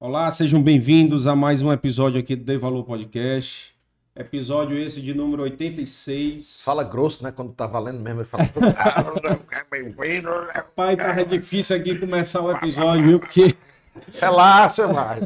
Olá, sejam bem-vindos a mais um episódio aqui do Dei Valor Podcast. Episódio esse de número 86. Fala grosso, né? Quando tá valendo mesmo, ele fala. Pai, tá difícil aqui começar o episódio, viu? Porque Relaxa, vai.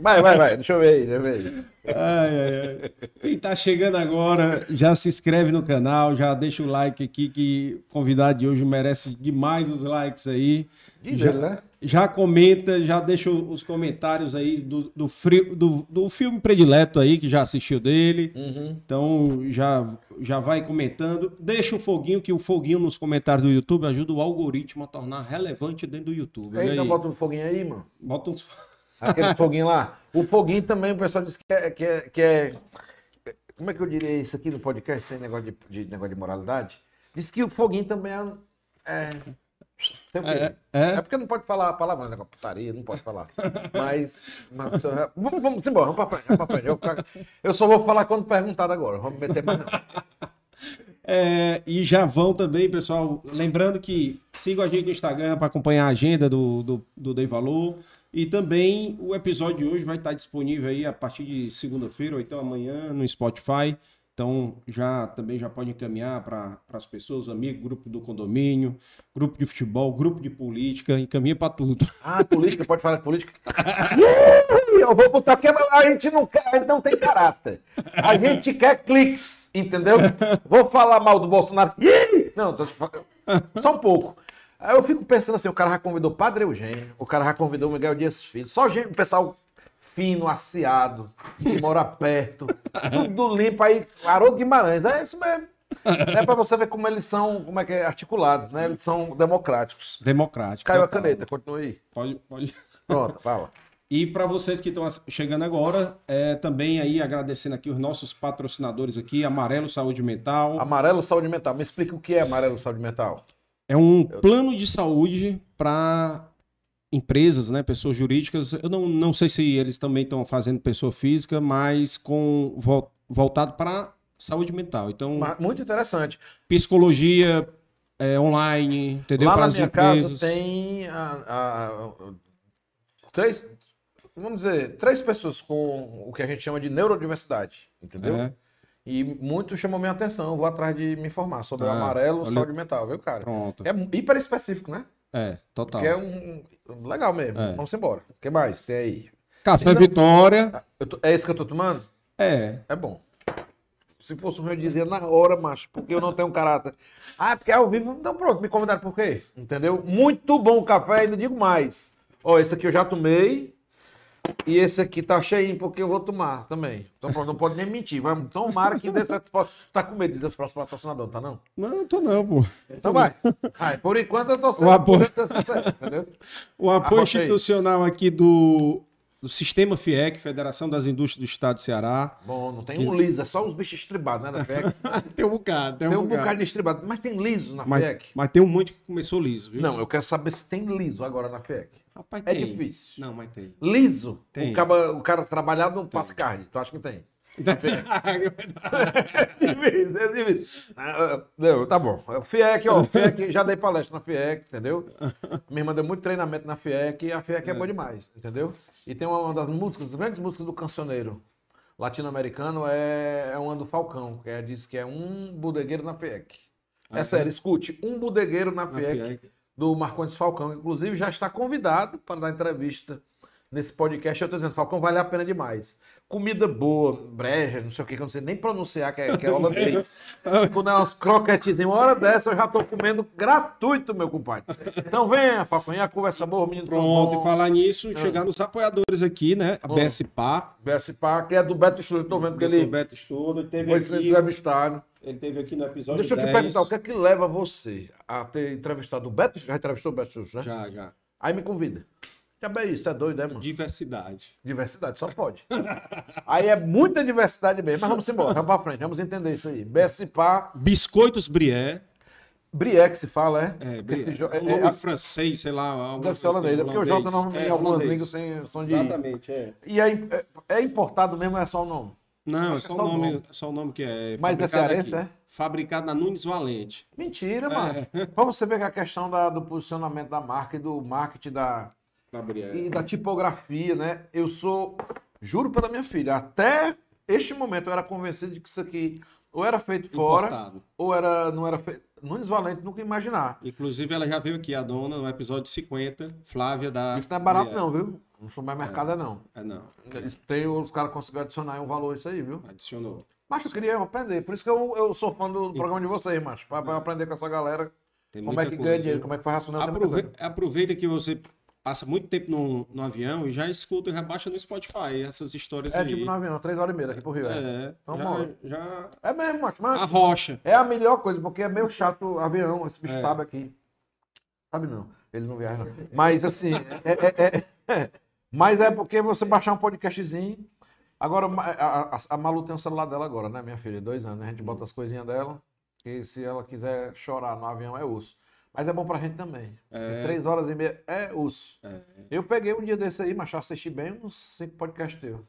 Vai, vai, vai. Deixa eu ver aí, deixa eu ver aí. Ai, ai, ai. Quem tá chegando agora, já se inscreve no canal, já deixa o like aqui, que o convidado de hoje merece demais os likes aí. Diz já, ele, né? Já comenta, já deixa os comentários aí do, do, fri- do, do filme predileto aí, que já assistiu dele. Uhum. Então já, já vai comentando. Deixa o foguinho, que o foguinho nos comentários do YouTube ajuda o algoritmo a tornar relevante dentro do YouTube. Eita, aí. bota um foguinho aí, mano. Bota uns. Aquele foguinho lá. O foguinho também, o pessoal disse que é, que é, que é- Como é que eu diria isso aqui no podcast, sem negócio de, de negócio de moralidade? Diz que o foguinho também é. é... É, é. É porque não pode falar a palavra, né? Putaria, não pode falar. Mas. mas, vamos, vamos embora, vamos pra frente, vamos pra frente. Eu, eu só vou falar quando perguntado agora. Vamos meter mais não. É, e já vão também, pessoal. Lembrando que sigam a gente no Instagram para acompanhar a agenda do, do, do Dei Valor. E também o episódio de hoje vai estar disponível aí a partir de segunda-feira ou então amanhã no Spotify. Então já também já pode encaminhar para as pessoas, amigos, grupo do condomínio, grupo de futebol, grupo de política, encaminha para tudo. Ah, política, pode falar de política? Eu vou botar aqui, mas a gente não quer, a gente não tem caráter. A gente quer cliques, entendeu? Vou falar mal do Bolsonaro. Não, tô- só um pouco. Aí eu fico pensando assim, o cara já convidou o Padre Eugênio, o cara já convidou o Miguel Dias Filho, só gente, o pessoal fino, aciado, que mora perto, tudo limpo aí, Haroldo Guimarães, é isso mesmo. É pra você ver como eles são, como é que é, articulados, né? Eles são democráticos. Democrático. Caiu a total. caneta, continua aí. Pode, pode. Pronto, fala. E para vocês que estão chegando agora, é, também aí agradecendo aqui os nossos patrocinadores aqui, Amarelo Saúde Mental. Amarelo Saúde Mental. Me explica o que é Amarelo Saúde Mental. É um plano de saúde para empresas, né, pessoas jurídicas. Eu não, não sei se eles também estão fazendo pessoa física, mas com vol- voltado para saúde mental. Então, Muito interessante. psicologia é, online, entendeu? Lá Para na as minha empresas. casa tem a- a- a- três, vamos dizer, três pessoas com o que a gente chama de neurodiversidade, entendeu? É, E muito chamou minha atenção. Eu vou atrás de me informar sobre o Ah, amarelo olha- saúde mental, viu, cara? pronto. É hiper específico, né? É, total. Que é um um- legal mesmo. É. Vamos embora. O que mais tem aí? Café não- Vitória. Eu tô- é esse que eu tô tomando? É, É bom. Se fosse um eu dizia na hora, macho, porque eu não tenho caráter. Ah, porque é ao vivo. Então pronto, me convidaram por quê? Entendeu? Muito bom o café, ainda digo mais. Ó, esse aqui eu já tomei. E esse aqui tá cheinho, porque eu vou tomar também. Então pronto, não pode nem mentir. Vai, tomara que dê certo. Tá com medo de dizer os próximos patrocinadores, tá não? não, tô não, pô. Então vai. Vai, por enquanto eu tô O certo. apoio- certo? O apoio institucional aqui do, do Sistema FIEC, Federação das Indústrias do Estado de Ceará. Bom, não tem Que- um liso, é só os bichos estribados, né, na FEC. tem um bocado, tem, Tem um um bocado. de estribado, mas tem liso na Mas, FEC. mas tem um monte que começou liso, viu? Não, eu quero saber se tem liso agora na FEC. Rapaz, É tem. difícil. Não, mas tem. Liso. Tem. O, cara, o cara trabalhado não passa carne. Tu acha que tem? É é. Ah, Não, tá bom. FIEC, ó. FIEC, já dei palestra na FIEC, entendeu? Minha irmã deu muito treinamento na FIEC e a FIEC é, boa demais, entendeu? E tem uma, das músicas, das grandes músicas do cancioneiro latino-americano é, é uma do Falcão, que é, diz que é um bodegueiro na FIEC. É Ah, sério, escute, um bodegueiro na Na FIEC FIEC. do Marcondes Falcão. Inclusive, já está convidado para dar entrevista nesse podcast. Eu estou dizendo, Falcão, vale a pena demais. Comida boa, breja, não sei o que, que eu não sei nem pronunciar, que é, que é holandês. Quando é umas croquetezinhas, uma hora dessa eu já estou comendo gratuito, meu compadre. Então venha, Falcão, e a conversa boa, menino Pronto, e falar nisso, Ah. chegar nos apoiadores aqui, né? A Hum. BSPA, BSPA, que é do Beto Estúdio, estou vendo que ele Beto Estudo, teve foi aqui, entrevistado. ele teve aqui no episódio Deixa eu te 10. perguntar, o que é que leva você a ter entrevistado o Beto? Já entrevistou o Beto Estúdio, né? Já, já. Aí me convida. Já bem isso, tá doido, é, mano? Diversidade. Diversidade, só pode. Aí é muita diversidade mesmo. Mas vamos embora, vamos pra frente, vamos entender isso aí. BSPA, Biscoitos Brié. Brié que se fala, é? É, Brié. jo- É é- nome é- francês, sei lá. Deve ser coisa holandês, é porque o Jota holandês. normalmente É, em algumas holandês. línguas tem som de. Exatamente, é. E aí, é, é importado mesmo, é só o nome. Não, é que só, é o só o nome, nome. é só o nome que é. Mas é fabricado cearense, aqui. é? Fabricado na Nunes Valente. Mentira, mano. Pra você ver que a questão da- do posicionamento da marca e do marketing da. E da tipografia, né? Eu sou, juro pela minha filha, até este momento eu era convencido de que isso aqui ou era feito fora, Importado. ou era, não era feito. Nunes Valente nunca imaginar. Inclusive, ela já veio aqui, a dona, no episódio 50, Flávia da. Isso não é barato, não, viu? No supermercado é não. É, não. Tem, os caras conseguiram adicionar um valor isso aí, viu? Adicionou. Mas eu queria aprender. Por isso que eu, eu sou fã do programa de vocês, macho. Pra, pra aprender com essa galera Tem como é que coisa. ganha dinheiro, como é que faz racional. tem muita Aprove- coisa. Aproveita que você passa muito tempo no, no avião e já escuta e já baixa no Spotify essas histórias É aí. tipo no avião, três horas e meia daqui pro Rio. É, É, Então, já, já é mesmo, macho. Mas arrocha. é a melhor coisa, porque é meio chato o avião, esse bicho É. sabe aqui. Sabe não, ele não viaja não. Mas assim, é, é- é- é- mas é porque você baixar um podcastzinho. Agora, a, a, a Malu tem o celular dela agora, né, minha filha? Dois anos, né? A gente bota as coisinhas dela. E se ela quiser chorar no avião, é osso. Mas é bom pra gente também. É. Três horas e meia é osso. É. Eu peguei um dia desse aí, mas assisti bem uns cinco podcasts teus.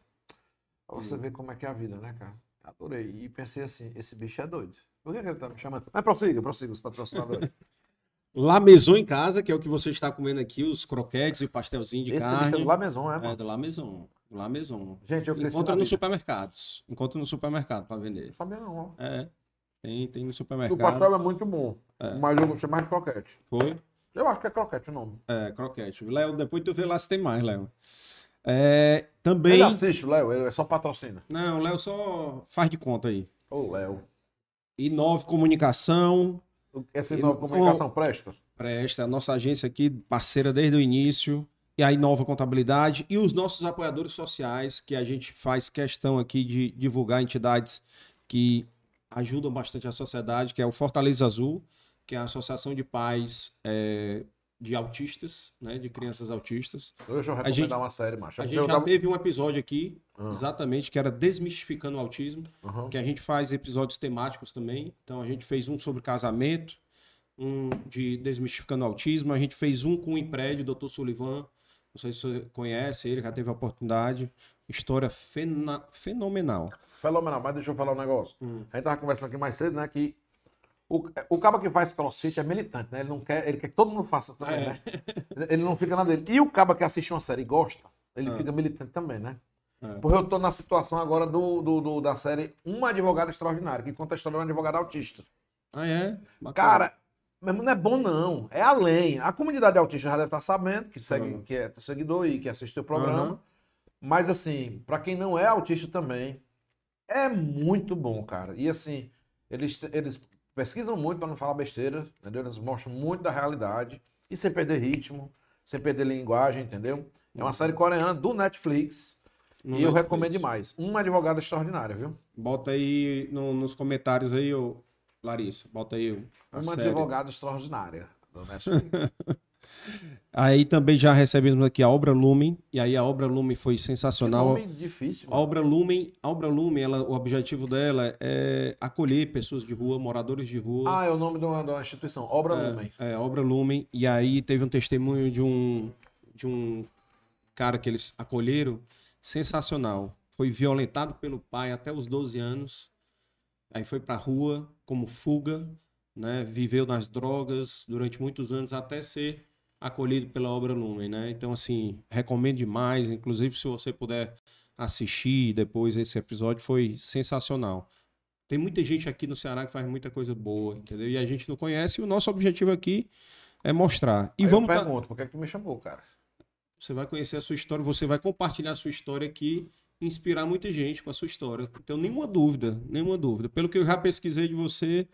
Pra você ver como é que é a vida, né, cara? Adorei. E pensei assim, esse bicho é doido. Por que, que ele tá me chamando? Mas prossiga, prossiga os patrocinadores. La Maison em casa, que é o que você está comendo aqui, os croquetes e o pastelzinho de esse é carne. do La Maison, é, É, mano? do La Maison. La Maison. Gente, eu Encontra nos supermercados. Encontra no supermercado para Não vender. sabia não, ó. É. Tem, tem no O supermercado. pastel é muito bom, É. mas eu gostei mais de croquete. Foi? Eu acho que é croquete o nome. É, croquete. Léo, depois tu vê lá se tem mais, Léo. É, também. Ele assiste, Léo, ele é só patrocina. Não, o Léo só faz de conta aí. Ô, Léo. Inove Comunicação, Essa nova comunicação presta? presta a nossa agência aqui, parceira desde o início, e a Inova Contabilidade, e os nossos apoiadores sociais, que a gente faz questão aqui de divulgar entidades que ajudam bastante a sociedade, que é o Fortaleza Azul, que é a Associação de Pais é, de Autistas, né, de crianças autistas. Deixa eu recomendar gente- uma série, macho. A gente já teve um episódio aqui, Ah, exatamente, que era Desmistificando o Autismo, aham. que a gente faz episódios temáticos também. Então a gente fez um sobre casamento, um de desmistificando o autismo, a gente fez um com o Imprédio, Dr. Sullivan. Não sei se você conhece, ele já teve a oportunidade. História fena- fenomenal. Fenomenal, mas deixa eu falar um negócio. Hum. A gente tava conversando aqui mais cedo, né? Que o, o cara que faz crossfit é militante, né? Ele não quer, ele quer que todo mundo faça também, É. né? Ele não fica na dele. E o cara que assiste uma série e gosta, ele Ah. fica militante também, né? É. Porque eu tô na situação agora do, do- do- da série Uma Advogada Extraordinária, que conta a história de um advogado autista. Ah, é? Bacana. Cara, mesmo não é bom, não. É além. A comunidade autista já deve estar sabendo, que, segue, Aham. que é seguidor e que assiste o programa. Aham. Mas, assim, pra quem não é autista também, é muito bom, cara. E, assim, eles, eles pesquisam muito pra não falar besteira, entendeu? Eles mostram muito da realidade e sem perder ritmo, sem perder linguagem, entendeu? É uma série coreana do Netflix No e eu Netflix. recomendo demais. Uma advogada extraordinária, viu? Bota aí no- nos comentários aí, ô, Larissa. Bota aí Uma série. advogada extraordinária do Netflix. Aí também já recebemos aqui a obra Lumen. E aí a obra Lumen foi Que sensacional. nome difícil. A obra Lumen, a obra Lumen, ela, o objetivo dela é acolher pessoas de rua, moradores de rua. Ah, é o nome de uma, de uma instituição. Obra é, Lumen. é, obra Lumen. E aí teve um testemunho de um de um cara que eles acolheram, sensacional. Foi violentado pelo pai até os 12 anos. Aí foi pra rua como fuga, né? Viveu nas drogas durante muitos anos até ser acolhido pela obra Lumen, né? Então assim, recomendo demais, inclusive se você puder assistir depois esse episódio foi sensacional. Tem muita gente aqui no Ceará que faz muita coisa boa, entendeu? E a gente não conhece, e o nosso objetivo aqui é mostrar. E Aí vamos eu tá- pergunto, por que, é que tu me chamou, cara? você vai conhecer a sua história, você vai compartilhar a sua história aqui, inspirar muita gente com a sua história. Não tenho nenhuma dúvida, nenhuma dúvida. Pelo que eu já pesquisei de você,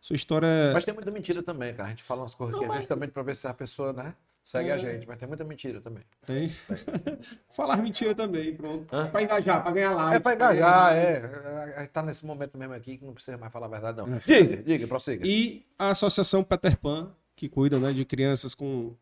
sua história é Mas tem muita mentira também, cara. A gente fala umas coisas é mas- justamente pra ver se a pessoa, né, segue a É. gente. Mas tem muita mentira também. tem. Falar mentira também, pronto. Pra engajar, pra ganhar like. É pra ganhar engajar, like. é. A gente tá nesse momento mesmo aqui que não precisa mais falar a verdade, não. É. Diga, diga, prossiga. E a Associação Peter Pan, que cuida né, de crianças com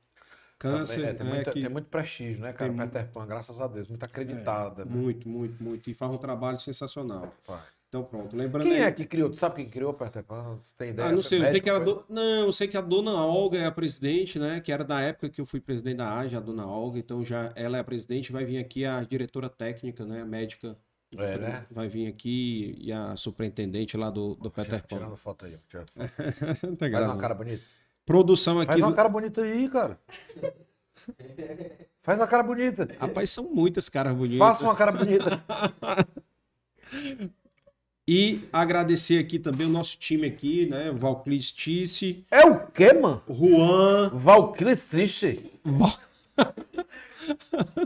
câncer. Também, é, tem, né, muita- que- tem muito prestígio, né, cara? tem Peter Pan, graças a Deus. Muito acreditada. né? Muito, muito, muito. E faz um trabalho sensacional. Faz. Então pronto. Lembrando Quem aí- é que criou? Tu sabe quem criou o Peter Pan? Tem ideia? Ah, não sei, eu sei que era do... Não, eu sei que a dona Olga é a presidente, né? Que era da época que eu fui presidente da AGE, a dona Olga, então já ela é a presidente, vai vir aqui a diretora técnica, né? A médica É, né? vai vir aqui e a superintendente lá do, do Peter Pan. Tirando foto aí. tirando foto. Tá Faz uma cara bonita. Produção aqui. Faz uma cara bonita aí, cara. Faz uma cara bonita. Rapaz, são muitas caras bonitas. Faça uma cara bonita. E agradecer aqui também o nosso time aqui, né? Valclis Tice, É o quê, mano? Juan. Valkyries triste. Val...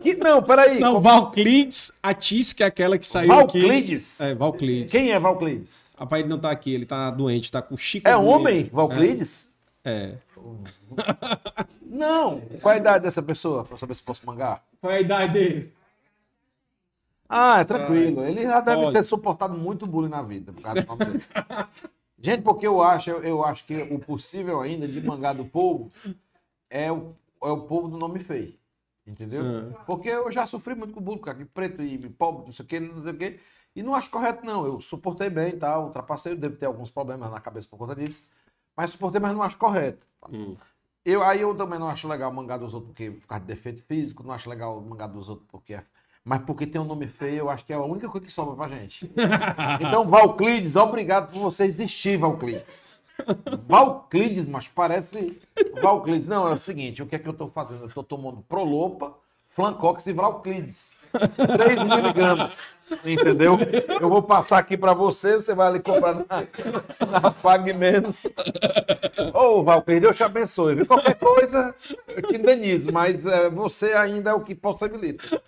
Que, não, peraí. Não, Valclides, a Tice, que é aquela que saiu aqui. Valclides? É, Valclides. Quem é Valclides? Rapaz, ele não tá aqui, ele tá doente, tá com chico. É homem, Valclides? É. Não. Qual a idade dessa pessoa? Pra saber se posso mangar? Qual é a idade dele? Ah, é tranquilo. Ele já deve Pode. ter suportado muito bullying na vida. Por causa do nome dele. Gente, porque eu acho, eu, eu acho que o possível ainda de mangar do povo é o, é o povo do nome feio. Entendeu? Ah. Porque eu já sofri muito com bullying, cara, de preto e pobre, não sei o que, não sei o que. E não acho correto, não. Eu suportei bem e tal, ultrapassei, eu devo ter alguns problemas na cabeça por conta disso. Mas suportei, mas não acho correto. Hum. Eu, aí eu também não acho legal mangar dos outros porque, por causa de defeito físico, não acho legal mangar dos outros porque é. Mas porque tem um nome feio, eu acho que é a única coisa que sobra pra gente. Então, Valclides, obrigado por você existir, Valclides. Valclides, mas parece Valclides. Não, é o seguinte, o que é que eu tô fazendo? Eu tô tomando Prolopa, Flancox e Valclides. 3 miligramas, entendeu? Eu vou passar aqui pra você, você vai ali comprar na, na Pague Menos. Ô, Valclides, Deus te abençoe. viu? Qualquer coisa, eu te indenizo, mas é, você ainda é o que possibilita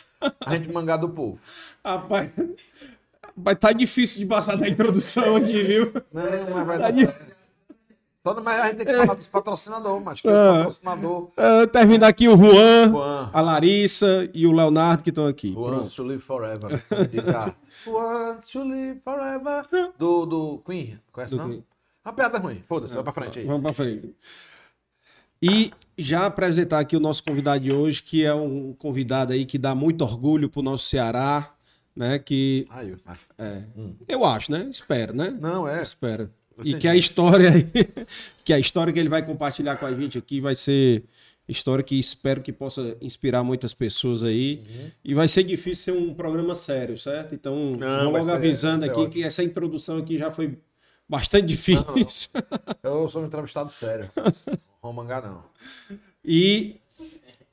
a gente mangar do povo. Rapaz, mas tá difícil de passar da introdução aqui, viu? Não, mas vai Tá dar. Só mas a gente tem que falar dos patrocinadores, mas que Ah. o patrocinador. Ah, termina aqui o Juan, Juan. a Larissa e o Leonardo que estão aqui. Wants Pronto. to live forever. wants to live forever. Do, do Queen. Conhece Do não? Queen. Uma piada ruim. Foda-se, vai pra frente aí. Vamos pra frente. E já apresentar aqui o nosso convidado de hoje, que é um convidado aí que dá muito orgulho pro nosso Ceará, né? Que Aí, vai. eu acho, né? Espero, né? Não, é. Espero. E que a história que a história que ele vai compartilhar com a gente aqui vai ser história que espero que possa inspirar muitas pessoas aí. Uhum. E vai ser difícil ser um programa sério, certo? Então, Não, vou logo avisando aqui ótimo. que essa introdução aqui já foi bastante difícil. Eu sou um entrevistado sério. Vou mangar, não. E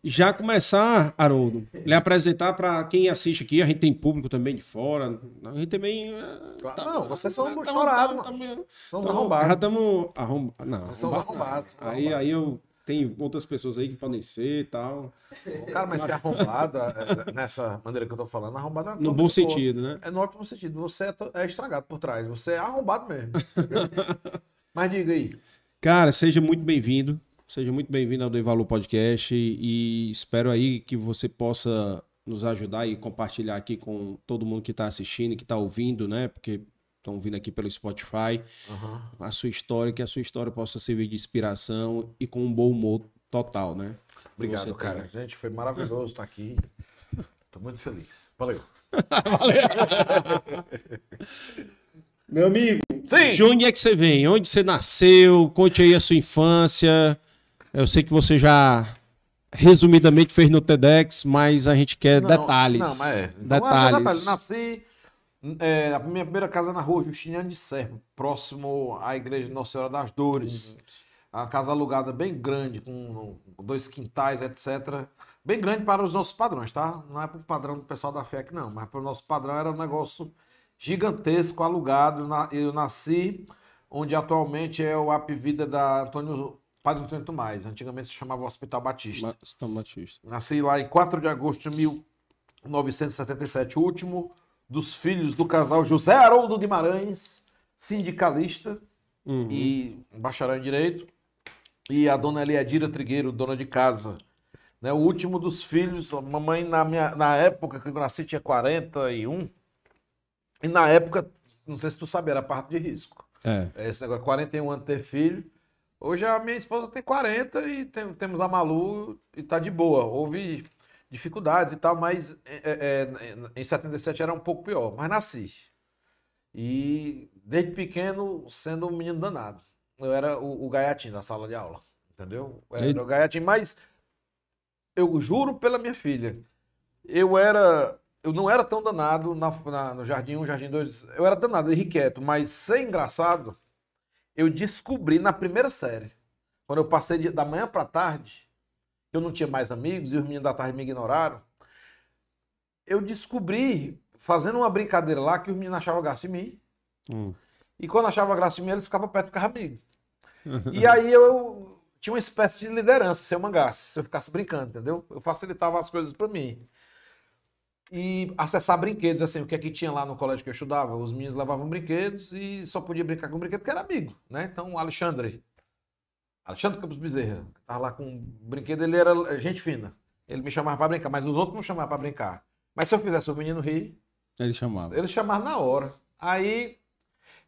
já começar, Haroldo, lhe apresentar para quem assiste aqui, a gente tem público também de fora, a gente também... é, Claro. Não, vocês são tá- estourados, tá- mano. tá- São Então, arrombados. Já estamos arrombados. Não, Nós somos arrombado arrombados, Aí, arrombados. aí eu tenho outras pessoas aí que podem ser e tal. Cara, mas ser arrombado, é, nessa maneira que eu tô falando, arrombado é No bom boa. sentido, né? É no ótimo sentido. Você é, é estragado por trás. Você é arrombado mesmo. Mas diga aí. Cara, seja muito bem-vindo. Seja muito bem-vindo ao Dei Valor Podcast e espero aí que você possa nos ajudar e compartilhar aqui com todo mundo que está assistindo e que está ouvindo, né? Porque estão ouvindo aqui pelo Spotify. a sua história, que a sua história possa servir de inspiração e com um bom humor total, né? Obrigado, cara. Gente, foi maravilhoso estar aqui. Tô muito feliz. Valeu. Meu amigo, Sim! de onde é que você vem? Onde você nasceu? Conte aí a sua infância. Eu sei que você já resumidamente fez no TEDx, mas a gente quer Não, detalhes. Não, mas é. Então, detalhes. ah, detalhe. Nasci. é, a minha primeira casa na rua Justiniano de Serra, próximo à igreja Nossa Senhora das Dores. A casa alugada bem grande, com dois quintais, etc. Bem grande para os nossos padrões, tá? Não é para o padrão do pessoal da FEC, não, mas para o nosso padrão era um negócio gigantesco, alugado. Eu nasci onde atualmente é o AP Vida da Antônio, Padre Antônio Tomás. Antigamente se chamava Hospital Batista. São Batista. Nasci lá em 4 de agosto de 1977, o último dos filhos do casal José Haroldo Guimarães, sindicalista Uhum. e bacharel em Direito, e a dona Eliadira Trigueiro, dona de casa. Né, o último dos filhos, a mamãe na, minha, na época que eu nasci tinha 41, e na época, não sei se tu sabe, era parte de risco. É. Esse negócio, 41 anos ter filho. Hoje a minha esposa tem 40 e tem- temos a Malu e tá de boa. Houve dificuldades e tal, mas é, é, em 77 era um pouco pior, mas nasci. E desde pequeno, sendo um menino danado. Eu era o, o gaiatinho da sala de aula, entendeu? Eu era o gaiatinho, mas eu juro pela minha filha, eu era. Eu não era tão danado na- na- no Jardim 1, Jardim 2. Eu era danado, irrequieto, mas ser engraçado, eu descobri na primeira série. Quando eu passei de- da manhã para tarde, que eu não tinha mais amigos e os meninos da tarde me ignoraram, eu descobri, fazendo uma brincadeira lá, que os meninos achavam graça em mim. Hum. E quando achavam graça em mim, eles ficavam perto e ficavam amigos. E aí eu tinha uma espécie de liderança, se eu mangasse, se eu ficasse brincando, entendeu? Eu facilitava as coisas para mim. E acessar brinquedos, assim, o que é que tinha lá no colégio que eu estudava? Os meninos levavam brinquedos e só podia brincar com brinquedo que era amigo, né? Então, o Alexandre, Alexandre Campos Bezerra, tava lá com um brinquedo, ele era gente fina. Ele me chamava para brincar, mas os outros não chamavam para brincar. Mas se eu fizesse o menino rir, Ele chamava. ele chamava na hora. Aí,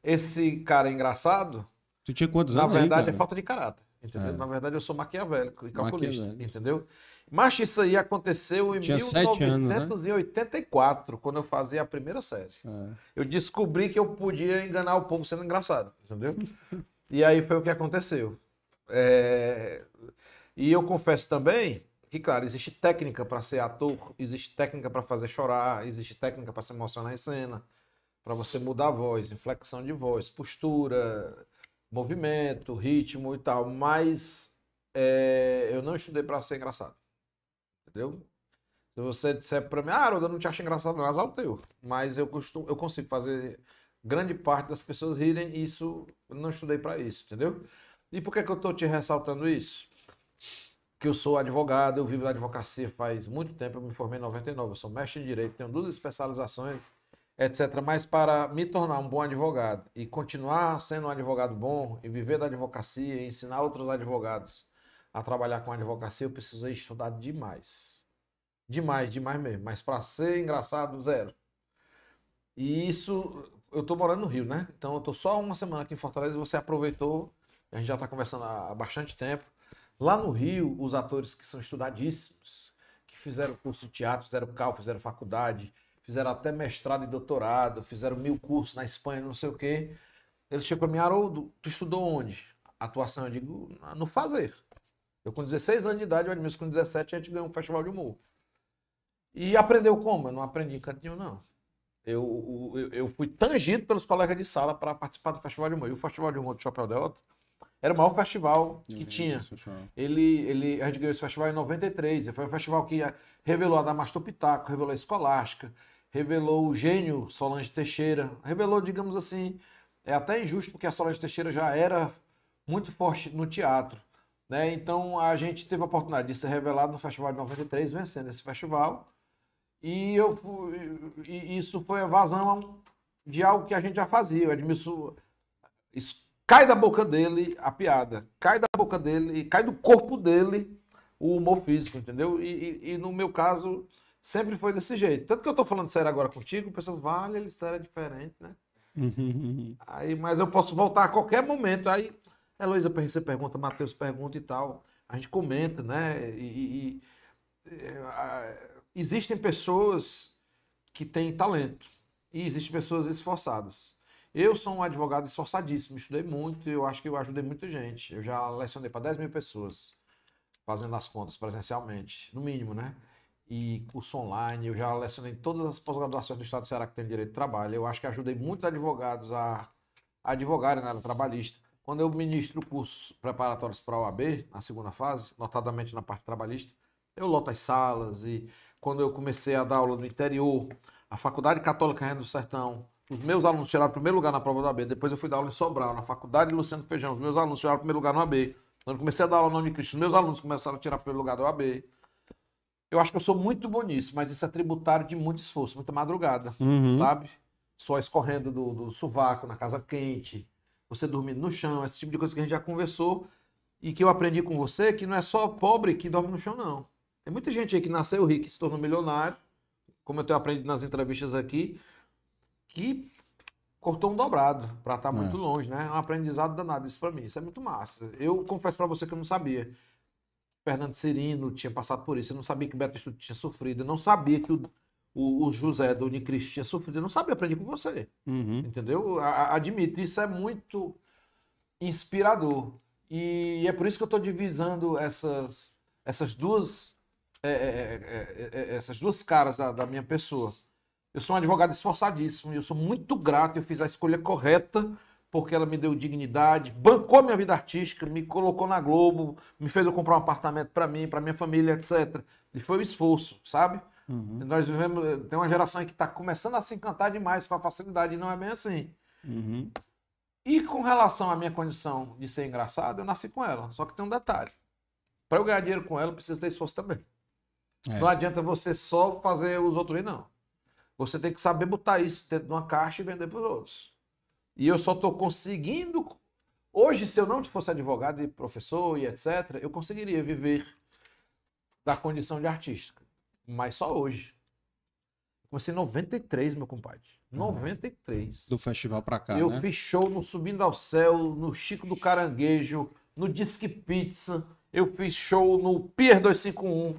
esse cara engraçado, Tu tinha quantos na anos aí, verdade, é cara? falta de caráter. Entendeu? É. Na verdade, eu sou maquiavélico e calculista. Maquiavélico. Entendeu? Mas isso aí aconteceu em Tinha sete anos, né? 1984, quando eu fazia a primeira série. É. Eu descobri que eu podia enganar o povo sendo engraçado. Entendeu? e aí foi o que aconteceu. É, E eu confesso também que, claro, existe técnica para ser ator, existe técnica para fazer chorar, existe técnica para se emocionar em cena, para você mudar a voz, inflexão de voz, postura, movimento, ritmo e tal. Mas é, eu não estudei para ser engraçado. Entendeu? Se você disser para mim, ah, Haroldo, eu não te acho engraçado, não, azar o teu. Mas eu, costumo, eu consigo fazer grande parte das pessoas rirem e isso eu não estudei para isso, entendeu? E por que, que eu estou te ressaltando isso? Que eu sou advogado, eu vivo na advocacia faz muito tempo, eu me formei em 99, eu sou mestre em direito, tenho duas especializações, etc. Mas para me tornar um bom advogado e continuar sendo um advogado bom e viver da advocacia e ensinar outros advogados a trabalhar com advocacia, eu precisei estudar demais. Demais, demais mesmo. Mas para ser engraçado, zero. E isso, eu tô morando no Rio, né? Então eu tô só uma semana aqui em Fortaleza e você aproveitou. A gente já tá conversando há bastante tempo. Lá no Rio, os atores que são estudadíssimos, que fizeram curso de teatro, fizeram cal, fizeram faculdade, fizeram até mestrado e doutorado, fizeram mil cursos na Espanha, não sei o quê. Eles chegam para mim, Haroldo, tu estudou onde? Atuação, eu digo, no fazer. Eu com 16 anos de idade, o Edmilson com 17, a gente ganhou um festival de humor. E aprendeu como? Eu não aprendi em canto nenhum, não. Eu, eu, eu fui tangido pelos colegas de sala para participar do Festival de Humor. E o Festival de Humor do Chapéu Delta era o maior festival que tinha. Ele, ele, a gente ganhou esse festival em 93. e Foi um festival que revelou a Damastor Pitaco, revelou a Escolástica, revelou o gênio Solange Teixeira, revelou, digamos assim, é até injusto porque a Solange Teixeira já era muito forte no teatro. Né? Então a gente teve a oportunidade de ser revelado no Festival de 93, vencendo esse festival. E, eu, fui- e isso foi a vazão de algo que a gente já fazia. O Edmilson isso cai da boca dele a piada, cai da boca dele, cai do corpo dele o humor físico, entendeu? E, e- e no meu caso, sempre foi desse jeito. Tanto que eu tô falando sério agora contigo, pessoas, vale, ele sério é diferente, né? Aí, mas eu posso voltar a qualquer momento. Aí, Heloísa, você pergunta, Matheus pergunta e tal. A gente comenta, né? E, e- e, é, a- existem pessoas que têm talento e existem pessoas esforçadas. Eu sou um advogado esforçadíssimo, estudei muito eu acho que eu ajudei muita gente. Eu já lecionei para 10 mil pessoas, fazendo as contas presencialmente, no mínimo, né? E curso online, eu já lecionei todas as pós-graduações do Estado do Ceará que tem direito de trabalho. Eu acho que ajudei muitos advogados a advogarem na área trabalhista. Quando eu ministro cursos preparatórios para a OAB, na segunda fase, notadamente na parte trabalhista, eu loto as salas e quando eu comecei a dar aula no interior, a Faculdade Católica Reino do Sertão, os meus alunos tiraram o primeiro lugar na prova do AB. Depois eu fui dar aula em Sobral, na Faculdade Luciano Feijão, os meus alunos tiraram o primeiro lugar no AB. Quando eu comecei a dar aula no Unicristo, os meus alunos começaram a tirar o primeiro lugar do AB. Eu acho que eu sou muito bom nisso, mas isso é tributário de muito esforço, muita madrugada Uhum. sabe? Só escorrendo do, do sovaco na casa quente, você dormindo no chão, esse tipo de coisa que a gente já conversou e que eu aprendi com você, que não é só pobre que dorme no chão, não. Tem muita gente aí que nasceu rico e se tornou milionário, como eu tenho aprendido nas entrevistas aqui, que cortou um dobrado para estar muito É. longe, né? É um aprendizado danado isso para mim. Isso é muito massa. Eu confesso para você que eu não sabia. Fernando Cirino tinha passado por isso. Eu não sabia que o Beto Estudo tinha sofrido. Eu não sabia que o, o, o José do Unicristo tinha sofrido. Eu não sabia, aprendi com você. Uhum. Entendeu? A- Admito, isso é muito inspirador. E é por isso que eu estou divisando essas, essas duas é, é, é, é, é, essas duas caras da, da minha pessoa. Eu sou um advogado esforçadíssimo e eu sou muito grato. Eu fiz a escolha correta porque ela me deu dignidade, bancou minha vida artística, me colocou na Globo, me fez eu comprar um apartamento para mim, para minha família, etc. E foi o esforço, sabe? Uhum. Nós vivemos, tem uma geração que está começando a se encantar demais com a facilidade, e não é bem assim. Uhum. E com relação à minha condição de ser engraçado, eu nasci com ela. Só que tem um detalhe. Para eu ganhar dinheiro com ela, eu preciso ter esforço também. É. Não adianta você só fazer os outros ir, não. Você tem que saber botar isso dentro de uma caixa e vender para os outros. E eu só estou conseguindo. Hoje, se eu não fosse advogado e professor e etc., eu conseguiria viver da condição de artista. Mas só hoje. Comecei em 93, meu compadre. 93. Do festival pra cá, eu né? fiz show no Subindo ao Céu, no Chico do Caranguejo, no Disque Pizza. Eu fiz show no Pier 251.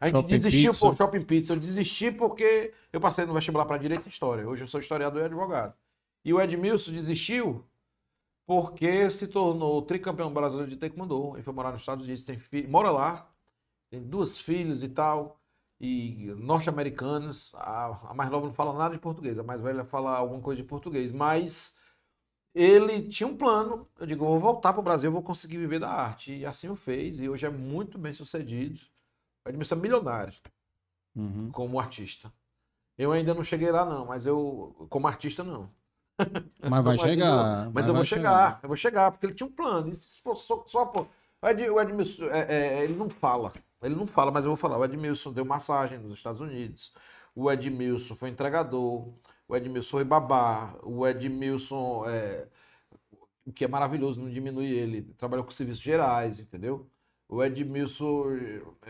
A gente Shopping desistiu Pizza. por Shopping Pizza. Eu desisti porque eu passei no vestibular para Direito e História. Hoje eu sou historiador e advogado. E o Edmilson desistiu porque se tornou tricampeão brasileiro de Taekwondo. Ele foi morar nos Estados Unidos, tem filho, mora lá, tem duas filhas e tal, e norte-americanas. A, a mais nova não fala nada de português, a mais velha fala alguma coisa de português, mas ele tinha um plano. Eu digo, eu vou voltar para o Brasil, eu vou conseguir viver da arte. E assim o fez, e hoje é muito bem sucedido. Edmilson é milionário Uhum. como artista. Eu ainda não cheguei lá, não, mas eu, como artista, não. Mas vai chegar. Mas eu vai vou chegar, eu vou chegar, porque ele tinha um plano. E se fosse só, só Ed, o Edmilson, é, é, ele não fala. Ele não fala, mas eu vou falar. O Edmilson deu massagem nos Estados Unidos. O Edmilson foi entregador. O Edmilson foi babá. O Edmilson, é, o que é maravilhoso, não diminui ele. Trabalhou com serviços gerais, entendeu? O Edmilson.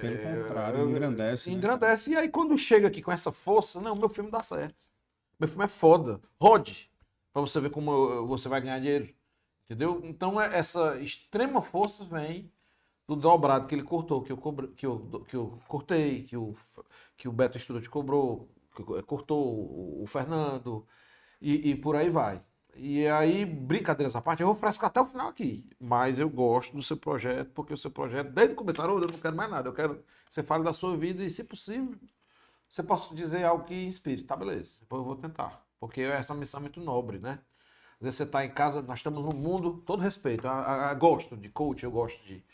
Pelo é, contrário, é, engrandece, né, Engrandece. E aí, quando chega aqui com essa força, não, meu filme dá certo. Meu filme é foda. Rode. Pra você ver como você vai ganhar dinheiro. Entendeu? Então, é- essa extrema força vem do dobrado que ele cortou, que eu, cobre, que eu, que eu cortei, que o, que o Beto Studio cobrou, cortou o, Fernando, e, e por aí vai. E aí, brincadeiras à parte, eu vou frescar até o final aqui. Mas eu gosto do seu projeto, porque o seu projeto, desde Haroldo, eu não quero mais nada. Eu quero que você fale da sua vida e, se possível, você possa dizer algo que inspire. Tá, beleza. Depois eu vou tentar. Porque essa missão é muito nobre, né? Às vezes você está em casa, nós estamos num mundo, todo respeito. a- a- a- gosto de coach, eu gosto de,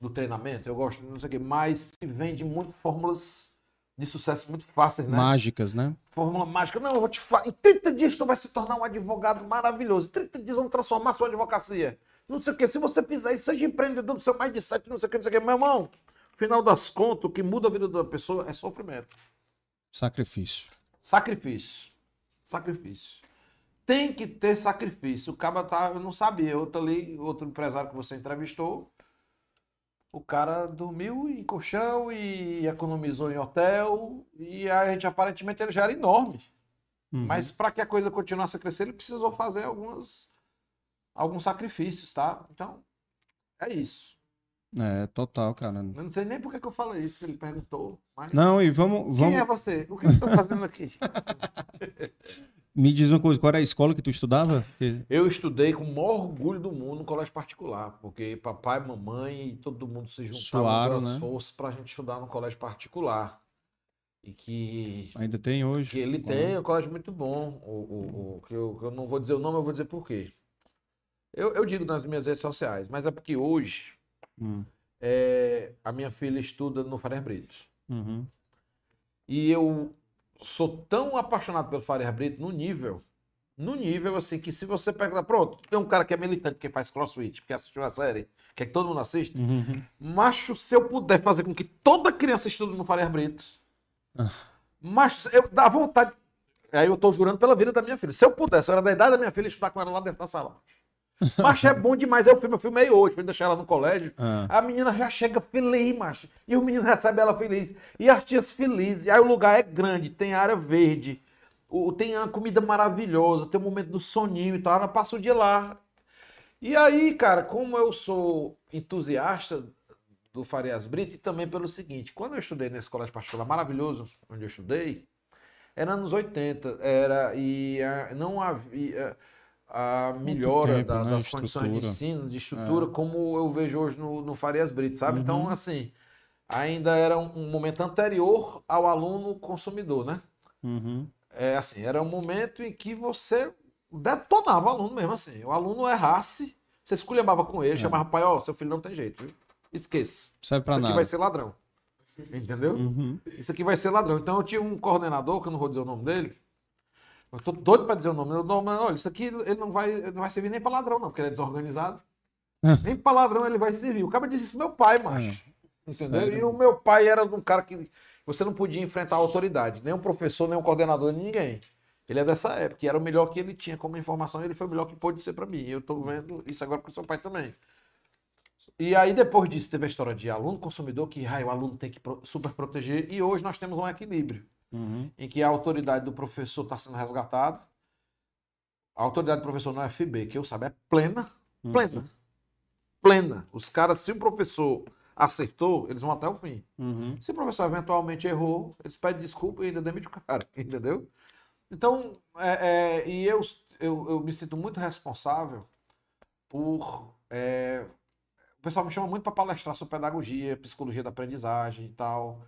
do treinamento, eu gosto de não sei o quê, mas se vende muito fórmulas de sucesso muito fáceis, né? Mágicas, né? Fórmula mágica. Não, eu vou te falar. Em 30 dias tu vai se tornar um advogado maravilhoso. Em 30 dias vamos transformar sua advocacia. Não sei o quê. Se você fizer isso, seja empreendedor do seu mindset, não sei o que, não sei o que. Meu irmão, final das contas, o que muda a vida da pessoa é sofrimento. Sacrifício. Sacrifício. Sacrifício. Tem que ter sacrifício. O cara tá, eu não sabia. Outro ali, outro empresário que você entrevistou, o cara dormiu em colchão e economizou em hotel. E a gente aparentemente ele já era enorme. Uhum. Mas para que a coisa continuasse a crescer, ele precisou fazer algumas, alguns sacrifícios, tá? Então, é isso. É, total, cara. Eu não sei nem por que, eu falei isso, ele perguntou. Mas... Não, e vamos. Quem é vamos... você? O que eu estou fazendo aqui? Me diz uma coisa, qual era a escola que tu estudava? Eu estudei com o maior orgulho do mundo no colégio particular, porque papai, mamãe e todo mundo se juntavam com as né? forças para a gente estudar no colégio particular. E que, Ainda tem hoje. que ele tem um colégio muito bom. O, o, o- que, eu, eu não vou dizer o nome, eu vou dizer por quê. Eu, eu digo nas minhas redes sociais, mas é porque hoje Hum, é, a minha filha estuda no Farias Brito. uhum. E eu sou tão apaixonado pelo Farias Brito no nível, no nível assim, que se você pega, pronto, tem um cara que é militante, que faz crossfit, que assistiu a série, que é que todo mundo assiste, Uhum. macho, se eu puder fazer com que toda criança estude no Farias Brito, Ah. macho, eu dá vontade, aí eu tô jurando pela vida da minha filha, se eu pudesse, eu era da idade da minha filha, estudar com ela lá dentro da sala. Macho, é bom demais, eu filme, eu filmei hoje, pra deixar ela no colégio, Ah, a menina já chega feliz, macho. E o menino recebe ela feliz. E as tias felizes. Aí o lugar é grande, tem área verde, o- tem uma comida maravilhosa, tem um momento do soninho e tal. Ela passa o dia lá. E aí, cara, como eu sou entusiasta do Farias Brito, e também pelo seguinte, quando eu estudei nesse colégio particular maravilhoso, onde eu estudei, era anos 80, era, e ah, não havia a melhora tempo, da- né? das condições de Estrutura. ensino, de estrutura, como eu vejo hoje no, no Farias Brito, sabe? Então, assim, ainda era um, um momento anterior ao aluno consumidor, né? uhum. É assim, era um momento em que você detonava o aluno mesmo assim. O aluno errasse, você esculhambava com ele, É. chamava pai, ó, seu filho não tem jeito, viu? Esqueça. Serve pra Isso aqui nada. vai ser ladrão. Entendeu? Uhum. Isso aqui vai ser ladrão. Então eu tinha um coordenador, que eu não vou dizer o nome dele. Eu tô doido pra dizer o nome. Eu, não, mas, olha, isso aqui ele não vai, ele não vai servir nem pra ladrão, não, porque ele é desorganizado. É. Nem pra ladrão ele vai servir. O cara disse isso meu pai, macho. Entendeu? Sério? E o meu pai era um cara que você não podia enfrentar a autoridade, nem um professor, nem um coordenador, ninguém. Ele é dessa época, e era o melhor que ele tinha como informação, e ele foi o melhor que pôde ser pra mim. Eu tô vendo isso agora com o seu pai também. E aí, depois disso, teve a história de aluno consumidor, que ai, o aluno tem que super proteger, e hoje nós temos um equilíbrio, Uhum. em que a autoridade do professor está sendo resgatada. A autoridade do professor no FB, que eu saiba, é plena, Uhum. plena, plena. Os caras, se o professor acertou, eles vão até o fim. Uhum. Se o professor eventualmente errou, eles pedem desculpa e ainda demite o cara, entendeu? Então, é, é, e eu, eu, eu me sinto muito responsável por. é, o pessoal me chama muito para palestrar sobre pedagogia, psicologia da aprendizagem e tal,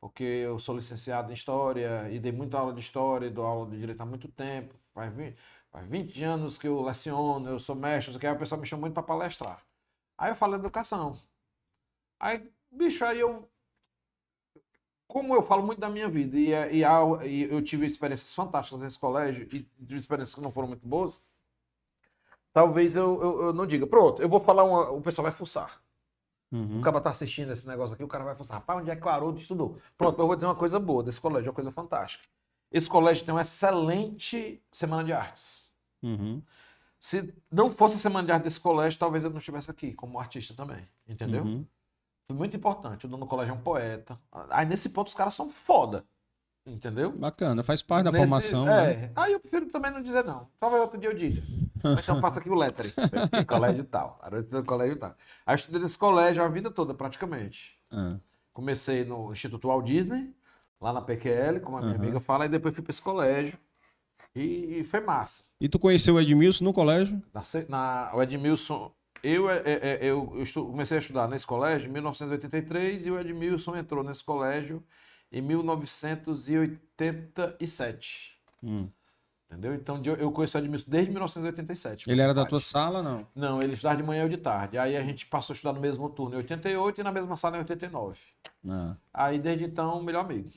porque eu sou licenciado em História e dei muita aula de História, e dou aula de Direito há muito tempo, faz 20, faz 20 anos que eu leciono, eu sou mestre, o que, aí o pessoal me chama muito para palestrar. Aí eu falo educação. Aí, bicho, aí eu como eu falo muito da minha vida e, é- e, e eu tive experiências fantásticas nesse colégio e tive experiências que não foram muito boas, talvez eu, eu, eu não diga, pronto, eu vou falar uma, o pessoal vai fuçar. Uhum. O cara tá assistindo esse negócio aqui, o cara vai fuçar, rapaz, onde é que o Haroldo estudou? Pronto, eu vou dizer uma coisa boa desse colégio, uma coisa fantástica. Esse colégio tem uma excelente semana de artes. Uhum. Se não fosse a semana de arte desse colégio, talvez eu não estivesse aqui como artista também, entendeu? Uhum. Foi muito importante. O dono do colégio é um poeta. Aí nesse ponto os caras são foda. Entendeu? Bacana, faz parte da Nesse- formação. né? É. Aí eu prefiro também não dizer não. Talvez outro dia eu diga. Mas Então passa aqui o letre. colégio tal. Eu colégio tal. Aí eu estudei nesse colégio a vida toda, praticamente. Ah. Comecei no Instituto Walt Disney, lá na PQL, como a minha amiga fala, e depois fui para esse colégio. E, e foi massa. E tu conheceu o Edmilson no colégio? Na, na, o Edmilson, eu, é, é, é, eu, eu estu- comecei a estudar nesse colégio em 1983 e o Edmilson entrou nesse colégio em 1987. Hum. Entendeu? Então eu conheço o Edmilson desde 1987. Ele era da tua sala, não? Não, ele estudava de manhã ou de tarde. Aí a gente passou a estudar no mesmo turno em 88 e na mesma sala em 89. Ah. Aí desde então, melhor amigo.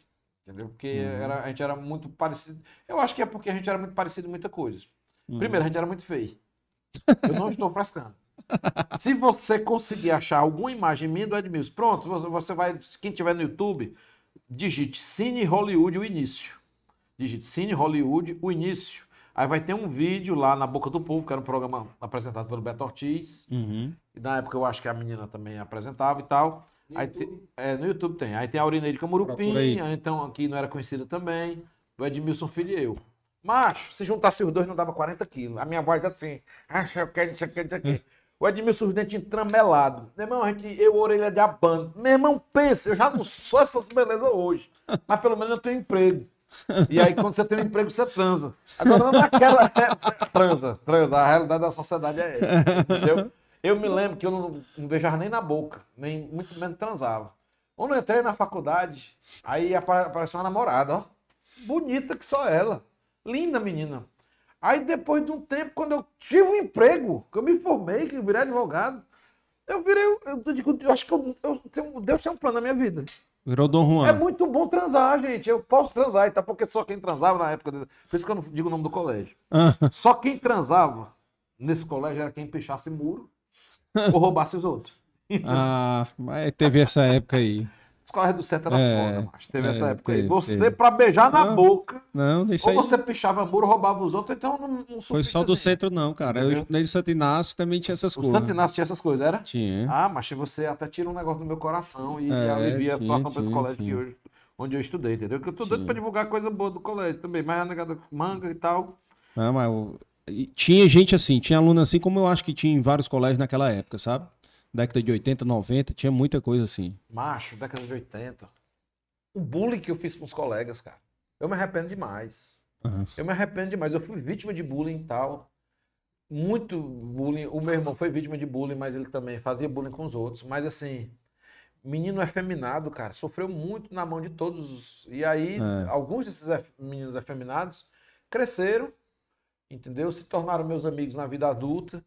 Entendeu? Porque Uhum. era, a gente era muito parecido. Eu acho que é porque a gente era muito parecido em muita coisa. Uhum. Primeiro, a gente era muito feio. Eu não estou frescando. Se você conseguir achar alguma imagem minha do Edmilson, pronto, você- você vai. Quem tiver no YouTube, digite Cine Hollywood o início. Digite Cine Hollywood o início. Aí vai ter um vídeo lá na Boca do Povo, que era um programa apresentado pelo Beto Ortiz. Uhum. E na época eu acho que a menina também apresentava e tal. Aí te- é, no YouTube tem. Aí tem a Aurineide Camurupim, aí. aí então aqui não era conhecida também. O Edmilson Filho e eu. Macho, se juntasse os dois não dava 40 quilos. A minha voz assim, acha eu quero isso aqui, isso aqui. O Edmilson os dentes tramelados. Meu irmão, a gente, eu orelha de abano. Meu irmão, pensa, eu já não sou essas belezas hoje. Mas pelo menos eu tenho emprego. E aí, quando você tem um emprego, você transa. Agora, naquela época, transa, transa. A realidade da sociedade é essa. Entendeu? Eu me lembro que eu não, não beijava nem na boca, nem muito menos transava. Quando eu entrei na faculdade, aí apa- apareceu uma namorada, ó. Bonita que só ela. Linda menina. Aí depois de um tempo, quando eu tive um emprego, que eu me formei, que eu virei advogado, eu virei. Eu, eu digo, eu acho que eu, eu tenho, Deus tem um plano na minha vida. Virou Dom Juan. É muito bom transar, gente. Eu posso transar, tá? Porque só quem transava na época. Por isso que eu não digo o nome do colégio. Ah. Só quem transava nesse colégio era quem pichasse muro ou roubasse os outros. Ah, mas teve essa época aí. Colégios do centro era É, foda, mas teve é, essa época aí. teve, Você, teve. pra beijar na Não, boca, Não, isso ou aí você pichava muro, roubava os outros, então não, não foi só do centro, não, cara. Eu estudei de Santo Inácio também tinha essas O coisas. Santo Inácio tinha essas coisas, era? Tinha. Ah, mas você até tira um negócio do meu coração e, É, alivia a tinha, situação para esse tinha, colégio que tinha. hoje, onde eu estudei, entendeu? Porque eu tô doido pra divulgar coisa boa do colégio também, mas a negada manga e tal. Não, mas o- e tinha gente assim, tinha aluno assim, como eu acho que tinha em vários colégios naquela época, sabe? Década de 80, 90, tinha muita coisa assim. Macho, década de 80. O bullying que eu fiz com os colegas, cara. Eu me arrependo demais. Aham. Eu me arrependo demais. Eu fui vítima de bullying e tal. Muito bullying. O meu irmão foi vítima de bullying, mas ele também fazia bullying com os outros. Mas assim, menino efeminado, cara, sofreu muito na mão de todos. os- E aí, É. alguns desses meninos efeminados cresceram entendeu? Se tornaram meus amigos na vida adulta.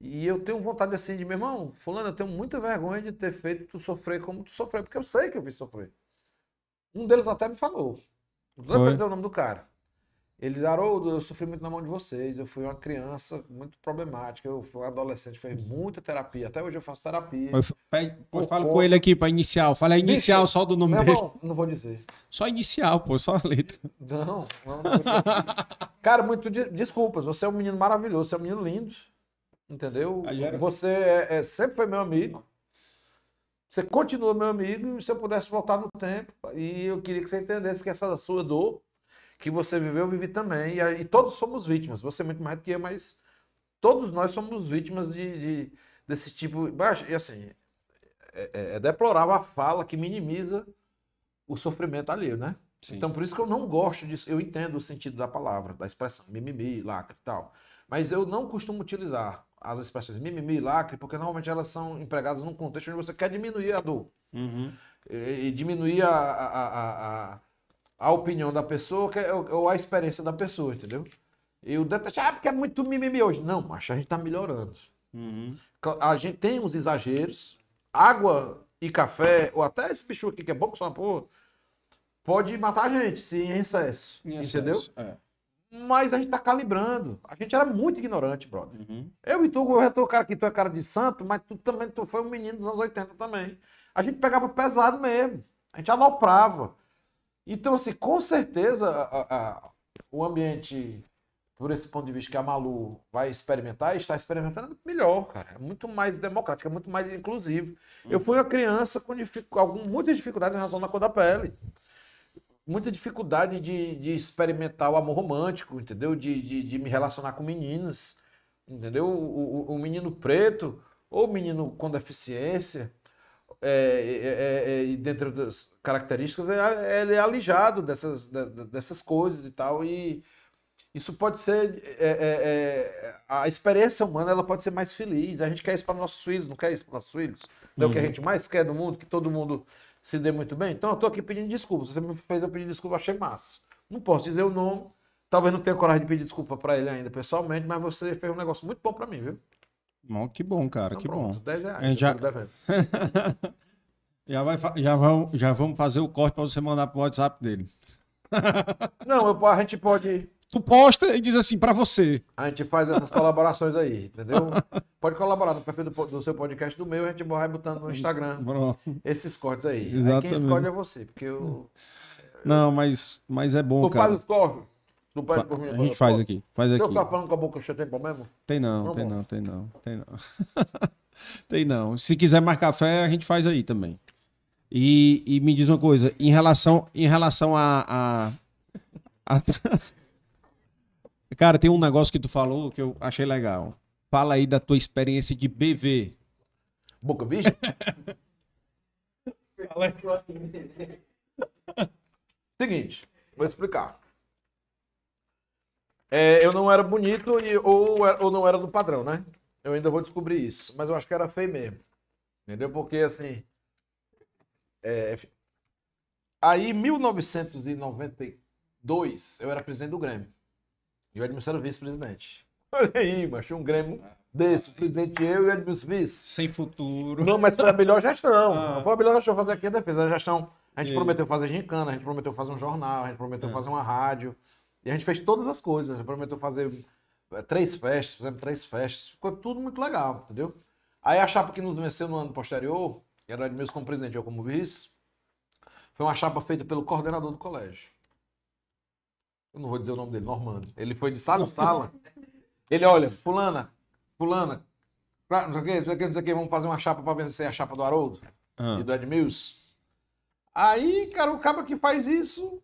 E eu tenho vontade assim de, meu irmão, fulano, eu tenho muita vergonha de ter feito tu sofrer como tu sofreu, porque eu sei que eu fiz sofrer. Um deles até me falou. Não vou Foi? dizer o nome do cara. Ele disse, Haroldo, eu sofri muito na mão de vocês. Eu fui uma criança muito problemática. Eu fui um adolescente, fiz muita terapia. Até hoje eu faço terapia. Pois Por fala com ele aqui pra inicial. Fala a inicial só do nome dele. irmão, não vou dizer. Só inicial, pô, só a letra. Não, não, não. Cara, muito de- desculpas. Você é um menino maravilhoso, você é um menino lindo. Entendeu? Você é, é- sempre foi meu amigo. Você continua meu amigo. E se eu pudesse voltar no tempo, e eu queria que você entendesse que essa sua dor que você viveu, eu vivi também. E, e todos somos vítimas. Você é muito mais do que eu, mas todos nós somos vítimas de, de- desse tipo. E assim, é, é- é deplorável a fala que minimiza o sofrimento alheio, né? Então, por isso que eu não gosto disso. Eu entendo o sentido da palavra, da expressão mimimi, lacre e tal. Mas eu não costumo utilizar as expressões mimimi e lacre, porque normalmente elas são empregadas num contexto onde você quer diminuir a dor. Uhum. E, e diminuir a, a, a, a, opinião da pessoa que é- ou a experiência da pessoa, entendeu? Eu detesto, ah, porque é muito mimimi hoje. Não, mas a gente tá melhorando. Uhum. A gente tem uns exageros. Água e café, ou até esse bicho aqui que é bom que só uma porra, pode matar a gente se em excesso. Em entendeu? excesso, É. Mas a gente tá calibrando. A gente era muito ignorante, brother. Uhum. Eu e tu, eu já tô o cara que tu é cara de santo, mas tu também tu foi um menino dos anos 80 também. A gente pegava pesado mesmo. A gente aloprava. Então, assim, com certeza a- a- o ambiente, por esse ponto de vista que a Malu vai experimentar, está experimentando melhor, cara. É muito mais democrático, é muito mais inclusivo. Eu fui uma criança com dificu- algum, muitas dificuldades em razão da cor da pele. Muita dificuldade de, de experimentar o amor romântico, entendeu? De, de, de me relacionar com meninas, entendeu? O, o, o menino preto ou o menino com deficiência, é, é, é, é, dentre outras características, é, ele é alijado dessas, de- de- dessas coisas e tal. E isso pode ser. é, é, é, a experiência humana ela pode ser mais feliz. A gente quer isso para nossos filhos, não quer isso para nossos filhos. Não é o que a gente mais quer do mundo, que todo mundo se dê muito bem. Então eu tô aqui pedindo desculpas. Você me fez eu pedir desculpa, achei massa. Não posso dizer o nome. Talvez não tenha coragem de pedir desculpa para ele ainda pessoalmente, mas você fez um negócio muito bom para mim, viu? Bom, que bom, cara, Então que pronto, bom. 10 reais. É, já-. Já, vai, já, vão, já vamos fazer o corte pra você mandar pro WhatsApp dele. Não, eu- a gente pode. Tu posta e diz assim, pra você. A gente faz essas colaborações aí, entendeu? Pode colaborar no perfil do, do seu podcast do meu, a gente vai botando no Instagram Pronto. esses cortes aí. Aí quem Exatamente. escolhe é você, porque eu. Não, mas, mas é bom, Tu faz cara. os cortes? Tu faz Fa- por mim, A gente faz aqui, faz aqui. ficar falando com a boca cheia, tem problema? Tem não, Não, tem bom. não, tem não, tem não. tem não. Se quiser mais café, a gente faz aí também. E, e me diz uma coisa, em relação, em relação a, a, a- Cara, tem um negócio que tu falou que eu achei legal. Fala aí da tua experiência de BV. Boca vista? Seguinte, vou explicar. É, eu não era bonito e, ou, ou não era do padrão, né? Eu ainda vou descobrir isso. Mas eu acho que era feio mesmo. Entendeu? Porque assim. é, aí, em 1992, eu era presidente do Grêmio. E o Edmilson era vice-presidente. Olha aí, macho, um Grêmio desse, presidente eu e o Edmilson vice. Sem futuro. Não, mas foi a melhor gestão. Ah. Foi a melhor gestão fazer aqui a defesa. A gestão, a gente E- prometeu fazer gincana, a gente prometeu fazer um jornal, a gente prometeu fazer uma rádio. E a gente fez todas as coisas. A gente prometeu fazer eh, três festas, fizemos três festas. Ficou tudo muito legal, entendeu? Aí a chapa que nos venceu no ano posterior, que era o Edmilson como presidente e eu como vice, foi uma chapa feita pelo coordenador do colégio. Eu não vou dizer o nome dele, Normando. Ele foi de sala em sala. Ele, olha, fulana, fulana, não sei o que, não sei o que, não sei o que, vamos fazer uma chapa para vencer a chapa do Haroldo Ah, e do Edmilson. Aí, cara, o cara que faz isso,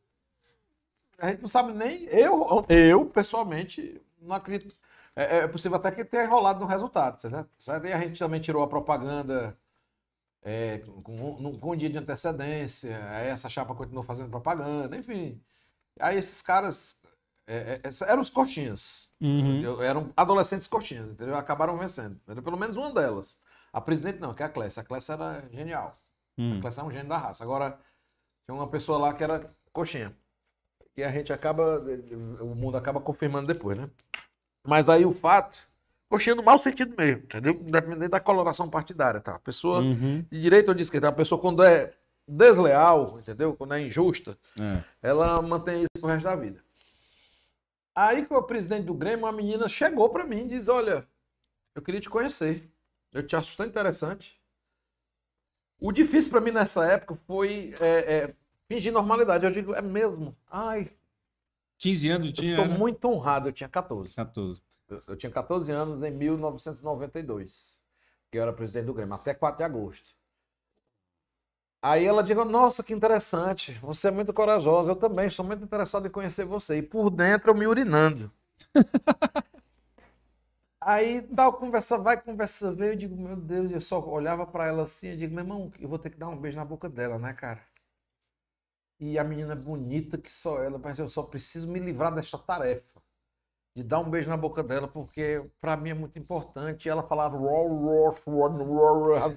a gente não sabe nem. Eu, eu pessoalmente, não acredito. É, é possível até que tenha rolado no resultado, certo? certo? E a gente também tirou a propaganda é, com, com- com um dia de antecedência, aí essa chapa continuou fazendo propaganda, enfim. Aí esses caras é, é, eram os coxinhas. uhum. Eram adolescentes coxinhas, entendeu? Acabaram vencendo. Pelo menos uma delas. A presidente não, que é a Clécia. A Clécia era genial. Hum. A Clécia é um gênio da raça. Agora, tinha uma pessoa lá que era coxinha. E a gente acaba, o mundo acaba confirmando depois, né? Mas aí o fato, coxinha no mau sentido mesmo, entendeu? Independente da coloração partidária, tá? A pessoa Uhum. de direita ou de esquerda, a pessoa quando é desleal, entendeu? Quando é injusta, É. ela mantém isso pro resto da vida. Aí que o presidente do Grêmio, uma menina chegou pra mim e diz: Olha, eu queria te conhecer. Eu te acho tão interessante. O difícil pra mim nessa época foi é, é, fingir normalidade. Eu digo, é mesmo? Ai, 15 anos eu tinha. estou era? muito honrado. Eu tinha 14. 14. Eu, eu tinha 14 anos em 1992, que eu era presidente do Grêmio, até 4 de agosto. Aí ela diz, nossa, que interessante, você é muito corajosa, eu também estou muito interessado em conhecer você. E por dentro eu me urinando. Aí tal, conversa vai, conversa veio, eu digo, meu Deus, eu só olhava pra ela assim, eu digo, meu irmão, eu vou ter que dar um beijo na boca dela, né, cara? E a menina bonita que só ela, mas eu só preciso me livrar desta tarefa de dar um beijo na boca dela, porque pra mim é muito importante. E ela falava, não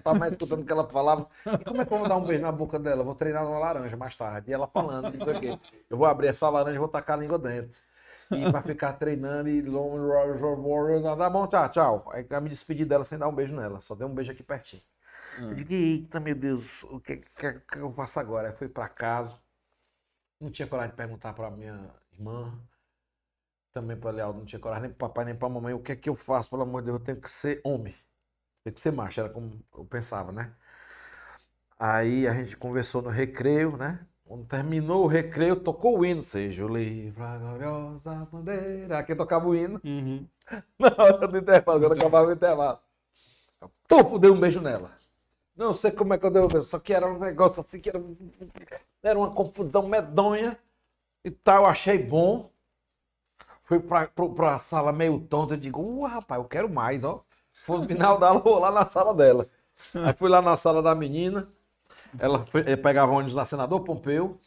tava mais escutando o que ela falava. E como é que eu vou dar um beijo na boca dela? Eu vou treinar uma laranja mais tarde. E ela falando, não sei o quê. Eu vou abrir essa laranja e vou tacar a língua dentro. E vai ficar treinando e tá bom, tchau, tchau. Aí eu me despedi dela sem dar um beijo nela, só dei um beijo aqui pertinho. Eu digo, eita, meu Deus, o que, que, que eu faço agora? Aí fui pra casa, não tinha coragem de perguntar pra minha irmã, também pra Lealdo, não tinha coragem nem pro papai nem pra mamãe, o que é que eu faço, pelo amor de Deus, eu tenho que ser homem, tenho que ser macho, era como eu pensava, né? Aí a gente conversou no recreio, né? Quando terminou o recreio, tocou o hino, seja o livre, a gloriosa bandeira, aqui tocava o hino, Uhum. na hora do intervalo, quando acabava o intervalo. Eu, Puf, dei um beijo nela. Não sei como é que eu dei um beijo, só que era um negócio assim, que era, era uma confusão medonha e tal, achei bom. Fui pra, pro- pra sala meio tonto, eu digo, uh, rapaz, eu quero mais, ó. Foi no final da aula, vou lá na sala dela. Aí fui lá na sala da menina, ela foi- eh, pegava ônibus na Senador Pompeu,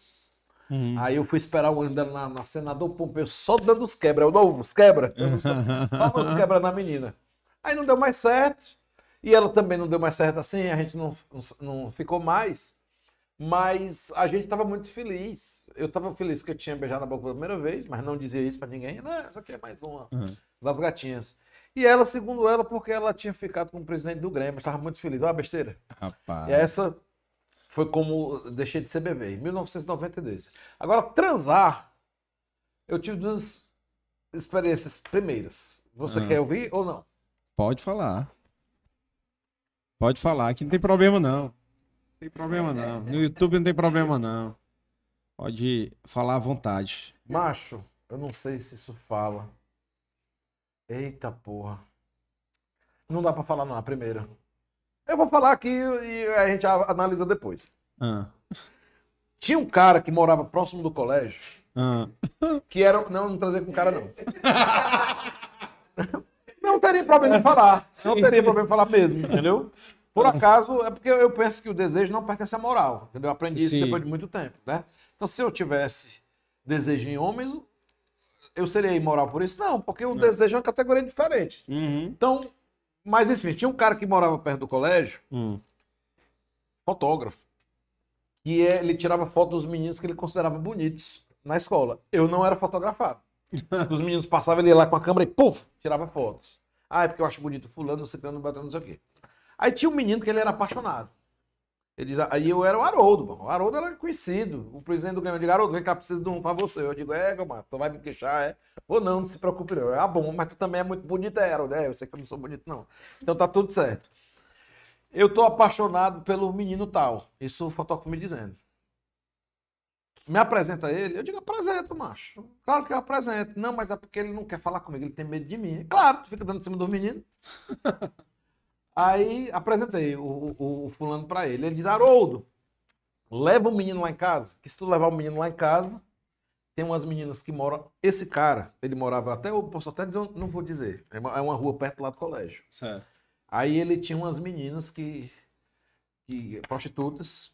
Uhum. aí eu fui esperar o ônibus dela na, na Senador Pompeu, só dando os quebra, eu não, os quebra. Sou- Vamos quebrar na menina. Aí não deu mais certo. E ela também não deu mais certo assim, a gente não, não, não ficou mais. Mas a gente estava muito feliz. Eu estava feliz que eu tinha beijado na boca pela primeira vez, mas não dizia isso para ninguém. Não, essa aqui é mais uma Uhum. das gatinhas. E ela, segundo ela, porque ela tinha ficado com o presidente do Grêmio, estava muito feliz. Olha a besteira. Rapaz. E essa foi como deixei de ser bebê, em 1992. Agora, transar, eu tive duas experiências primeiras. Você Ah. quer ouvir ou não? Pode falar. Pode falar, que não tem problema não. Não tem problema não. No YouTube não tem problema não. Pode falar à vontade. Macho, eu não sei se isso fala. Eita porra. Não dá pra falar não, a primeira. Eu vou falar aqui e a gente analisa depois. Ah, Tinha um cara que morava próximo do colégio, ah. que era... Não, não trazer com cara não. Não teria problema em falar. Não Sim. teria problema em falar mesmo, entendeu? Por acaso, é porque eu penso que o desejo não pertence à moral, entendeu? Eu aprendi isso Sim. depois de muito tempo, né? Então, se eu tivesse desejo em homens, eu seria imoral por isso? Não, porque o desejo é uma categoria diferente. Uhum. Então, mas enfim, tinha um cara que morava perto do colégio, Hum. fotógrafo, e é- ele tirava foto dos meninos que ele considerava bonitos na escola. Eu não era fotografado. Os meninos passavam, ele ia lá com a câmera e puf, tirava fotos. Ah, é porque eu acho bonito fulano, ciclano, batendo, não sei o quê. Aí tinha um menino que ele era apaixonado. Ele, aí eu era o Haroldo, bom. O Haroldo era conhecido. O presidente do Grêmio, eu digo, Haroldo, vem cá, preciso de um pra você. Eu digo, é, mano, tu vai me queixar, é? Ou não, não se preocupe não. Ah, bom, mas tu também é muito bonito, é, Haroldo. É, eu sei que eu não sou bonito, não. Então tá tudo certo. Eu tô apaixonado pelo menino tal. Isso o fotógrafo me dizendo. Me apresenta ele? Eu digo, apresento, macho. Claro que eu apresento. Não, mas é porque ele não quer falar comigo, ele tem medo de mim. Claro, tu fica dando em cima do menino. Aí apresentei o, o- o fulano pra ele. Ele diz, Haroldo, leva o menino lá em casa. Que se tu levar o menino lá em casa, tem umas meninas que moram. Esse cara, ele morava até, eu posso até dizer, não vou dizer. É uma, é rua perto lá do colégio. Certo. Aí ele tinha umas meninas que. que prostitutas.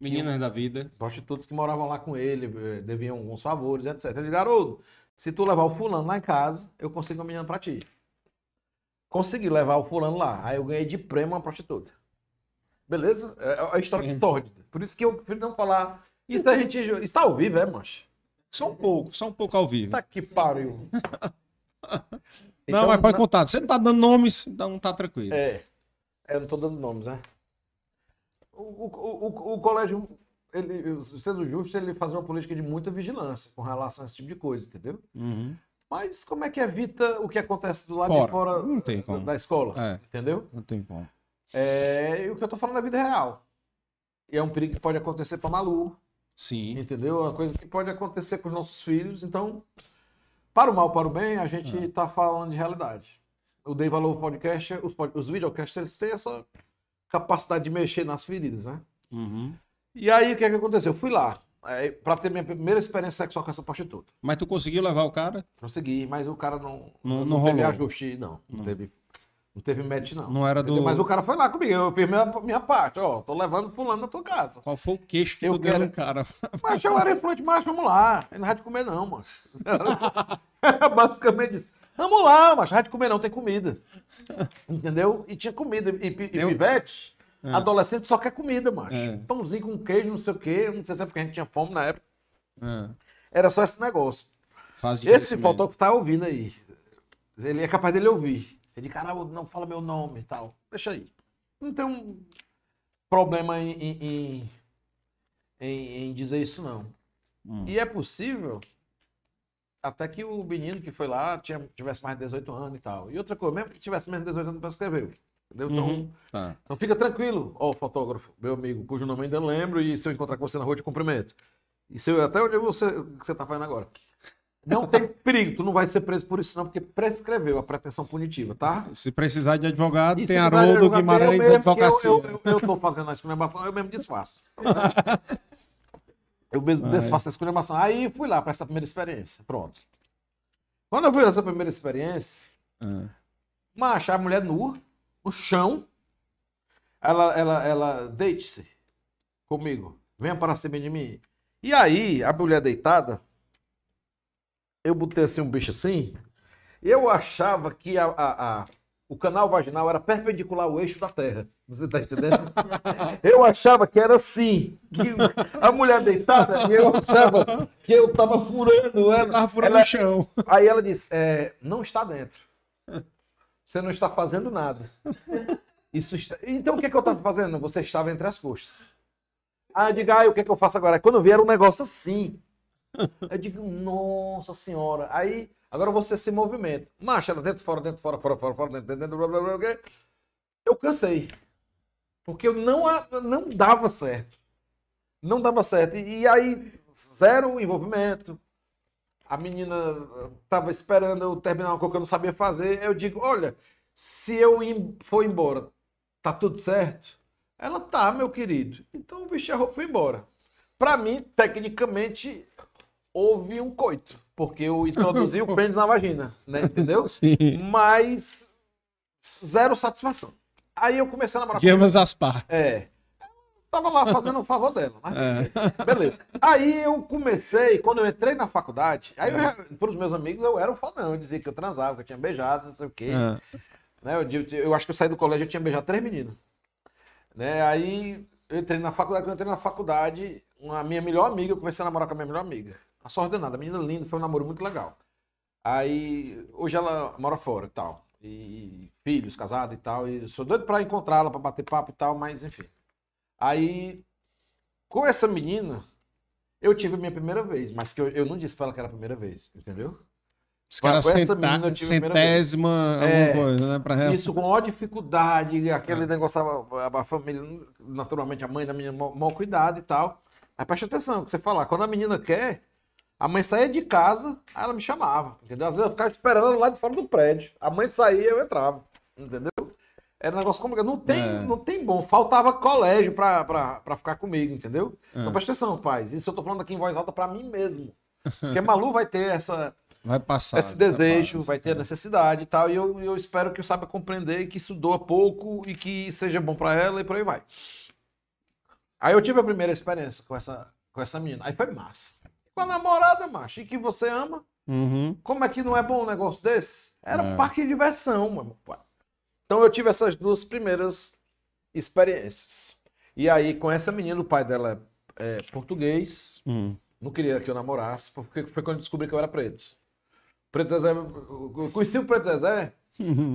Meninas da vida. Prostitutas que moravam lá com ele, eh, deviam alguns favores, etc. Ele disse, garoto, se tu levar o fulano lá em casa, eu consigo uma menina pra ti. Consegui levar o fulano lá. Aí eu ganhei de prêmio uma prostituta. Beleza? É é a história que sórdida. Por isso que eu prefiro não falar. Isso a gente. Isso tá ao vivo, é, mancha? Só um pouco, só um pouco ao vivo. Tá que pariu. Não, Então, mas pode contar. Você não tá dando nomes, então tá tranquilo. É. Eu não tô dando nomes, né? O, o, o, o colégio, ele, sendo justo, ele faz uma política de muita vigilância com relação a esse tipo de coisa, entendeu? Uhum. Mas como é que evita o que acontece do lado Fora. de fora Não tem da, como. da escola? É, Entendeu? não tem como. É, e o que eu tô falando é vida real. E é um perigo que pode acontecer para Malu, Sim. entendeu? É uma coisa que pode acontecer com os nossos filhos. Então, para o mal, para o bem, a gente É. tá falando de realidade. O Dei Valor Podcast, os, pod- os videocasts, eles têm essa capacidade de mexer nas feridas, né? Uhum. E aí, o que é que aconteceu? Eu fui lá é, para ter minha primeira experiência sexual com essa prostituta. Mas tu conseguiu levar o cara? Consegui, mas o cara não, Não- não, não teve rolou. ajuste, não. Não, Não. teve, não teve match, não. Não era do. Mas o cara foi lá comigo, eu fiz minha, minha parte, ó, tô levando fulano na tua casa. Qual foi o queixo que Eu tu deu quero- no cara? Mas eu era influente macho, vamos lá. Ele não vai de comer, não, mano. Basicamente isso. Vamos lá, mas vai de comer, não, tem comida. Entendeu? E tinha comida. E, e um- pivete, É. adolescente só quer comida, macho. É. Pãozinho com queijo, não sei o quê. Não sei se é porque a gente tinha fome na época. É. Era só esse negócio. Esse fotógrafo tá ouvindo aí. Ele é capaz dele ouvir. Ele, caramba, não fala meu nome e tal. Deixa aí. Não tem um problema em, em, em, em- em dizer isso, não. Hum. E é possível até que o menino que foi lá tinha, tivesse mais de 18 anos e tal. E outra coisa, mesmo que tivesse menos de 18 anos, não escreveu. Entendeu? Então, Uhum. Tá. então fica tranquilo, ó, fotógrafo, meu amigo, cujo nome eu ainda lembro, e se eu encontrar com você na rua, eu te cumprimento. E se eu, até onde você, que você tá fazendo agora. Não tem perigo, tu não vai ser preso por isso, não, porque prescreveu a pretensão punitiva, tá? Se precisar de advogado, E tem de Haroldo Guimarães eu Advocacia. Eu, eu, eu tô fazendo a exclamação, eu mesmo desfaço. eu mesmo desfaço a exclamação. Aí fui lá para essa primeira experiência. Pronto. Quando eu fui nessa primeira experiência, Ah. macho, a mulher nua, no chão, ela, ela, ela, deite-se comigo, venha para cima de mim. E aí, a mulher deitada, eu botei assim um bicho assim, eu achava que a, a- a- o canal vaginal era perpendicular ao eixo da Terra. Você tá entendendo? Eu achava que era assim, que a mulher deitada, e eu achava que eu tava furando ela. Tava furando Ela- o chão. Aí ela disse: é, não está dentro. Você não está fazendo nada. Isso está- Então o que, é que eu estava fazendo? Você estava entre as coxas. Aí eu digo, ah, o que, é que eu faço agora? Quando eu vi era um negócio assim. Eu digo, nossa senhora. Aí, agora você se movimenta. Marcha, dentro, fora, dentro, fora, fora, fora, fora, dentro, dentro, blá, blá, blá, blá. Eu cansei. Porque eu não, não dava certo. Não dava certo. E, e aí, zero envolvimento. A menina estava esperando eu terminar uma coisa que eu não sabia fazer. Eu digo, olha, se eu for embora, tá tudo certo? Ela tá, meu querido. Então o bicho roupa foi embora. Para mim, tecnicamente, houve um coito. Porque eu introduzi o pênis na vagina, né? Entendeu? Sim. Mas zero satisfação. Aí eu comecei a namorar De ambas as partes. é. Tava lá fazendo o favor dela. Mas... É. Beleza. Aí eu comecei, quando eu entrei na faculdade, aí eu, já- pros meus amigos eu era o fodão. Eu dizia que eu transava, que eu tinha beijado, não sei o quê. Ah. Né? Eu, digo- eu acho que eu saí do colégio, eu tinha beijado três meninas. Né? Aí eu entrei na faculdade, quando eu entrei na faculdade, uma minha melhor amiga, eu comecei a namorar com a minha melhor amiga. A sorte danada, a menina linda, foi um namoro muito legal. Aí, hoje ela mora fora e tal. E filhos, casado e tal. E sou doido pra encontrá-la, pra bater papo e tal, mas enfim. Aí, com essa menina, eu tive a minha primeira vez, mas que eu, eu não disse pra ela que era a primeira vez, entendeu? Os caras Com essa centa- menina eu tive a primeira vez. centésima, É. alguma coisa, né? Pra ela. Isso com maior dificuldade, É. aquele negócio, a, a- família, naturalmente a mãe da menina, mau cuidado e tal. Mas preste atenção, o que você falar, quando a menina quer, a mãe saía de casa, aí ela me chamava, entendeu? Às vezes eu ficava esperando lá de fora do prédio. A mãe saía eu entrava, entendeu? Era um negócio complicado. Não tem, É. não tem bom. Faltava colégio pra, pra, pra ficar comigo, entendeu? É. Então preste atenção, pais. Isso eu tô falando aqui em voz alta pra mim mesmo. Porque Malu vai ter essa, Vai passar. esse desejo, vai ter a necessidade e tal. E eu, eu espero que eu saiba compreender que isso doa pouco e que seja bom pra ela e por aí vai. Aí eu tive a primeira experiência com essa, com essa menina. Aí foi massa. Com a namorada, macho, e que você ama. Uhum. Como é que não é bom um negócio desse? Era É. parque de diversão, mano. Então eu tive essas duas primeiras experiências. E aí, com essa menina, o pai dela é português, Uhum. não queria que eu namorasse, porque foi quando eu descobri que eu era preto. Preto Zezé, eu conheci o Preto Zezé,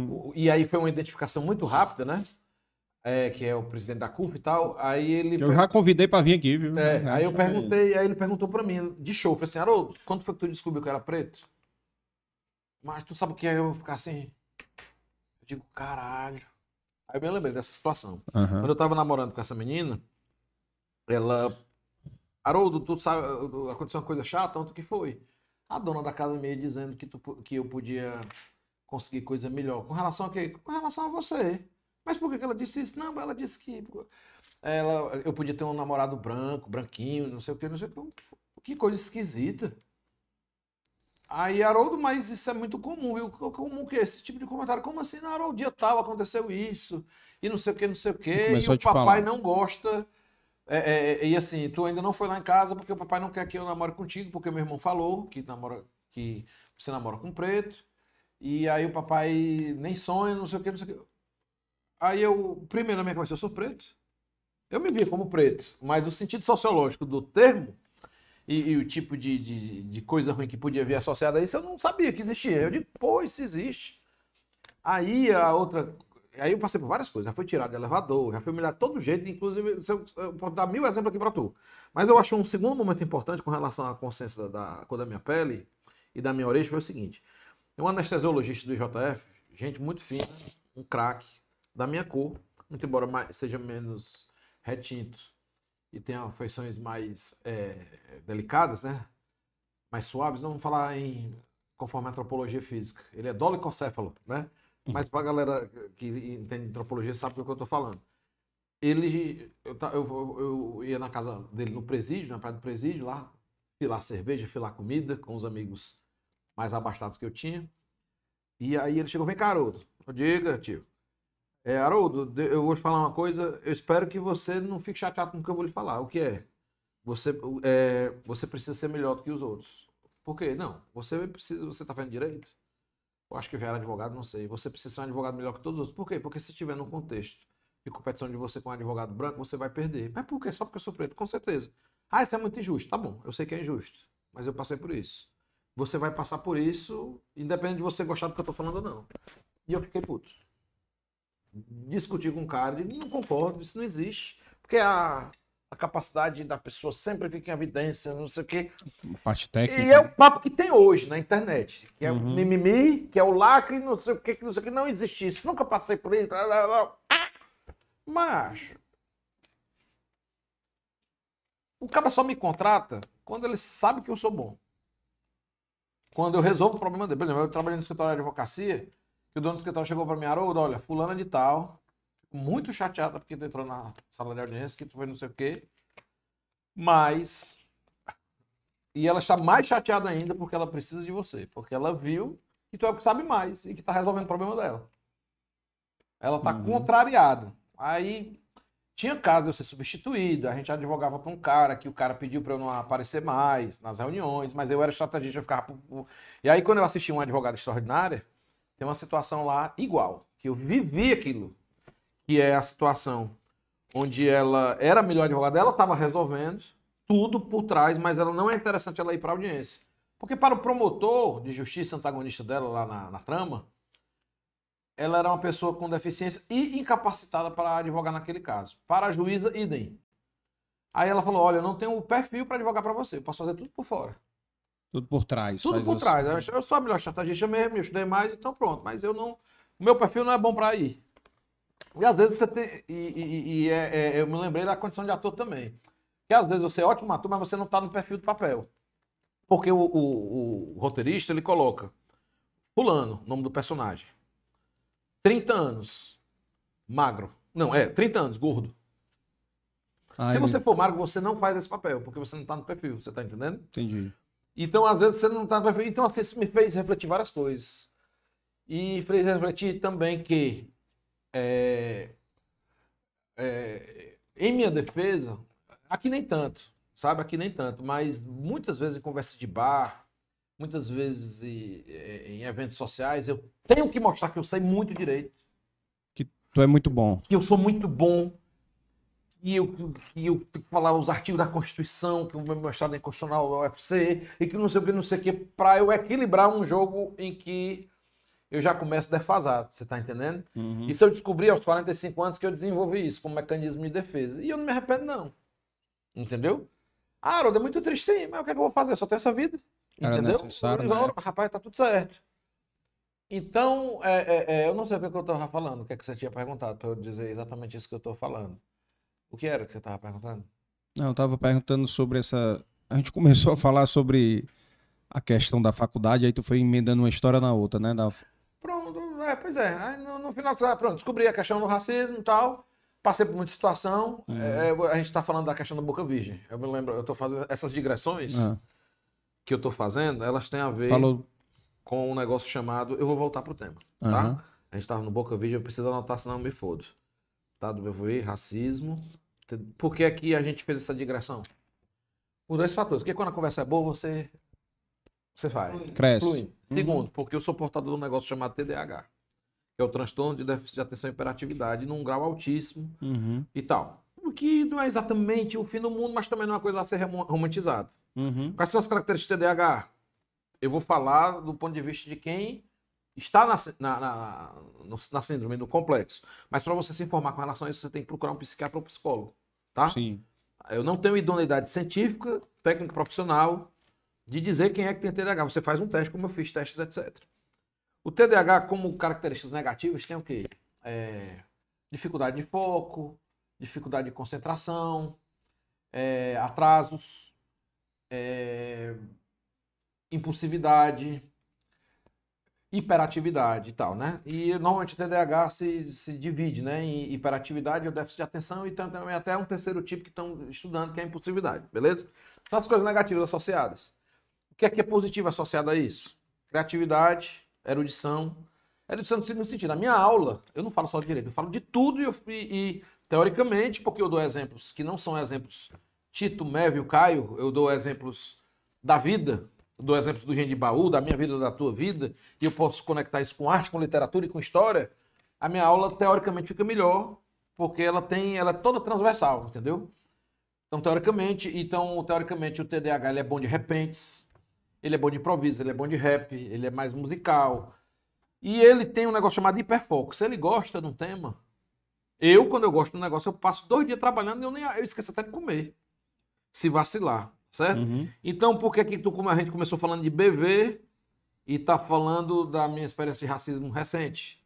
o- e aí foi uma identificação muito rápida, né? É, que é o presidente da CUF e tal. Aí ele. Eu já convidei pra vir aqui, viu? É, aí eu perguntei, aí ele perguntou pra mim, de show, falei assim, Haroldo, quando foi que tu descobriu que eu era preto? Mas tu sabe o que é eu ficar assim? Digo, caralho. Aí eu me lembrei dessa situação. Aham. Quando eu tava namorando com essa menina, ela. Haroldo, tu sabe, aconteceu uma coisa chata, ontem o que foi? A dona da casa me dizendo que, tu, que eu podia conseguir coisa melhor. Com relação a quê? Com relação a você. Mas por que que ela disse isso? Não, ela disse que ela, eu podia ter um namorado branco, branquinho, não sei o que, não sei o que. Que coisa esquisita. Aí, Haroldo, mas isso é muito comum, viu? Comum que esse tipo de comentário. Como assim? Não, Haroldo, dia tal aconteceu isso, e não sei o que, não sei o que, e a o papai falar. não gosta. É, é, e assim, tu ainda não foi lá em casa porque o papai não quer que eu namore contigo, porque meu irmão falou que, namora, que você namora com preto. E aí o papai nem sonha, não sei o que, não sei o que. Aí eu, primeiro na minha cabeça, eu sou preto. Eu me via como preto, mas o sentido sociológico do termo e, e o tipo de, de, de coisa ruim que podia vir associada a isso, eu não sabia que existia. Eu digo, pô, isso existe. Aí a outra. Aí eu passei por várias coisas. Já fui tirado de elevador, já fui humilhado de todo jeito, inclusive, eu, eu posso dar mil exemplos aqui pra tu. Mas eu acho um segundo momento importante com relação à consciência da, da cor da minha pele e da minha origem foi o seguinte. Um anestesiologista do IJF, gente muito fina, um craque, da minha cor, muito embora mais- seja menos retinto e tenha feições mais é, delicadas, né? Mais suaves, não vamos falar em conforme a antropologia física. Ele é dolicocéfalo, né? Mas pra galera que entende de antropologia sabe do que eu tô falando. Ele, eu, eu, eu- ia na casa dele no presídio, na praia do presídio, lá, filar cerveja, filar comida com os amigos mais abastados que eu tinha. E aí ele chegou, vem. Eu, Diga, tio. É, Haroldo, eu vou te falar uma coisa, eu espero que você não fique chateado com o que eu vou lhe falar. O que é? Você, é, você precisa ser melhor do que os outros. Por quê? Não, você precisa, você tá fazendo direito? Eu acho que já era advogado, não sei. Você precisa ser um advogado melhor que todos os outros. Por quê? Porque se estiver num contexto de competição de você com um advogado branco, você vai perder. Mas por quê? Só porque eu sou preto? Com certeza. Ah, isso é muito injusto. Tá bom, eu sei que é injusto. Mas eu passei por isso. Você vai passar por isso, independente de você gostar do que eu tô falando ou não. E eu fiquei puto. Discuti com o cara, ele não concordo, isso não existe. Porque a, a capacidade da pessoa sempre fica em evidência, não sei o quê. Parte técnica. E é o papo que tem hoje na internet. Que é o Uhum. mimimi, que é o lacre, não sei o que, que não sei o que. Não existe isso. Nunca passei por isso. Mas. O cara só me contrata quando ele sabe que eu sou bom. Quando eu resolvo o problema dele. Por exemplo, eu trabalhei no escritório de advocacia, que o dono do escritório chegou para mim, Haroldo, olha, fulana de tal, muito chateada porque tu entrou na sala de audiência, que tu foi não sei o quê. Mas e ela está mais chateada ainda porque ela precisa de você. Porque ela viu que tu é o que sabe mais e que está resolvendo o problema dela. Ela está Uhum. contrariada. Aí tinha caso de eu ser substituído. A gente advogava para um cara que o cara pediu para eu não aparecer mais nas reuniões, mas eu era estrategista, eu ficava. E aí, quando eu assisti uma advogada extraordinária, tem uma situação lá igual, que eu vivi aquilo, que é a situação onde ela era a melhor advogada, ela estava resolvendo tudo por trás, mas ela não é interessante ela ir para audiência. Porque para o promotor de justiça antagonista dela lá na, na trama, ela era uma pessoa com deficiência e incapacitada para advogar naquele caso. Para a juíza, idem. Aí ela falou: Olha, eu não tenho o perfil para advogar para você, eu posso fazer tudo por fora. Tudo por trás. Tudo por trás. Eu- Eu sou a melhor estrategista mesmo, eu estudei mais, então pronto. Mas eu não. O meu perfil não é bom para ir. E às vezes você tem. E, e- e é- é- eu me lembrei da condição de ator também. Que às vezes você é ótimo ator, mas você não está no perfil do papel. Porque o, o- o roteirista ele coloca Fulano, nome do personagem. 30 anos, magro. Não, é, 30 anos, gordo. Ah, Se você for magro, você não faz esse papel, porque você não está no perfil, você está entendendo? Entendi. Então, às vezes, você não está. Então, assim, isso me fez refletir várias coisas. E fez refletir também que, é, é, em minha defesa, aqui nem tanto, sabe? Aqui nem tanto, mas muitas vezes em conversa de bar, muitas vezes e- é, em eventos sociais, eu tenho que mostrar que eu sei muito direito, Tu é muito bom. que eu sou muito bom. E eu, e eu tenho que falar os artigos da Constituição, que o meu mestrado em Constitucional é UFC, e que não sei o que, não sei o que, para eu equilibrar um jogo em que eu já começo defasado, você tá entendendo? Uhum. Isso eu descobri aos 45 anos que eu desenvolvi isso como mecanismo de defesa. E eu não me arrependo, não. Entendeu? Ah, Haroldo, é muito triste, sim, mas o que, é que eu vou fazer? Eu só tenho essa vida. Era Entendeu? necessário, Eu né? Rapaz, tá tudo certo. Então, é, é, é, eu não sei o que, é que eu tava falando, o que, é que você tinha perguntado, para eu dizer exatamente isso que eu tô falando. O que era que você tava perguntando? Não, eu tava perguntando sobre essa. A gente começou a falar sobre a questão da faculdade, aí tu foi emendando uma história na outra, né? Da... Pronto, é, pois é. Aí no, no final, ah, pronto, descobri a questão do racismo e tal. Passei por muita situação. Uhum. É, a gente tá falando da questão da boca virgem. Eu me lembro, eu tô fazendo essas digressões Ah, que eu tô fazendo, elas têm a ver falou. com um negócio chamado. Eu vou voltar pro tema, tá? Aham. A gente tava no Boca Virgem, eu preciso anotar, senão eu me fodo. Tá? Do BVI, racismo. Por que aqui a gente fez essa digressão? Por dois fatores. Porque quando a conversa é boa, você. Você faz. Cresce. Flui. Segundo, porque eu sou portador de um negócio chamado TDAH, que é o transtorno de déficit de atenção e hiperatividade, num grau altíssimo Uhum. e tal. O que não é exatamente o fim do mundo, mas também não é uma coisa a ser romantizada. Uhum. Quais são as características do TDAH? Eu vou falar do ponto de vista de quem está na, na, na, no- na síndrome do complexo. Mas para você se informar com relação a isso, você tem que procurar um psiquiatra ou psicólogo. Tá? Sim. Eu não tenho idoneidade científica, técnica profissional, de dizer quem é que tem TDAH. Você faz um teste, como eu fiz testes, etc. O TDAH, como características negativas, tem o quê? É, dificuldade de foco, dificuldade de concentração, é, atrasos, é, impulsividade, hiperatividade e tal, né? E normalmente o TDAH se, se divide, né? Em hiperatividade ou déficit de atenção e também até um terceiro tipo que estão estudando, que é a impulsividade, beleza? São as coisas negativas associadas. O que é que é positivo associado a isso? Criatividade, erudição. Erudição no sentido, a minha aula, eu não falo só de direito, eu falo de tudo e, e- e, teoricamente, porque eu dou exemplos que não são exemplos Tito, Mévio, Caio, eu dou exemplos da vida, eu dou exemplos do Gente de Baú, da minha vida, da tua vida, e eu posso conectar isso com arte, com literatura e com história, a minha aula teoricamente fica melhor, porque ela tem, ela é toda transversal, entendeu? Então, teoricamente, então, teoricamente o TDAH ele é bom de repentes, ele é bom de improviso, ele é bom de rap, ele é mais musical. E ele tem um negócio chamado hiperfoco. Se ele gosta de um tema, eu, quando eu gosto de um negócio, eu passo dois dias trabalhando e eu, nem, eu esqueço até de comer. Se vacilar, certo? Uhum. Então, por que, que tu, como a gente começou falando de BV e tá falando da minha experiência de racismo recente,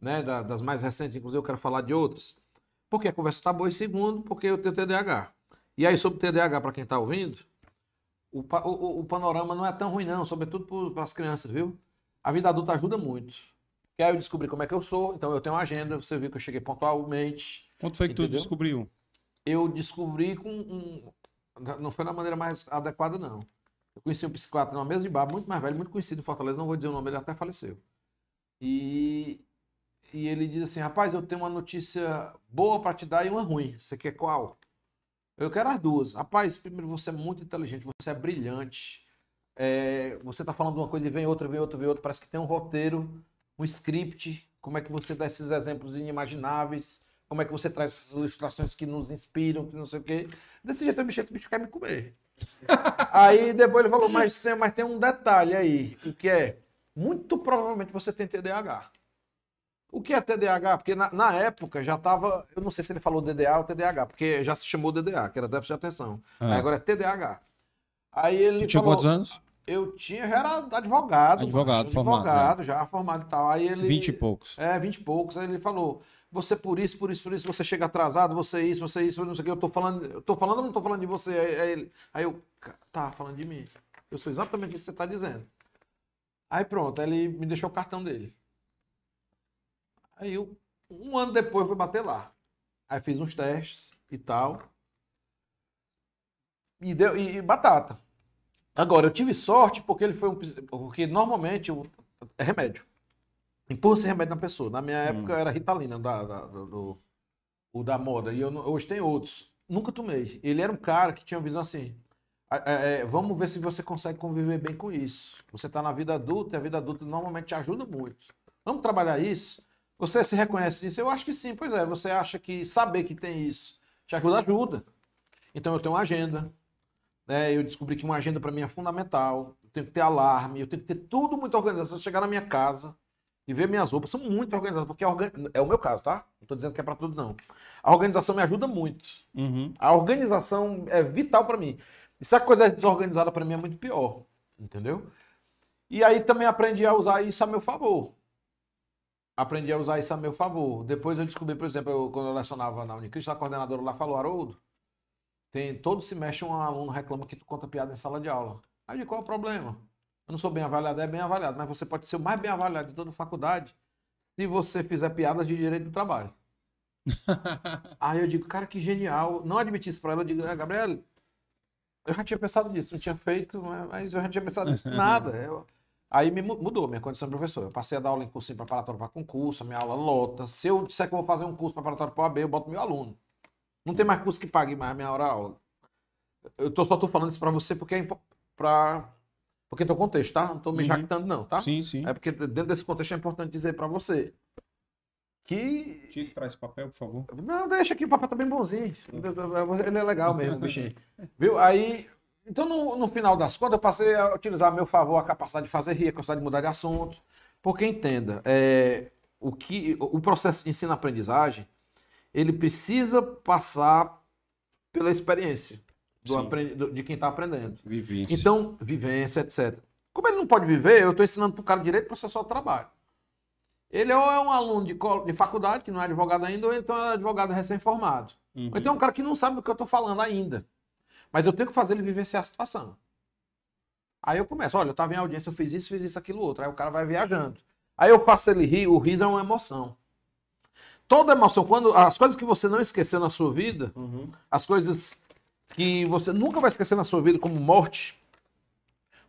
né? da- das mais recentes, inclusive eu quero falar de outras. Porque a conversa tá boa. E segundo, porque eu tenho TDAH. E aí, sobre TDAH, para quem tá ouvindo, o, o- o- panorama não é tão ruim, não, sobretudo para as crianças, viu? A vida adulta ajuda muito. Porque aí eu descobri como é que eu sou, então eu tenho uma agenda, você viu que eu cheguei pontualmente. Quanto foi que tu Entendeu? descobriu? Eu descobri com um. Não foi da maneira mais adequada, não. Eu conheci um psiquiatra numa mesa de bar, muito mais velho, muito conhecido em Fortaleza, não vou dizer o nome, ele até faleceu. E, e ele diz assim: rapaz, eu tenho uma notícia boa para te dar e uma ruim. Você quer qual? Eu quero as duas. Rapaz, primeiro, você é muito inteligente, você é brilhante. É, você tá falando uma coisa e vem outra, vem outra, vem outra. Parece que tem um roteiro, um script. Como é que você dá esses exemplos inimagináveis? Como é que você traz essas ilustrações que nos inspiram, que não sei o quê? Desse jeito, eu bicho, esse bicho quer me comer. aí depois ele falou, mas, mas tem um detalhe aí, o que é? Muito provavelmente você tem TDAH. O que é TDAH? Porque na, na época já estava, eu não sei se ele falou DDA ou TDAH, porque já se chamou DDA, que era déficit de atenção. Aí agora é TDAH. Aí ele tinha quantos anos? eu tinha, já era advogado. Advogado, macho, formado, né? Advogado, já formado e tal. Aí ele. Vinte e poucos. É, vinte e poucos. Aí ele falou: você por isso, por isso, por isso, você chega atrasado, você isso, você isso, não sei o que. Eu tô falando, eu tô falando ou não tô falando de você? Aí, aí aí eu, "Ca- tá falando de mim. Eu sou exatamente isso que você tá dizendo. Aí pronto, aí ele me deixou o cartão dele. Aí eu, um ano depois, eu fui bater lá. Aí fiz uns testes e tal. E, deu, e, e batata. Agora, eu tive sorte porque ele foi um. Porque normalmente é remédio. Impulso remédio na pessoa. Na minha época era Ritalina, da, da- do, o da moda. E eu, hoje tem outros. Nunca tomei. Ele era um cara que tinha uma visão assim. "Ah, é, é, vamos ver se você consegue conviver bem com isso. Você está na vida adulta e a vida adulta normalmente te ajuda muito. Vamos trabalhar isso? Você se reconhece nisso? Eu acho que sim, pois é. Você acha que saber que tem isso Te ajuda, ajuda. Então eu tenho uma agenda. Né? Eu descobri que uma agenda para mim é fundamental. Eu tenho que ter alarme, eu tenho que ter tudo muito organizado. Se eu chegar na minha casa e ver minhas roupas, são muito organizadas, porque é, organ... é o meu caso, tá? Não estou dizendo que é para todos, não. A organização me ajuda muito. Uhum. A organização é vital para mim. E se a coisa é desorganizada para mim é muito pior. Entendeu? E aí também aprendi a usar isso a meu favor. Aprendi a usar isso a meu favor. Depois eu descobri, por exemplo, eu, quando eu lecionava na Unicristo, a coordenadora lá falou, Haroldo, tem, todo semestre um aluno reclama que tu conta piada em sala de aula. Aí qual é o problema? Eu não sou bem avaliado, é bem avaliado, mas você pode ser o mais bem avaliado de toda a faculdade se você fizer piadas de direito do trabalho. Aí eu digo, cara, que genial. Não admiti isso pra ela, eu digo, ah, Gabriel, eu já tinha pensado nisso, não tinha feito, mas eu já tinha pensado nisso. Nada. Eu... Aí me mudou minha condição de professor. Eu passei a dar aula em curso preparatório para concurso, a minha aula lota. Se eu disser que eu vou fazer um curso preparatório para o AB, eu boto meu aluno. Não tem mais curso que pague mais a minha hora aula. Eu tô, só tô falando isso para você porque é para porque tem contexto, tá? Não tô me uhum. jactando não, tá? Sim, sim. É porque dentro desse contexto é importante dizer para você que... Tira traz papel, por favor. Não, deixa aqui, o papel tá bem bonzinho. Ele é legal mesmo, bichinho. Viu? Aí, então no, no, final das contas, eu passei a utilizar a meu favor a capacidade de fazer rir, a capacidade de mudar de assunto. Porque entenda, é, o, que, o processo de ensino-aprendizagem, ele precisa passar pela experiência do, de quem está aprendendo. Vivência. Então, vivência, etc. Como ele não pode viver, eu estou ensinando para o cara direito processual do trabalho. Ele ou é um aluno de, de faculdade, que não é advogado ainda, ou então é advogado recém-formado. Uhum. Ou então é um cara que não sabe do que eu estou falando ainda. Mas eu tenho que fazer ele vivenciar a situação. Aí eu começo, olha, eu estava em audiência, eu fiz isso, fiz isso, aquilo, outro. Aí o cara vai viajando. Aí eu faço ele rir, o riso é uma emoção. Toda emoção, quando as coisas que você não esqueceu na sua vida, uhum. as coisas que você nunca vai esquecer na sua vida, como morte,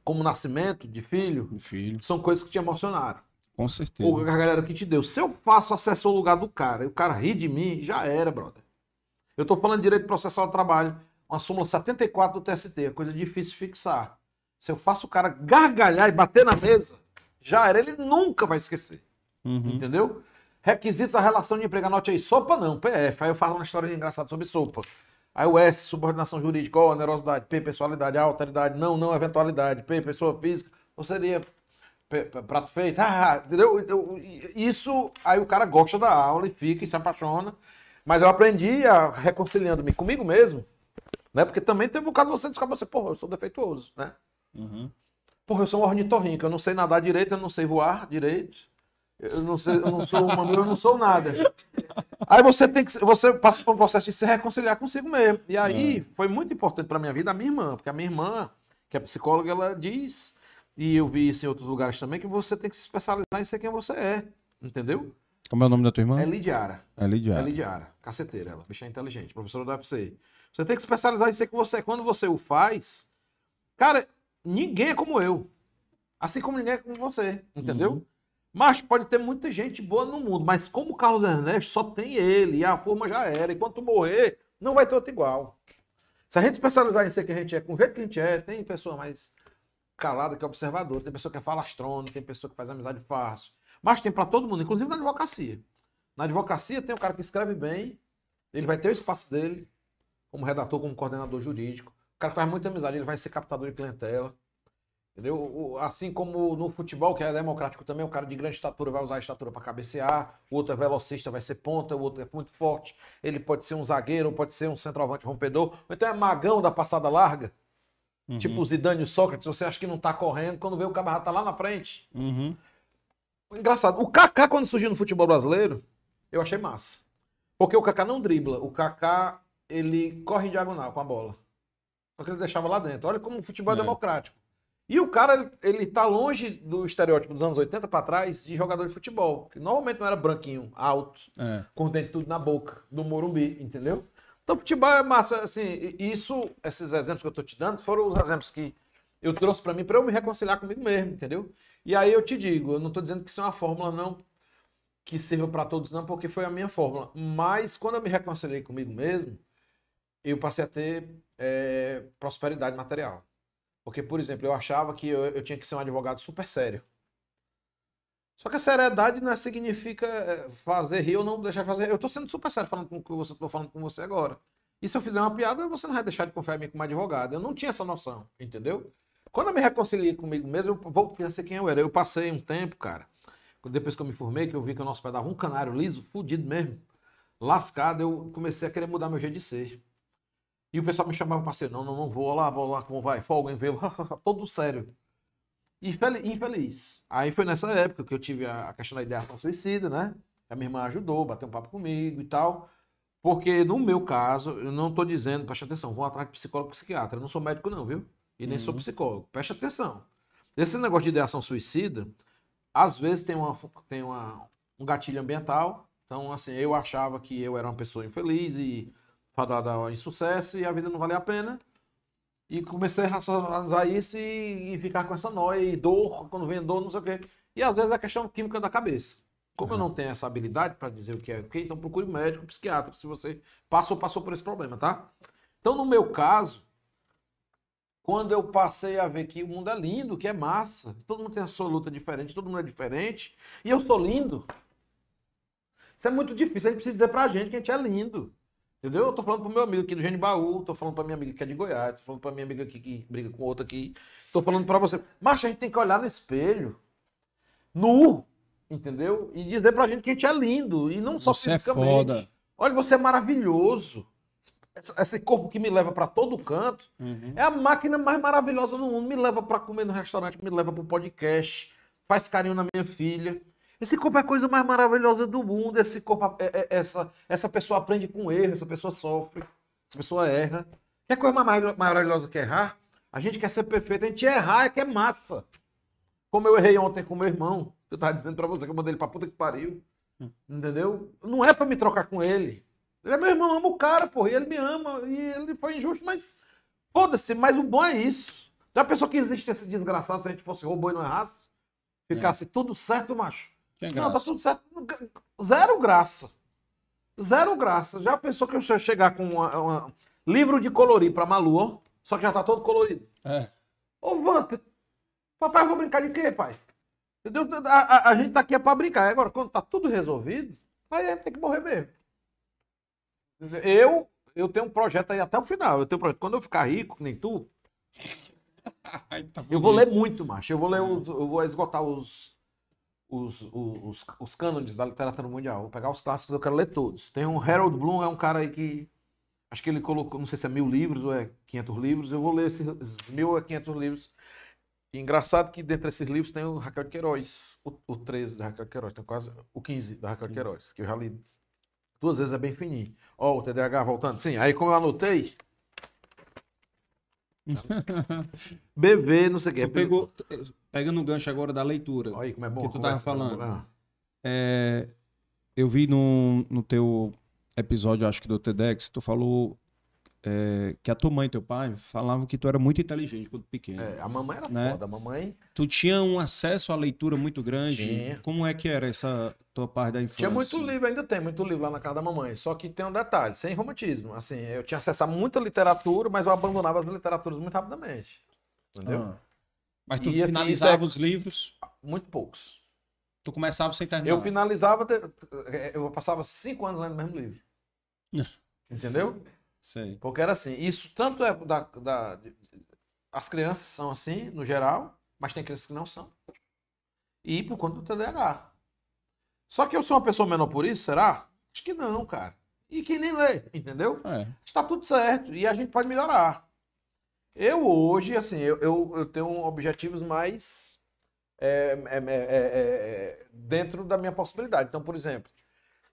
como nascimento de filho, filho. são coisas que te emocionaram. Com certeza. Ou a galera que te deu. Se eu faço acesso ao lugar do cara e o cara ri de mim, já era, brother. Eu tô falando de direito processual do trabalho, uma súmula 74 do TST, é coisa difícil de fixar. Se eu faço o cara gargalhar e bater na mesa, já era, ele nunca vai esquecer. Uhum. Entendeu? Requisitos da relação de emprego, anote aí, sopa não, PF. Aí eu falo uma história engraçada sobre sopa. Aí o S, subordinação jurídica, O, onerosidade, P, pessoalidade, alteridade, não, não, eventualidade, P, pessoa física, ou seria prato feito, ah, entendeu? Então, isso, aí o cara gosta da aula e fica e se apaixona. Mas eu aprendi a reconciliando-me comigo mesmo, né? Porque também teve um caso de você descobrir você, porra, eu sou defeituoso, né? Uhum. Porra, eu sou um ornitorrinco, eu não sei nadar direito, eu não sei voar direito. Eu não, sei, eu não sou eu não sou nada. Aí você tem que, você passa por um processo de se reconciliar consigo mesmo. E aí é. foi muito importante para minha vida a minha irmã, porque a minha irmã, que é psicóloga, ela diz e eu vi isso em outros lugares também, que você tem que se especializar em ser quem você é. Entendeu? Como é o nome da tua irmã? É Lidiara. É Lidiara. É Lidiara. Caceteira, ela. Bicha inteligente, professora da UFC. Você tem que se especializar em ser quem você é. Quando você o faz, cara, ninguém é como eu. Assim como ninguém é como você. Entendeu? Uhum. Mas pode ter muita gente boa no mundo, mas como o Carlos Ernesto só tem ele, e a forma já era. Enquanto morrer, não vai ter outro igual. Se a gente especializar em ser quem a gente é, com o jeito que a gente é, tem pessoa mais calada que é observador, tem pessoa que é falastrona, tem pessoa que faz amizade fácil. Mas tem para todo mundo, inclusive na advocacia. Na advocacia tem o cara que escreve bem, ele vai ter o espaço dele, como redator, como coordenador jurídico. O cara que faz muita amizade, ele vai ser captador de clientela. Entendeu? Assim como no futebol, que é democrático também, o cara de grande estatura vai usar a estatura para cabecear, o outro é velocista, vai ser ponta, o outro é muito forte, ele pode ser um zagueiro, pode ser um centroavante rompedor, ou então é magão da passada larga. Uhum. Tipo o Zidane e o Sócrates, você acha que não tá correndo, quando vê o Camarada tá lá na frente. Uhum. Engraçado. O Kaká, quando surgiu no futebol brasileiro, eu achei massa. Porque o Kaká não dribla. O Kaká, ele corre em diagonal com a bola. Só que ele deixava lá dentro. Olha como o futebol é, é democrático. E o cara, ele tá longe do estereótipo dos anos 80 para trás de jogador de futebol. Que normalmente não era branquinho, alto, é. com o dente tudo na boca, do Morumbi, entendeu? Então, futebol é massa, assim, isso, esses exemplos que eu tô te dando, foram os exemplos que eu trouxe para mim para eu me reconciliar comigo mesmo, entendeu? E aí eu te digo, eu não tô dizendo que isso é uma fórmula não que sirva para todos não, porque foi a minha fórmula. Mas quando eu me reconciliei comigo mesmo, eu passei a ter é, prosperidade material. Porque, por exemplo, eu achava que eu, eu tinha que ser um advogado super sério. Só que a seriedade não é, significa é, fazer rir ou não deixar de fazer. Eu estou sendo super sério falando com você, tô falando com você agora. E se eu fizer uma piada, você não vai deixar de confiar em mim como advogado. Eu não tinha essa noção, entendeu? Quando eu me reconciliei comigo mesmo, eu voltei a ser quem eu era. Eu passei um tempo, cara, depois que eu me formei, que eu vi que o nosso pé dava um canário liso, fudido mesmo, lascado, eu comecei a querer mudar meu jeito de ser. E o pessoal me chamava para ser, não, não, não vou lá, vou lá, como vai, folga em vê-lo, todo sério. E infeliz. Aí foi nessa época que eu tive a questão da ideação suicida, né? A minha irmã ajudou, bateu um papo comigo e tal. Porque no meu caso, eu não estou dizendo, preste atenção, vou atrás de psicólogo psiquiatra. Eu não sou médico, não, viu? E nem uhum. sou psicólogo. Preste atenção. Esse negócio de ideação suicida, às vezes tem, uma, tem uma, um gatilho ambiental. Então, assim, eu achava que eu era uma pessoa infeliz e fadada em sucesso e a vida não valia a pena. E comecei a racionalizar isso e, e, ficar com essa noia e dor, quando vem dor, não sei o quê. E às vezes é questão química da cabeça. Como uhum. eu não tenho essa habilidade para dizer o que é o que, então procure um médico, um psiquiatra, se você passou ou passou por esse problema, tá? Então, no meu caso, quando eu passei a ver que o mundo é lindo, que é massa, todo mundo tem a sua luta diferente, todo mundo é diferente, e eu sou lindo. Isso é muito difícil, a gente precisa dizer pra gente que a gente é lindo. Entendeu? Eu tô falando pro meu amigo aqui do Genibaú, tô falando pra minha amiga que é de Goiás, tô falando pra minha amiga aqui que briga com outra aqui, tô falando pra você. Mas a gente tem que olhar no espelho, nu, entendeu? E dizer pra gente que a gente é lindo, e não só você é fisicamente. É foda. Olha, você é maravilhoso. Esse corpo que me leva para todo canto uhum. é a máquina mais maravilhosa do mundo. Me leva para comer no restaurante, me leva para podcast, faz carinho na minha filha. Esse corpo é a coisa mais maravilhosa do mundo. Esse corpo, é, é, essa, essa pessoa aprende com erro, essa pessoa sofre, essa pessoa erra. Que coisa mais maravilhosa que errar? A gente quer ser perfeito, a gente errar é que é massa. Como eu errei ontem com meu irmão. Eu tava dizendo pra você que eu mandei ele pra puta que pariu. Hum. Entendeu? Não é pra me trocar com ele. Ele é meu irmão, ama o cara, porra. E ele me ama. E ele foi injusto, mas foda-se. Mas o bom é isso. Já pensou que existe esse desgraçado se a gente fosse robô e não errasse? Ficasse é. tudo certo, macho? Tem não, tá tudo certo. Zero graça. Zero graça. Já pensou que eu chegar com uma... livro de colorir pra Malu, ó? Só que já tá todo colorido. É. Ô, Vanta, papai, eu vou brincar de quê, pai? Entendeu? A, a, a, gente tá aqui é pra brincar. Agora, quando tá tudo resolvido, aí tem que morrer mesmo. Eu, eu tenho um projeto aí até o final. Eu tenho um projeto. Quando eu ficar rico, nem tu, tá eu vou ler muito, macho. Eu vou ler os, eu vou esgotar os, os, os, os cânones da literatura mundial. Vou pegar os clássicos, eu quero ler todos. Tem um Harold Bloom, é um cara aí que. Acho que ele colocou, não sei se é mil livros ou é 500 livros. Eu vou ler esses, esses mil ou 500 livros. E engraçado que dentre esses livros tem o Raquel Queiroz, o, o 13 da Raquel Queiroz, tem quase o 15 da Raquel Queiroz, que eu já li duas vezes, é bem fininho. Ó, oh, o TDAH voltando. Sim, aí como eu anotei, BV, não sei o quê. Pegou, pegando o gancho agora da leitura. Olha aí como é bom. Que tu tava falando. Ah. É, eu vi no, no teu episódio, acho que do TEDx, tu falou é, que a tua mãe e teu pai falavam que tu era muito inteligente quando pequeno. É, a mamãe era né? foda, a mamãe... Tu tinha um acesso à leitura muito grande? Tinha. Como é que era essa tua parte da infância? Tinha muito livro, ainda tem muito livro lá na casa da mamãe, só que tem um detalhe, sem romantismo. Assim, eu tinha acesso a muita literatura, mas eu abandonava as literaturas muito rapidamente. Entendeu? Ah. Mas tu e, assim, finalizava é... os livros? Muito poucos. Tu começava sem terminar? Eu finalizava, eu passava cinco anos lendo o mesmo livro. Entendeu? Sei. Porque era assim, isso tanto é da, da, as crianças são assim, no geral, mas tem crianças que não são. E por conta do TDAH. Só que eu sou uma pessoa menor por isso, será? Acho que não, cara. E que nem lê, entendeu? É. Está tudo certo e a gente pode melhorar. Eu hoje, assim, eu, eu, eu tenho objetivos mais é, é, é, é, é dentro da minha possibilidade. Então, por exemplo,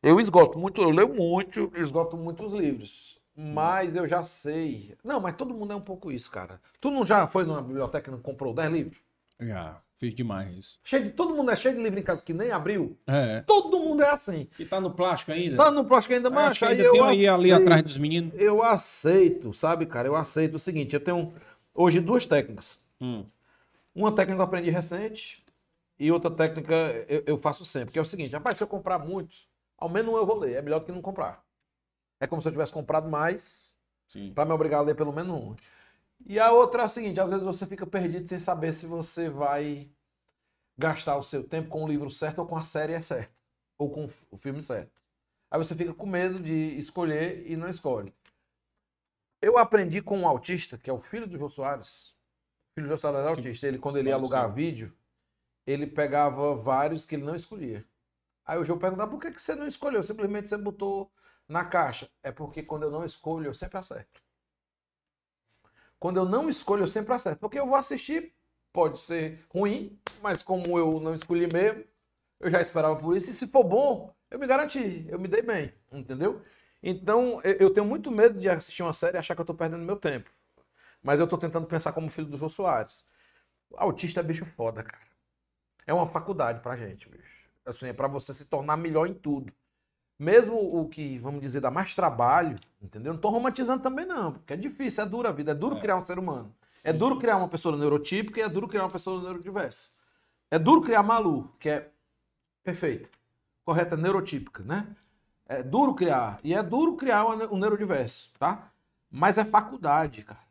eu esgoto muito, eu leio muito, esgoto muitos livros. Mas eu já sei. Não, mas todo mundo é um pouco isso, cara. Tu não já foi numa biblioteca e não comprou 10 livros? Já, fiz demais isso. Cheio de, todo mundo é cheio de livro em casa que nem abriu. É. Todo mundo é assim. E tá no plástico ainda? Tá no plástico ainda, mas ainda tem aí ali atrás dos meninos. Eu aceito, sabe, cara? Eu aceito o seguinte, eu tenho hoje duas técnicas. Hum. Uma técnica eu aprendi recente e outra técnica eu, eu faço sempre, que é o seguinte, rapaz, se eu comprar muito, ao menos um eu vou ler, é melhor do que não comprar. É como se eu tivesse comprado mais para me obrigar a ler pelo menos um. E a outra é a seguinte: às vezes você fica perdido sem saber se você vai gastar o seu tempo com o livro certo ou com a série certa, ou com o filme certo. Aí você fica com medo de escolher e não escolhe. Eu aprendi com um autista, que é o filho do Jô Soares. O filho do Jô Soares era Que- autista. Ele, quando ele ia alugar vídeo, ele pegava vários que ele não escolhia. Aí o Jô perguntava, por que, que você não escolheu? Simplesmente você botou na caixa. É porque quando eu não escolho, eu sempre acerto. Quando eu não escolho, eu sempre acerto. Porque eu vou assistir, pode ser ruim, mas como eu não escolhi mesmo, eu já esperava por isso. E se for bom, eu me garanti, eu me dei bem, entendeu? Então, eu- tenho muito medo de assistir uma série e achar que eu tô perdendo meu tempo. Mas eu tô tentando pensar como filho do Jô Soares. Autista é bicho foda, cara. É uma faculdade pra gente, bicho. Assim, é pra você se tornar melhor em tudo. Mesmo o que, vamos dizer, dá mais trabalho, entendeu? Não tô romantizando também não, porque é difícil, é dura a vida, é duro É. criar um ser humano. É duro criar uma pessoa neurotípica e é duro criar uma pessoa neurodiversa. É duro criar Malu, que é perfeita, correta, neurotípica, né? É duro criar. E é duro criar uma um neurodiverso, tá? Mas é faculdade, cara.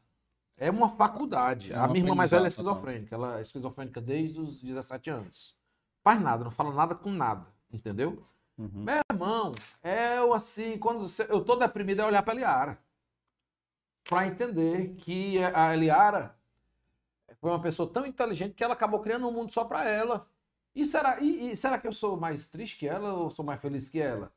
É uma faculdade. É a um minha irmã mais velha é esquizofrênica. Ela é esquizofrênica desde os 17 anos. Faz nada, não fala nada com nada, entendeu? Uhum. Meu irmão, eu assim, quando eu tô deprimido é olhar pra Eliara. Pra entender que a Eliara foi uma pessoa tão inteligente que ela acabou criando um mundo só pra ela. E será, e, e será que eu sou mais triste que ela ou sou mais feliz que ela?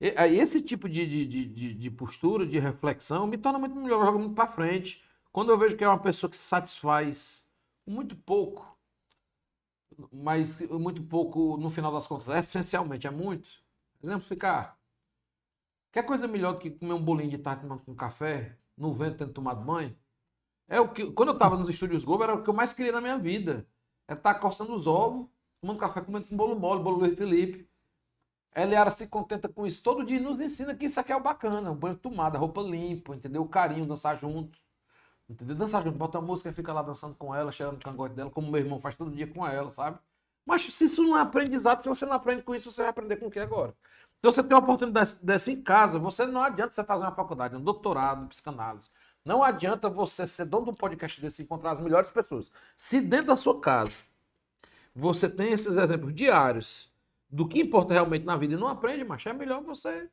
E- esse tipo de, de, de, de- postura, de reflexão, me torna muito melhor, joga muito pra frente. Quando eu vejo que é uma pessoa que se satisfaz muito pouco, mas muito pouco no final das contas, essencialmente é muito. Exemplificar. Quer coisa melhor do que comer um bolinho de tarde com café, no vento tendo tomado banho? É o que, quando eu tava nos estúdios Globo, era o que eu mais queria na minha vida. É estar coçando os ovos, tomando café, comendo com bolo mole, bolo Luiz Felipe. A Eliara se contenta com isso todo dia e nos ensina que isso aqui é o bacana. O banho tomado, a roupa limpa, entendeu? O carinho, dançar junto. Entendeu? Dançar junto, bota a música fica lá dançando com ela, cheirando o cangote dela, como meu irmão faz todo dia com ela, sabe? Mas se isso não é aprendizado, se você não aprende com isso, você vai aprender com o que agora? Se você tem uma oportunidade dessa em casa, você não adianta você fazer uma faculdade, um doutorado em psicanálise. Não adianta você ser dono de um podcast desse e encontrar as melhores pessoas. Se dentro da sua casa você tem esses exemplos diários do que importa realmente na vida e não aprende, mas é melhor você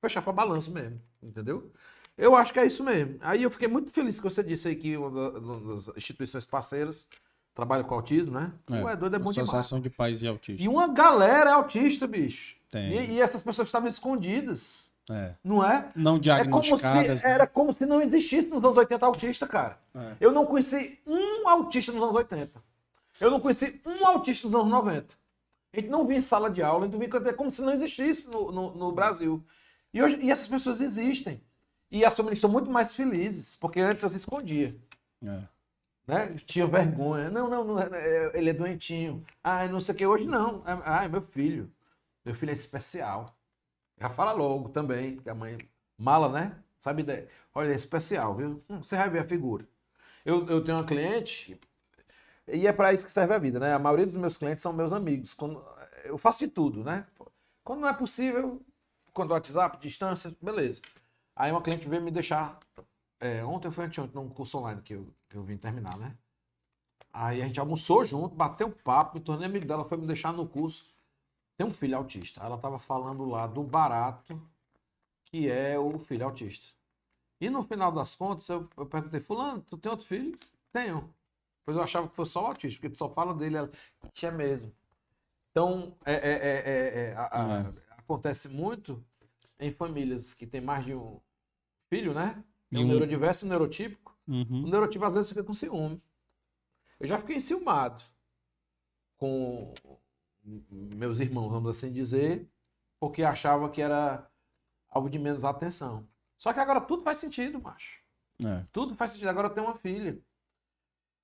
fechar para balanço mesmo, entendeu? Eu acho que é isso mesmo. Aí eu fiquei muito feliz que você disse aí que uma da- uma das instituições parceiras trabalha com autismo, né? É, Ué, doido é bom demais. Associação de Pais e Autistas. E uma galera é autista, bicho. Tem. E, e essas pessoas estavam escondidas, É. não é? Não É como diagnosticadas. se, né? era como se não existisse nos anos 80 autista, cara. É. Eu não conheci um autista nos anos 80. Eu não conheci um autista nos anos 90. A gente não via em sala de aula, a gente via, é como se não existisse no, no, no Brasil. E, hoje, e essas pessoas existem. E as famílias são muito mais felizes, porque antes você escondia. É. Né? Tinha vergonha. Não, não, não, é- ele é doentinho. Ah, não sei o que. Hoje não. Ah, é meu filho. Meu filho é especial. Já fala logo também, porque a mãe. Mala, né? Sabe ideia? Olha, é especial, viu? Hum, você vai ver a figura. Eu, eu tenho uma cliente, e é para isso que serve a vida, né? A maioria dos meus clientes são meus amigos. Quando, eu faço de tudo, né? Quando não é possível, quando o WhatsApp, distância, beleza. Aí uma cliente veio me deixar. é, ontem foi anteontem, num curso online que eu, que eu vim terminar, né? Aí a gente almoçou junto, bateu um papo, me tornei amigo dela, foi me deixar no curso. Tem um filho autista. Ela tava falando lá do barato que é o filho autista. E no final das contas, eu, eu perguntei, fulano, tu tem outro filho? Tenho. Pois eu achava que fosse só o autista, porque tu só fala dele, ela, tinha mesmo. Então, é, é, é, é, é, a- a- É. acontece muito em famílias que tem mais de um filho, né? Tem E um neurodiverso e um neurotípico. O Uhum. neurotipo às vezes fica com ciúme. Eu já fiquei enciumado com meus irmãos, vamos assim dizer, porque achava que era algo de menos atenção. Só que agora tudo faz sentido, macho. É. Tudo faz sentido. Agora eu tenho uma filha.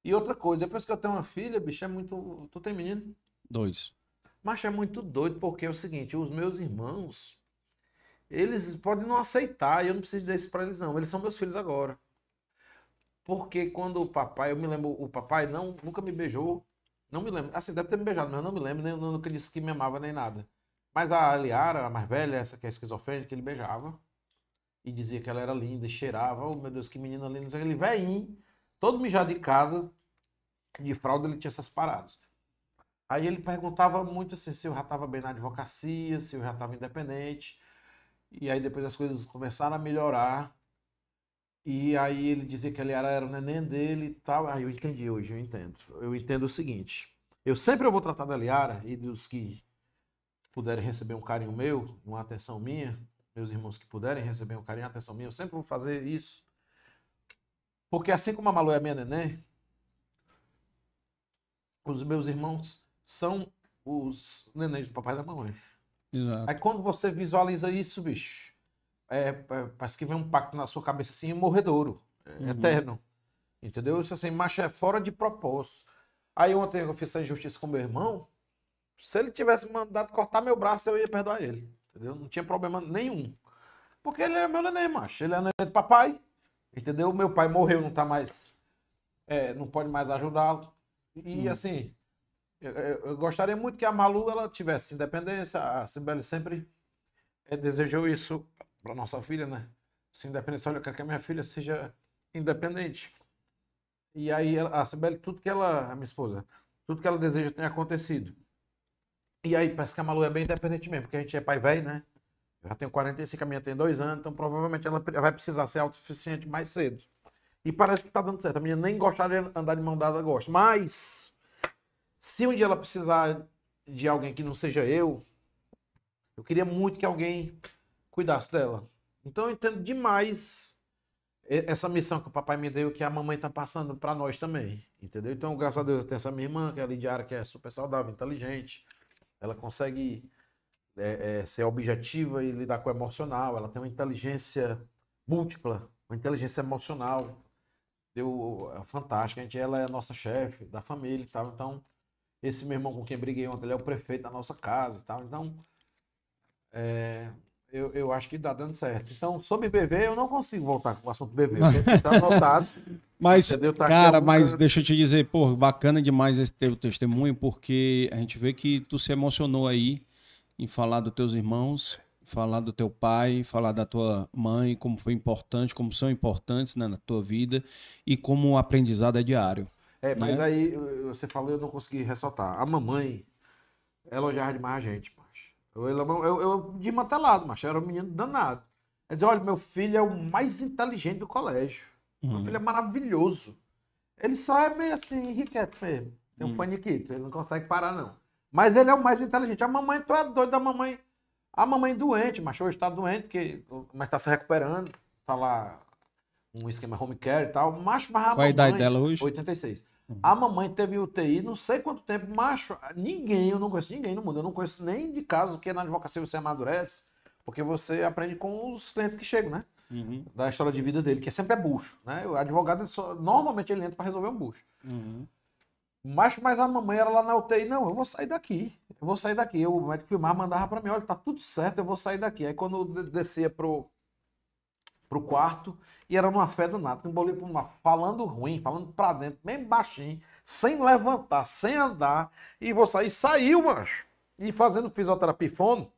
E outra coisa, depois que eu tenho uma filha, bicho, é muito. Tu tem menino? Dois. Macho, é muito doido, porque é o seguinte, os meus irmãos, eles podem não aceitar, e eu não preciso dizer isso pra eles não, eles são meus filhos agora. Porque quando o papai, eu me lembro, o papai não, nunca me beijou, não me lembro, assim, deve ter me beijado, mas eu não me lembro, nem, nunca disse que me amava nem nada. Mas a Liara, a mais velha, essa que é esquizofrênica, ele beijava, e dizia que ela era linda, e cheirava, oh meu Deus, que menina linda, ele velhinho, todo mijado de casa, de fralda, ele tinha essas paradas. Aí ele perguntava muito assim, se eu já estava bem na advocacia, se eu já estava independente. E aí depois as coisas começaram a melhorar. E aí ele dizia que ele era, era o neném dele e tal. Aí eu entendi hoje, eu entendo. Eu entendo o seguinte. Eu sempre vou tratar da Liara e dos que puderem receber um carinho meu, uma atenção minha, meus irmãos que puderem receber um carinho, uma atenção minha, eu sempre vou fazer isso. Porque assim como a Malu é minha neném, os meus irmãos são os nenéns do papai e da mamãe. Exato. Aí quando você visualiza isso, bicho, é, é, parece que vem um pacto na sua cabeça assim, morredouro, é, Uhum. eterno. Entendeu? Isso assim, macho é fora de propósito. Aí ontem eu fiz essa injustiça com meu irmão. Se ele tivesse mandado cortar meu braço, eu ia perdoar ele. Entendeu? Não tinha problema nenhum. Porque ele é meu neném, macho. Ele é neném do papai. Entendeu? Meu pai morreu, não tá mais. é, não pode mais ajudá-lo. E Hum. assim, eu, eu- gostaria muito que a Malu ela tivesse independência. A Sibeli sempre eh, desejou isso para nossa filha, né? Se independência, olha, eu quero que a minha filha seja independente. E aí a Sibeli, tudo que ela, a minha esposa, tudo que ela deseja tem acontecido. E aí parece que a Malu é bem independente mesmo, porque a gente é pai velho, né? Eu já tenho 45, a minha tem dois anos, então provavelmente ela vai precisar ser autossuficiente mais cedo. E parece que tá dando certo. A menina nem gostar de andar de mão dada, gosta. Mas, se um dia ela precisar de alguém que não seja eu, eu queria muito que alguém cuidasse dela. Então eu entendo demais essa missão que o papai me deu, que a mamãe tá passando para nós também. Entendeu? Então, graças a Deus, eu tenho essa minha irmã, que é a Lidiara, que é super saudável, inteligente. Ela consegue é, é, ser objetiva e lidar com o emocional. Ela tem uma inteligência múltipla, uma inteligência emocional. Deu, é fantástica. A gente, ela é a nossa chefe da família e tal. Então, esse meu irmão com quem briguei ontem, ele é o prefeito da nossa casa e tal. Então, é, eu, eu acho que tá dando certo. Então, sobre BV, eu não consigo voltar com o assunto. Porque tá. Mas? Tá cara, mas deixa eu te dizer, pô, bacana demais esse teu testemunho, porque a gente vê que tu se emocionou aí em falar dos teus irmãos, falar do teu pai, falar da tua mãe, como foi importante, como são importantes né, na tua vida e como o aprendizado é diário. É, mas né? aí você falou e eu não consegui ressaltar. A mamãe elogiava demais a gente, macho. Eu, eu, eu, desmantelado, macho. Eu era um menino danado. Ela dizia, olha, meu filho é o mais inteligente do colégio. Meu Uhum. filho é maravilhoso. Ele só é meio assim, riqueto mesmo. Tem um Hum. paniquito, ele não consegue parar, não. Mas ele é o mais inteligente. A mamãe, tu é doido da mamãe. A mamãe doente, mas hoje tá doente, porque, mas tá se recuperando. Tá lá um esquema home care e tal. Macho, mas Qual a idade dela hoje? 86. Uhum. A mamãe teve UTI, não sei quanto tempo, macho, ninguém, eu não conheço ninguém no mundo, eu não conheço nem de caso que na advocacia você amadurece, porque você aprende com os clientes que chegam, né? Uhum, Da história de vida dele, que sempre é bucho, né? O advogado, só- normalmente ele entra para resolver um bucho. uhum. Macho, mas a mamãe era lá na UTI, não, eu vou sair daqui, eu vou sair daqui. Eu, o médico filmar, mandava para mim, olha, tá tudo certo, eu vou sair daqui. Aí quando descia pro, pro quarto, e era numa fé danada, com um uma, falando ruim, falando pra dentro, bem baixinho, sem levantar, sem andar, e vou sair, saiu, macho. E fazendo fisioterapia fono,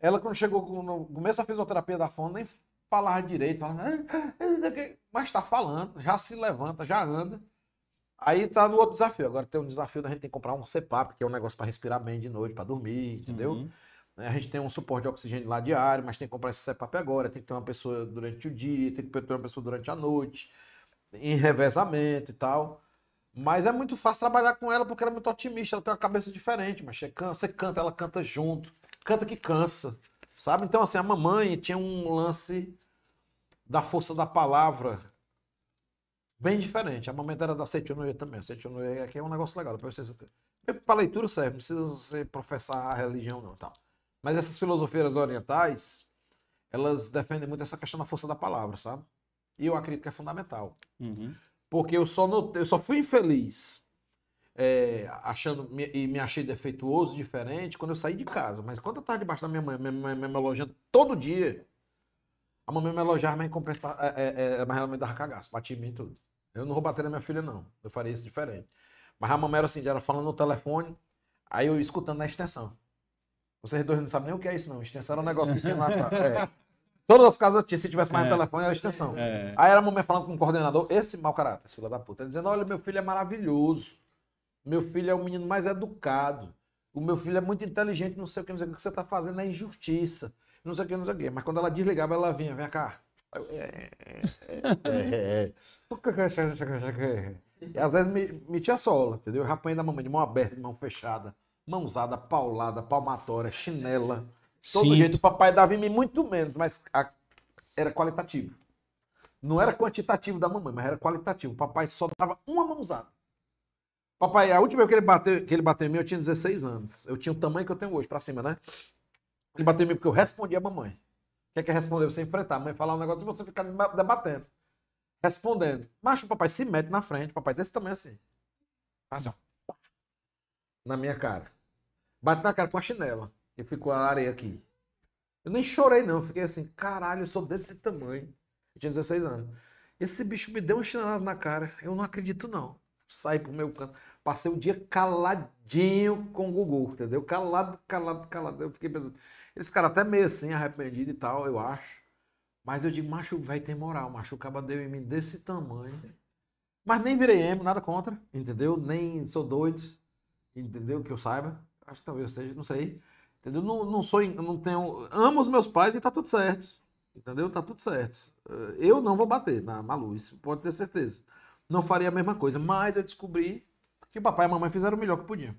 ela quando chegou no começo da fisioterapia da fono, nem falava direito, falando, "Ah, ah", mas tá falando, já se levanta, já anda. Aí tá no outro desafio. Agora tem um desafio da gente ter que comprar um CPAP, que é um negócio para respirar bem de noite, para dormir, entendeu? Uhum. Né, A gente tem um suporte de oxigênio lá diário, mas tem que comprar esse CPAP agora. Tem que ter uma pessoa durante o dia, tem que ter uma pessoa durante a noite, em revezamento e tal. Mas é muito fácil trabalhar com ela porque ela é muito otimista, ela tem uma cabeça diferente, mas você canta, ela canta junto, canta que cansa, sabe? Então, assim, a mamãe tinha um lance da força da palavra bem diferente. A mamãe era da Setionoia também. A Setionoia aqui é um negócio legal. Para vocês... Para leitura serve, não precisa você professar a religião, não. Tal. Mas essas filosofias orientais, elas defendem muito essa questão da força da palavra, sabe? E eu acredito que é fundamental. Uhum. Porque eu só, notei- eu só fui infeliz é, achando e me achei defeituoso, diferente, quando eu saí de casa. Mas quando eu estava debaixo da minha mãe, minha mãe me elogiando todo dia, a mamãe me elogiava, mas, recompensa- é, é, é, mas ela me dava cagaço, batia em mim tudo. Eu não vou bater na minha filha, não. Eu faria isso diferente. Mas a mamãe era assim, era falando no telefone, aí eu escutando na extensão. Vocês dois não sabem nem o que é isso, não. Extensão era um negócio que tinha lá. É. Todas as casas tinha, se tivesse mais É. telefone, era extensão. É. Aí era a mamãe falando com o coordenador, esse mau caráter, esse filho da puta, dizendo, olha, meu filho é maravilhoso. Meu filho é o menino mais educado. O meu filho é muito inteligente, não sei o que, não sei o que, o que você tá fazendo é injustiça. Não sei o que, não sei o que. Mas quando ela desligava, ela vinha, vem cá. Eu, é, é, é, é. E às vezes me, metia sola, entendeu? Eu apanhei da mamãe de mão aberta, de mão fechada, mãozada, paulada, palmatória, chinela. Todo Sim. jeito, o papai dava em mim muito menos, mas a- era qualitativo. Não era quantitativo da mamãe, mas era qualitativo. O papai só dava uma mãozada. Papai, a última vez que ele bateu, que ele bateu em mim, eu tinha 16 anos. Eu tinha o tamanho que eu tenho hoje, pra cima, né? Ele bateu em mim porque eu respondi a mamãe. O que é que é responder? Você enfrentar. A mãe falar um negócio e você ficar deba- debatendo. Respondendo. Mas o papai se mete na frente, papai desse tamanho assim. Assim, ó. Na minha cara. Bate na cara com a chinela. E ficou a areia aqui. Eu nem chorei, não. Fiquei assim, caralho, eu sou desse tamanho. Eu tinha 16 anos. Esse bicho me deu uma chinelada na cara. Eu não acredito, não. Saí pro meu canto. Passei o dia caladinho com o Gugu, entendeu? Calado, calado, calado. Eu fiquei pensando. Esse cara até meio assim, arrependido e tal, eu acho. Mas eu digo, macho, vai ter moral. Macho, o caba deu em mim desse tamanho. Mas nem virei emo, nada contra, entendeu? Nem sou doido, entendeu? Que eu saiba. Acho que talvez seja, não sei. Entendeu? Não, não sou, não tenho. Amo os meus pais e tá tudo certo. Entendeu? Tá tudo certo. Eh, Eu não vou bater na, na luz, pode ter certeza. Não faria a mesma coisa, mas eu descobri que papai e mamãe fizeram o melhor que podiam.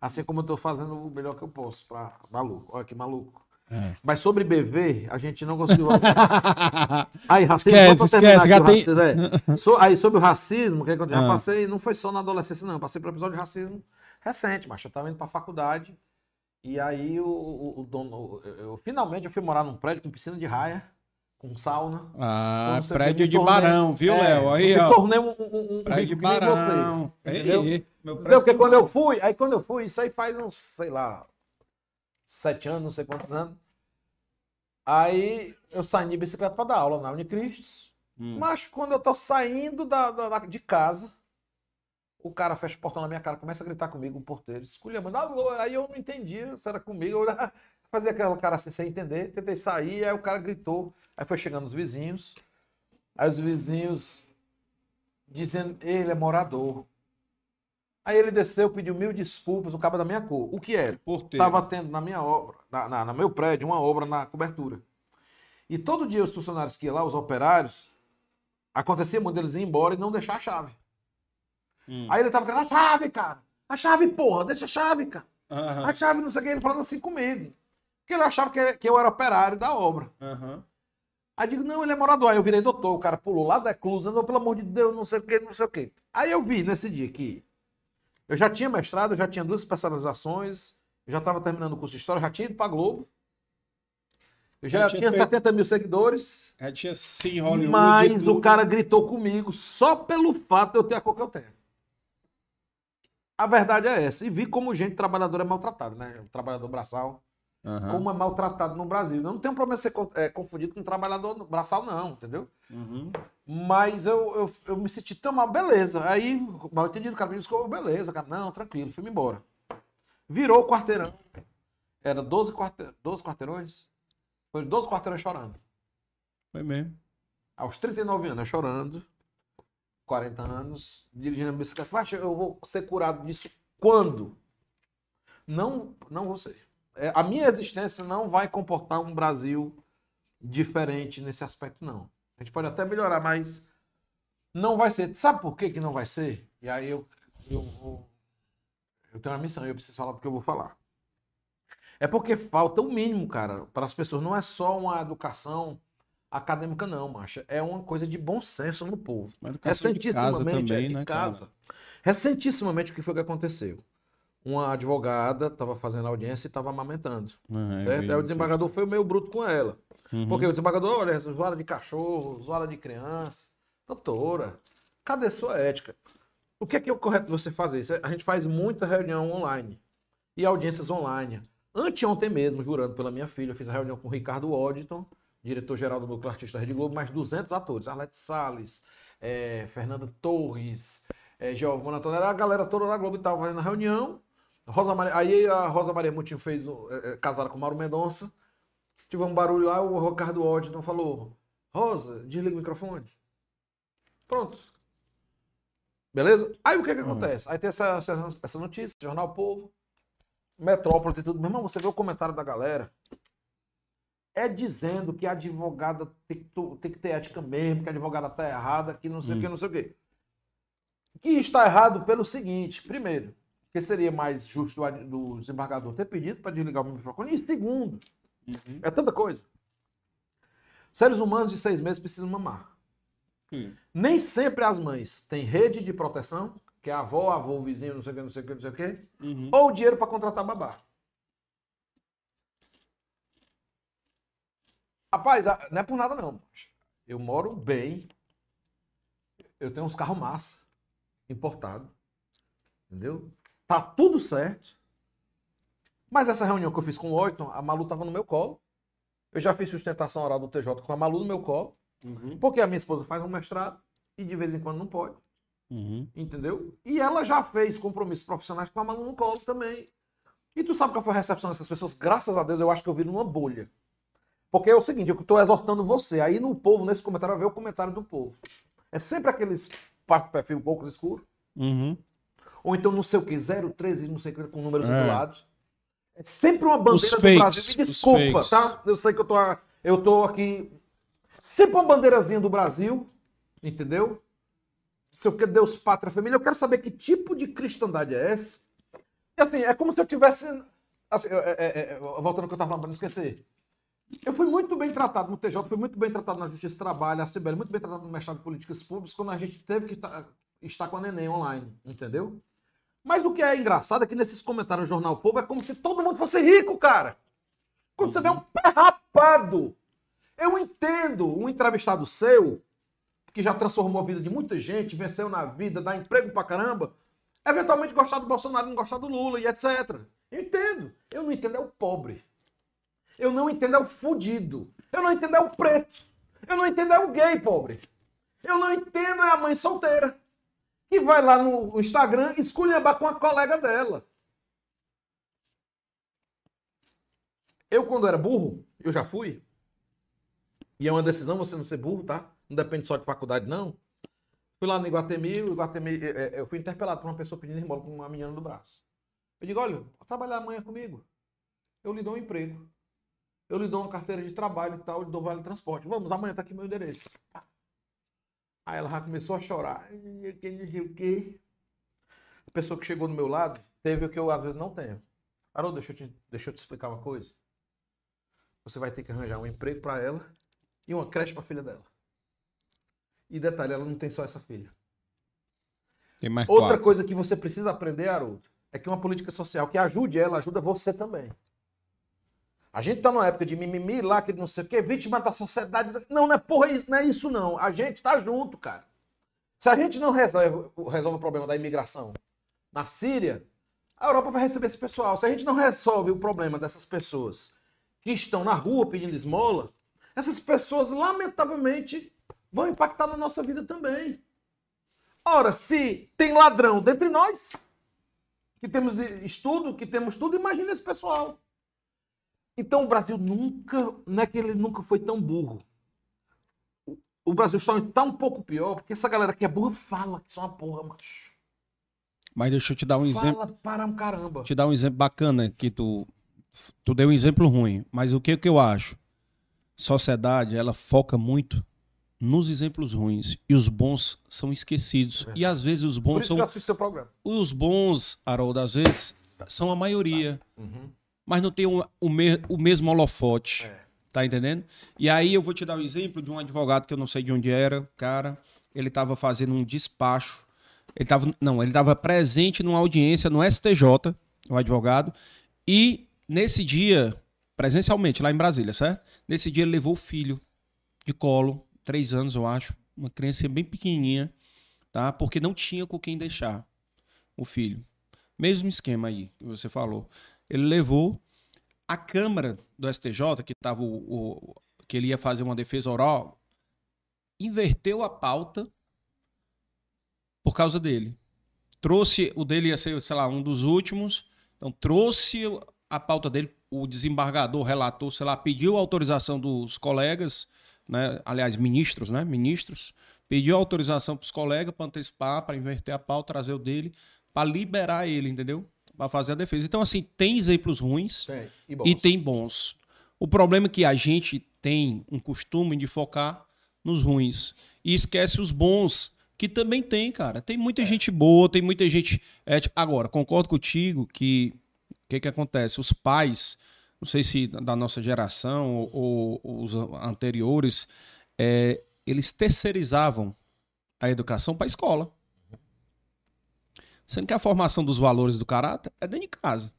Assim como eu tô fazendo o melhor que eu posso pra maluco. Olha que maluco. É. Mas sobre BV, a gente não conseguiu. Aí, racismo, Esquece, esquece, já o tem- racismo, é. So- aí, sobre o racismo, o que aconteceu? Já Ah. passei, não foi só na adolescência, não. Eu passei por um episódio de racismo recente, mas eu tava indo pra faculdade. E aí, o, o- o dono. Eu, eu- finalmente, eu fui morar num prédio com piscina de raia, com sauna. Ah, Então, prédio de tornei- Barão, viu, É, Léo? Aí, eu me ó. tornei um, um, um Prédio de Barão. você, entendeu? Entendeu? Porque quando eu fui, aí quando eu fui, isso aí faz uns, sei lá, sete anos, não sei quantos anos. Aí eu saí de bicicleta para dar aula na Unicristos. Hum. Mas quando eu tô saindo da, da- de casa, o cara fecha o portão na minha cara, começa a gritar comigo, um porteiro, esculhambando. Ah, Aí eu não entendia se era comigo, eu fazia aquela cara assim sem entender, tentei sair, aí o cara gritou, aí foi chegando os vizinhos, aí os vizinhos dizendo, ele é morador. Aí ele desceu, pediu mil desculpas, o cabo da minha cor. O que era? Porteiro. Estava tendo na minha obra, na, na- no meu prédio, uma obra na cobertura. E todo dia os funcionários que iam lá, os operários, acontecia muito deles ir embora e não deixar a chave. Hum. Aí ele tava falando, a chave, cara! A chave, porra, deixa a chave, cara! Aham, A chave, não sei o que, ele falando assim comigo. Porque ele achava que, que eu era operário da obra. aham. Aí eu digo, não, ele é morador. Aí eu virei doutor, o cara pulou lá da eclusa, não, pelo amor de Deus, não sei o que, não sei o que. Aí eu vi nesse dia que eu já tinha mestrado, eu já tinha duas especializações, eu já estava terminando o curso de História, já tinha ido para Globo. Eu já, Já tinha tinha feito- 70 mil seguidores, Já tinha sim Hollywood. mas o cara gritou comigo só pelo fato de eu ter a cor que eu tenho. A verdade é essa. E vi como gente trabalhadora é maltratada, né? O trabalhador braçal. Aham. Como é maltratado no Brasil. Eu não tenho problema de ser é, confundido com trabalhador braçal, não, entendeu? Uhum. Mas eu, eu, eu me senti tão mal, beleza. Aí, mal entendido, o cara me desculpa, beleza, cara. Não, tranquilo, fui embora. Virou o quarteirão. Era 12, quarte... 12 quarteirões? Foi 12 quarteirões chorando. Foi mesmo. Aos 39 anos, eu chorando. 40 anos, dirigindo a bicicleta. Mas eu vou ser curado disso quando? Não, não vou ser. É, a minha existência não vai comportar um Brasil diferente nesse aspecto, não. A gente pode até melhorar, mas não vai ser. Sabe por que, que não vai ser? E aí eu, eu, vou- eu tenho uma missão e eu preciso falar porque eu vou falar. É porque falta o mínimo, cara, para as pessoas. Não é só uma educação acadêmica, não, macha. É uma coisa de bom senso no povo. Recentissimamente, também, é, né, casa. Recentissimamente, o que foi que aconteceu? Uma advogada estava fazendo audiência e estava amamentando, Ah, certo? Aí o desembargador foi meio bruto com ela. Uhum. Porque o desembargador, olha, usuária de cachorro, usuária de criança. Doutora, cadê sua ética? O que é que é o correto você fazer? Isso é- A gente faz muita reunião online e audiências online. Anteontem mesmo, jurando pela minha filha, eu fiz a reunião com o Ricardo Odditon, diretor-geral do Núcleo Artista Rede Globo, mais 200 atores. Arlete Salles, Fernanda Torres, eh, Giovanna Antonella, a galera toda da Globo estava fazendo a reunião. Rosa Maria, aí a Rosa Maria Moutinho fez, eh, eh, casada com Mauro Mendonça. Tive um barulho lá, o Ricardo Odditon falou: Rosa, desliga o microfone. Pronto. Beleza? Aí o que que acontece? Aí tem essa, essa, essa notícia, Jornal Povo, Metrópole e tudo. Meu irmão, você vê o comentário da galera. é dizendo que a advogada tem que, tem que ter ética mesmo, que a advogada está errada, que não sei o Hum. que, não sei o quê. Que está errado pelo seguinte: primeiro, que seria mais justo do, ad- do desembargador ter pedido para desligar o microfone, e segundo, é tanta coisa. Seres humanos de seis meses precisam mamar. Hum. Nem sempre as mães têm rede de proteção, que é avó, avô, vizinho, não sei o que, não sei o que, não sei o que, Uhum. ou dinheiro para contratar babá. Rapaz, não é por nada não. Eu moro bem. Eu tenho uns carros massa, importado. Entendeu? Tá tudo certo. Mas essa reunião que eu fiz com o Oyton, a Malu tava no meu colo. Eu já fiz sustentação oral do TJ com a Malu no meu colo. Uhum. Porque a minha esposa faz um mestrado e de vez em quando não pode. Uhum. Entendeu? E ela já fez compromissos profissionais com a Malu no colo também. E tu sabe qual foi a recepção dessas pessoas? Graças a Deus, eu acho que eu vi numa bolha. Porque é o seguinte, eu estou exortando você. Aí no povo, nesse comentário, vai ver o comentário do povo. É sempre aqueles perfil pouco escuro. Uhum. Ou então não sei o que, 013, não sei o que, com números É. do lado. É sempre uma bandeira Os do fakes, Brasil. Me desculpa, fakes. tá? Eu sei que eu tô, eu tô aqui. Sempre uma bandeirazinha do Brasil, entendeu? Não sei o que, Deus, pátria, família. Eu quero saber que tipo de cristandade é essa. E assim, é como se eu tivesse. Assim, é- é- é- voltando ao que eu estava falando, para não esquecer. Eu fui muito bem tratado no TJ, fui muito bem tratado na Justiça do Trabalho, a CBL, muito bem tratado no mestrado de Políticas Públicas, quando a gente teve que tá- estar com a neném online, entendeu? Mas o que é engraçado é que nesses comentários do Jornal Povo é como se todo mundo fosse rico, cara. Quando você vê um pé rapado. Eu entendo um entrevistado seu, que já transformou a vida de muita gente, venceu na vida, dá emprego pra caramba, eventualmente gostar do Bolsonaro, não gostar do Lula e etc. Eu entendo. Eu não entendo é o pobre. Eu não entendo é o fudido. Eu não entendo é o preto. Eu não entendo é o gay pobre. Eu não entendo é a mãe solteira. Que vai lá no Instagram esculhambar com a colega dela. Eu, quando era burro, eu já fui. E é uma decisão você não ser burro, tá? Não depende só de faculdade, não. Fui lá no Iguatemi, Iguatemi, eh, eh, eu fui interpelado por uma pessoa pedindo esmola com uma menina no braço. Eu digo, olha, trabalhar amanhã comigo. Eu lhe dou um emprego. Eu lhe dou uma carteira de trabalho e tal, eu lhe dou vale transporte. Vamos, amanhã tá aqui meu endereço. Aí ela já começou a chorar. O que, que. A pessoa que chegou do meu lado teve o que eu às vezes não tenho. Haroldo, deixa eu te, deixa eu te explicar uma coisa. Você vai ter que arranjar um emprego para ela e uma creche para filha dela. E detalhe, ela não tem só essa filha. Outra quatro. coisa que você precisa aprender, Haroldo, é que uma política social que ajude ela, ajuda você também. A gente tá numa época de mimimi lá, que não sei o quê, vítima da sociedade. Não, não é porra isso, não é isso não. A gente tá junto, cara. Se a gente não resolve, resolve o problema da imigração na Síria, a Europa vai receber esse pessoal. Se a gente não resolve o problema dessas pessoas que estão na rua pedindo esmola, essas pessoas, lamentavelmente, vão impactar na nossa vida também. Ora, se tem ladrão dentre nós, que temos estudo, que temos tudo, imagina esse pessoal. Então o Brasil nunca, não é que ele nunca foi tão burro. O- O Brasil está tá um pouco pior, porque essa galera que é burra fala que são uma porra, macho. Mas deixa eu te dar um exemplo. Fala para um caramba. te dar um exemplo bacana que tu tu deu um exemplo ruim, mas o que que eu acho? Sociedade, ela foca muito nos exemplos ruins e os bons são esquecidos. É e às vezes os Por bons isso que eu são seu programa. os bons, Haroldo, às vezes são a maioria, Uhum. Mas não tem o, o, me- o mesmo holofote. É. Tá entendendo? E aí eu vou te dar o exemplo de um advogado que eu não sei de onde era, cara. Ele tava fazendo um despacho. Ele tava, não, ele tava presente numa audiência no STJ, o advogado, e nesse dia, presencialmente, lá em Brasília, certo? Nesse dia ele levou o filho de colo, três anos, eu acho, uma criança bem pequenininha, tá? Porque não tinha com quem deixar o filho. Mesmo esquema aí que você falou. Ele levou a Câmara do STJ, que tava o, o- que ele ia fazer uma defesa oral, inverteu a pauta por causa dele. Trouxe, o dele ia ser, sei lá, um dos últimos, então trouxe a pauta dele, o desembargador relatou, sei lá, pediu autorização dos colegas, né, aliás, ministros, né, ministros, pediu autorização para os colegas para antecipar, para inverter a pauta, trazer o dele, para liberar ele, entendeu? Para fazer a defesa. Então, assim, tem exemplos ruins Tem. E, e tem bons. O problema é que a gente tem um costume de focar nos ruins e esquece os bons, que também tem, cara. Tem muita gente boa, tem muita gente. ética. Agora, concordo contigo que o que, que acontece? Os pais, não sei se da nossa geração ou, ou os anteriores, é, eles terceirizavam a educação para a escola. Sendo que a formação dos valores do caráter é dentro de casa.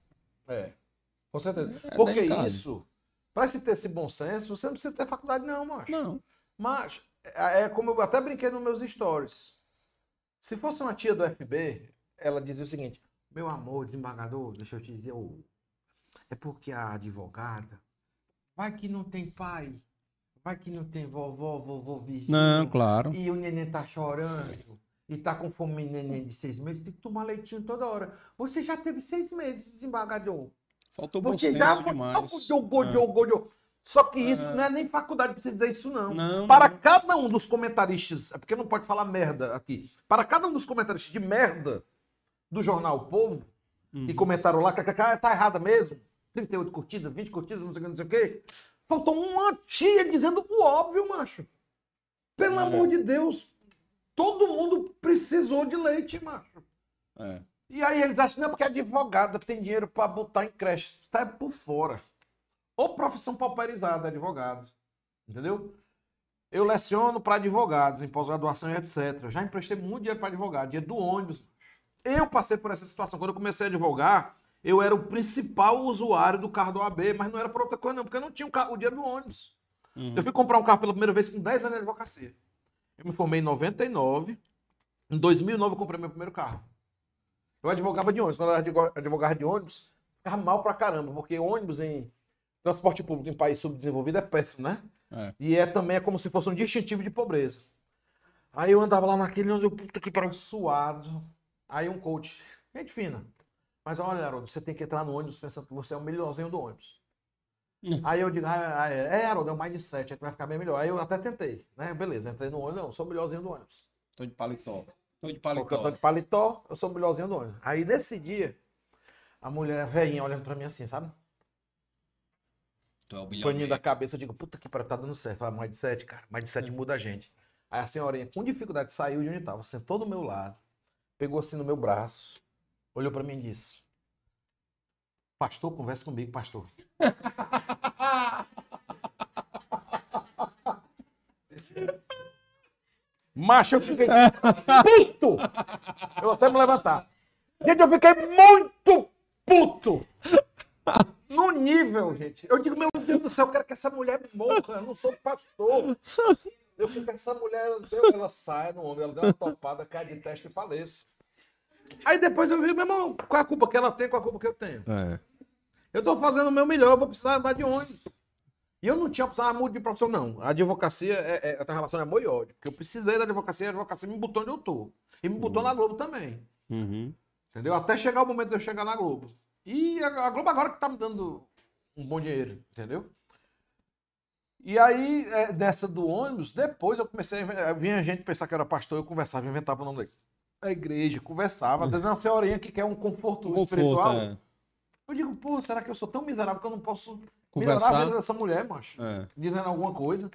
É. Com certeza. É Porque isso, pra se ter esse bom senso, você não precisa ter faculdade, não, macho. Não. Mas, é é como eu até brinquei nos meus stories. Se fosse uma tia do FB, ela dizia o seguinte: Meu amor, desembargador, deixa eu te dizer, ô, é porque a advogada vai que não tem pai, vai que não tem vovó, vovô, vizinho. Não, claro. E o neném tá chorando. E tá com fome neném de seis meses, tem que tomar leitinho toda hora. Você já teve seis meses, desembargador. Faltou bom Você senso já demais. Godô, godô. Só que isso É. não é nem faculdade pra você dizer isso, não. Não, Para não. cada um dos comentaristas, é porque não pode falar merda aqui. Para cada um dos comentaristas de merda do jornal O Povo, Uhum. que comentaram lá, kkk, tá errada mesmo. 38 curtidas, 20 curtidas, não sei o que, não sei o que. Faltou uma tia dizendo o óbvio, macho. Pelo É. amor de Deus. Todo mundo precisou de leite, macho. É. E aí eles acham, não, porque advogada tem dinheiro pra botar em creche. Tá por fora. Ou profissão pauperizada, advogado. Entendeu? Eu leciono para advogados, em pós-graduação e etc. Eu já emprestei muito dinheiro para advogado, dinheiro do ônibus. Eu passei por essa situação. Quando eu comecei a advogar, eu era o principal usuário do carro do OAB, mas não era por outra coisa, não, porque eu não tinha o, carro- o dinheiro do ônibus. Uhum. Eu fui comprar um carro pela primeira vez com 10 anos de advocacia. Eu me formei em 99. Em 2009 eu comprei meu primeiro carro. Eu advogava de ônibus. Quando eu advo- advogava de ônibus, ficava mal pra caramba, porque ônibus em transporte público em país subdesenvolvido é péssimo, né? É. E é também é como se fosse um distintivo de pobreza. Aí eu andava lá naquele onde eu, puta que pariu, suado. Aí um coach, gente fina. Mas olha, Haroldo, você tem que entrar no ônibus pensando que você é o melhorzinho do ônibus. Aí eu digo, ah, ah, é, é, Haroldo, é um mindset, aí tu vai ficar bem melhor. Aí eu até tentei, né? Beleza, entrei no ônibus, não, sou melhorzinho do ônibus. Tô de paletó. Tô de Porque eu tô paletó. de paletó, eu sou melhorzinho do ônibus. Aí nesse dia, a mulher velhinha olhando pra mim assim, sabe? Tu é o paninho da cabeça, eu digo, puta que pariu, tá dando certo. Fala, mindset, cara, mindset muda a gente. Aí a senhorinha, com dificuldade, saiu de onde tava, sentou do meu lado, pegou assim no meu braço, olhou pra mim e disse: Pastor, conversa comigo, pastor. Macho, eu fiquei puto! Eu até me levantar. Gente, eu fiquei muito puto! No nível, gente. Eu digo, meu Deus do céu, eu quero que essa mulher morra. Eu não sou pastor. Eu fico com essa mulher, Deus, ela sai no homem, ela deu uma topada, cai de teste e faleça. Aí depois eu vi, meu irmão, qual a culpa que ela tem, qual a culpa que eu tenho? É. Eu tô fazendo o meu melhor, eu vou precisar andar de ônibus. E eu não tinha ah, mude de profissão, não. A advocacia é, é, tem relação de amor e ódio. Porque eu precisei da advocacia, a advocacia me botou onde eu tô. E me botou na Globo também. Uhum. Entendeu? Até chegar o momento de eu chegar na Globo. E a, a Globo agora que tá me dando um bom dinheiro, entendeu? E aí, é, dessa do ônibus, depois eu comecei a inven- vinha gente pensar que era pastor, eu conversava, inventava o nome da igreja, conversava. Às vezes uma senhorinha que quer um conforto, Conforto, espiritual. é. Eu digo, pô, será que eu sou tão miserável que eu não posso melhorar a Conversar. vida dessa mulher, macho? É. Dizendo alguma coisa.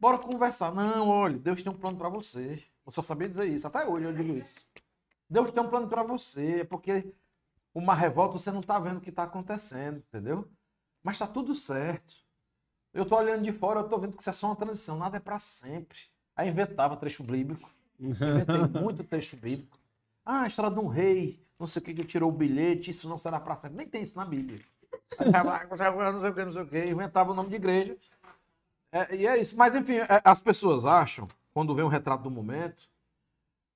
Bora conversar. Não, olha, Deus tem um plano pra você. Eu só sabia dizer isso. Até hoje eu digo isso. Deus tem um plano pra você, porque uma revolta você não tá vendo o que tá acontecendo, entendeu? Mas tá tudo certo. Eu tô olhando de fora, eu tô vendo que isso é só uma transição, nada é pra sempre. Aí inventava trecho bíblico. Inventei muito trecho bíblico. Ah, a história de um rei, não sei o que, que tirou o bilhete, isso não será pra sempre. Nem tem isso na Bíblia. Não sei o que, não sei o que, inventava o nome de igreja. É, e é isso. Mas, enfim, é, as pessoas acham, quando vê um retrato do momento,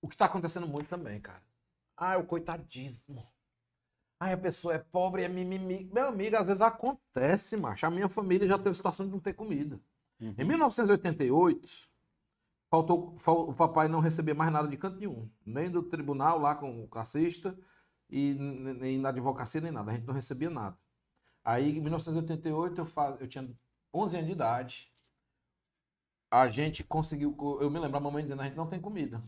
o que está acontecendo muito também, cara. Ah, é o coitadismo. Ah, a pessoa é pobre, é mimimi. Meu amigo, às vezes acontece, macho. A minha família já teve situação de não ter comida. Uhum. Em 1988, faltou, fal- o papai não recebia mais nada de canto nenhum. Nem do tribunal lá com o cassista, e nem na advocacia, nem nada. A gente não recebia nada. Aí, em 1988, eu, fa- eu tinha 11 anos de idade. A gente conseguiu. co- Eu me lembro a mamãe dizendo: a gente não tem comida.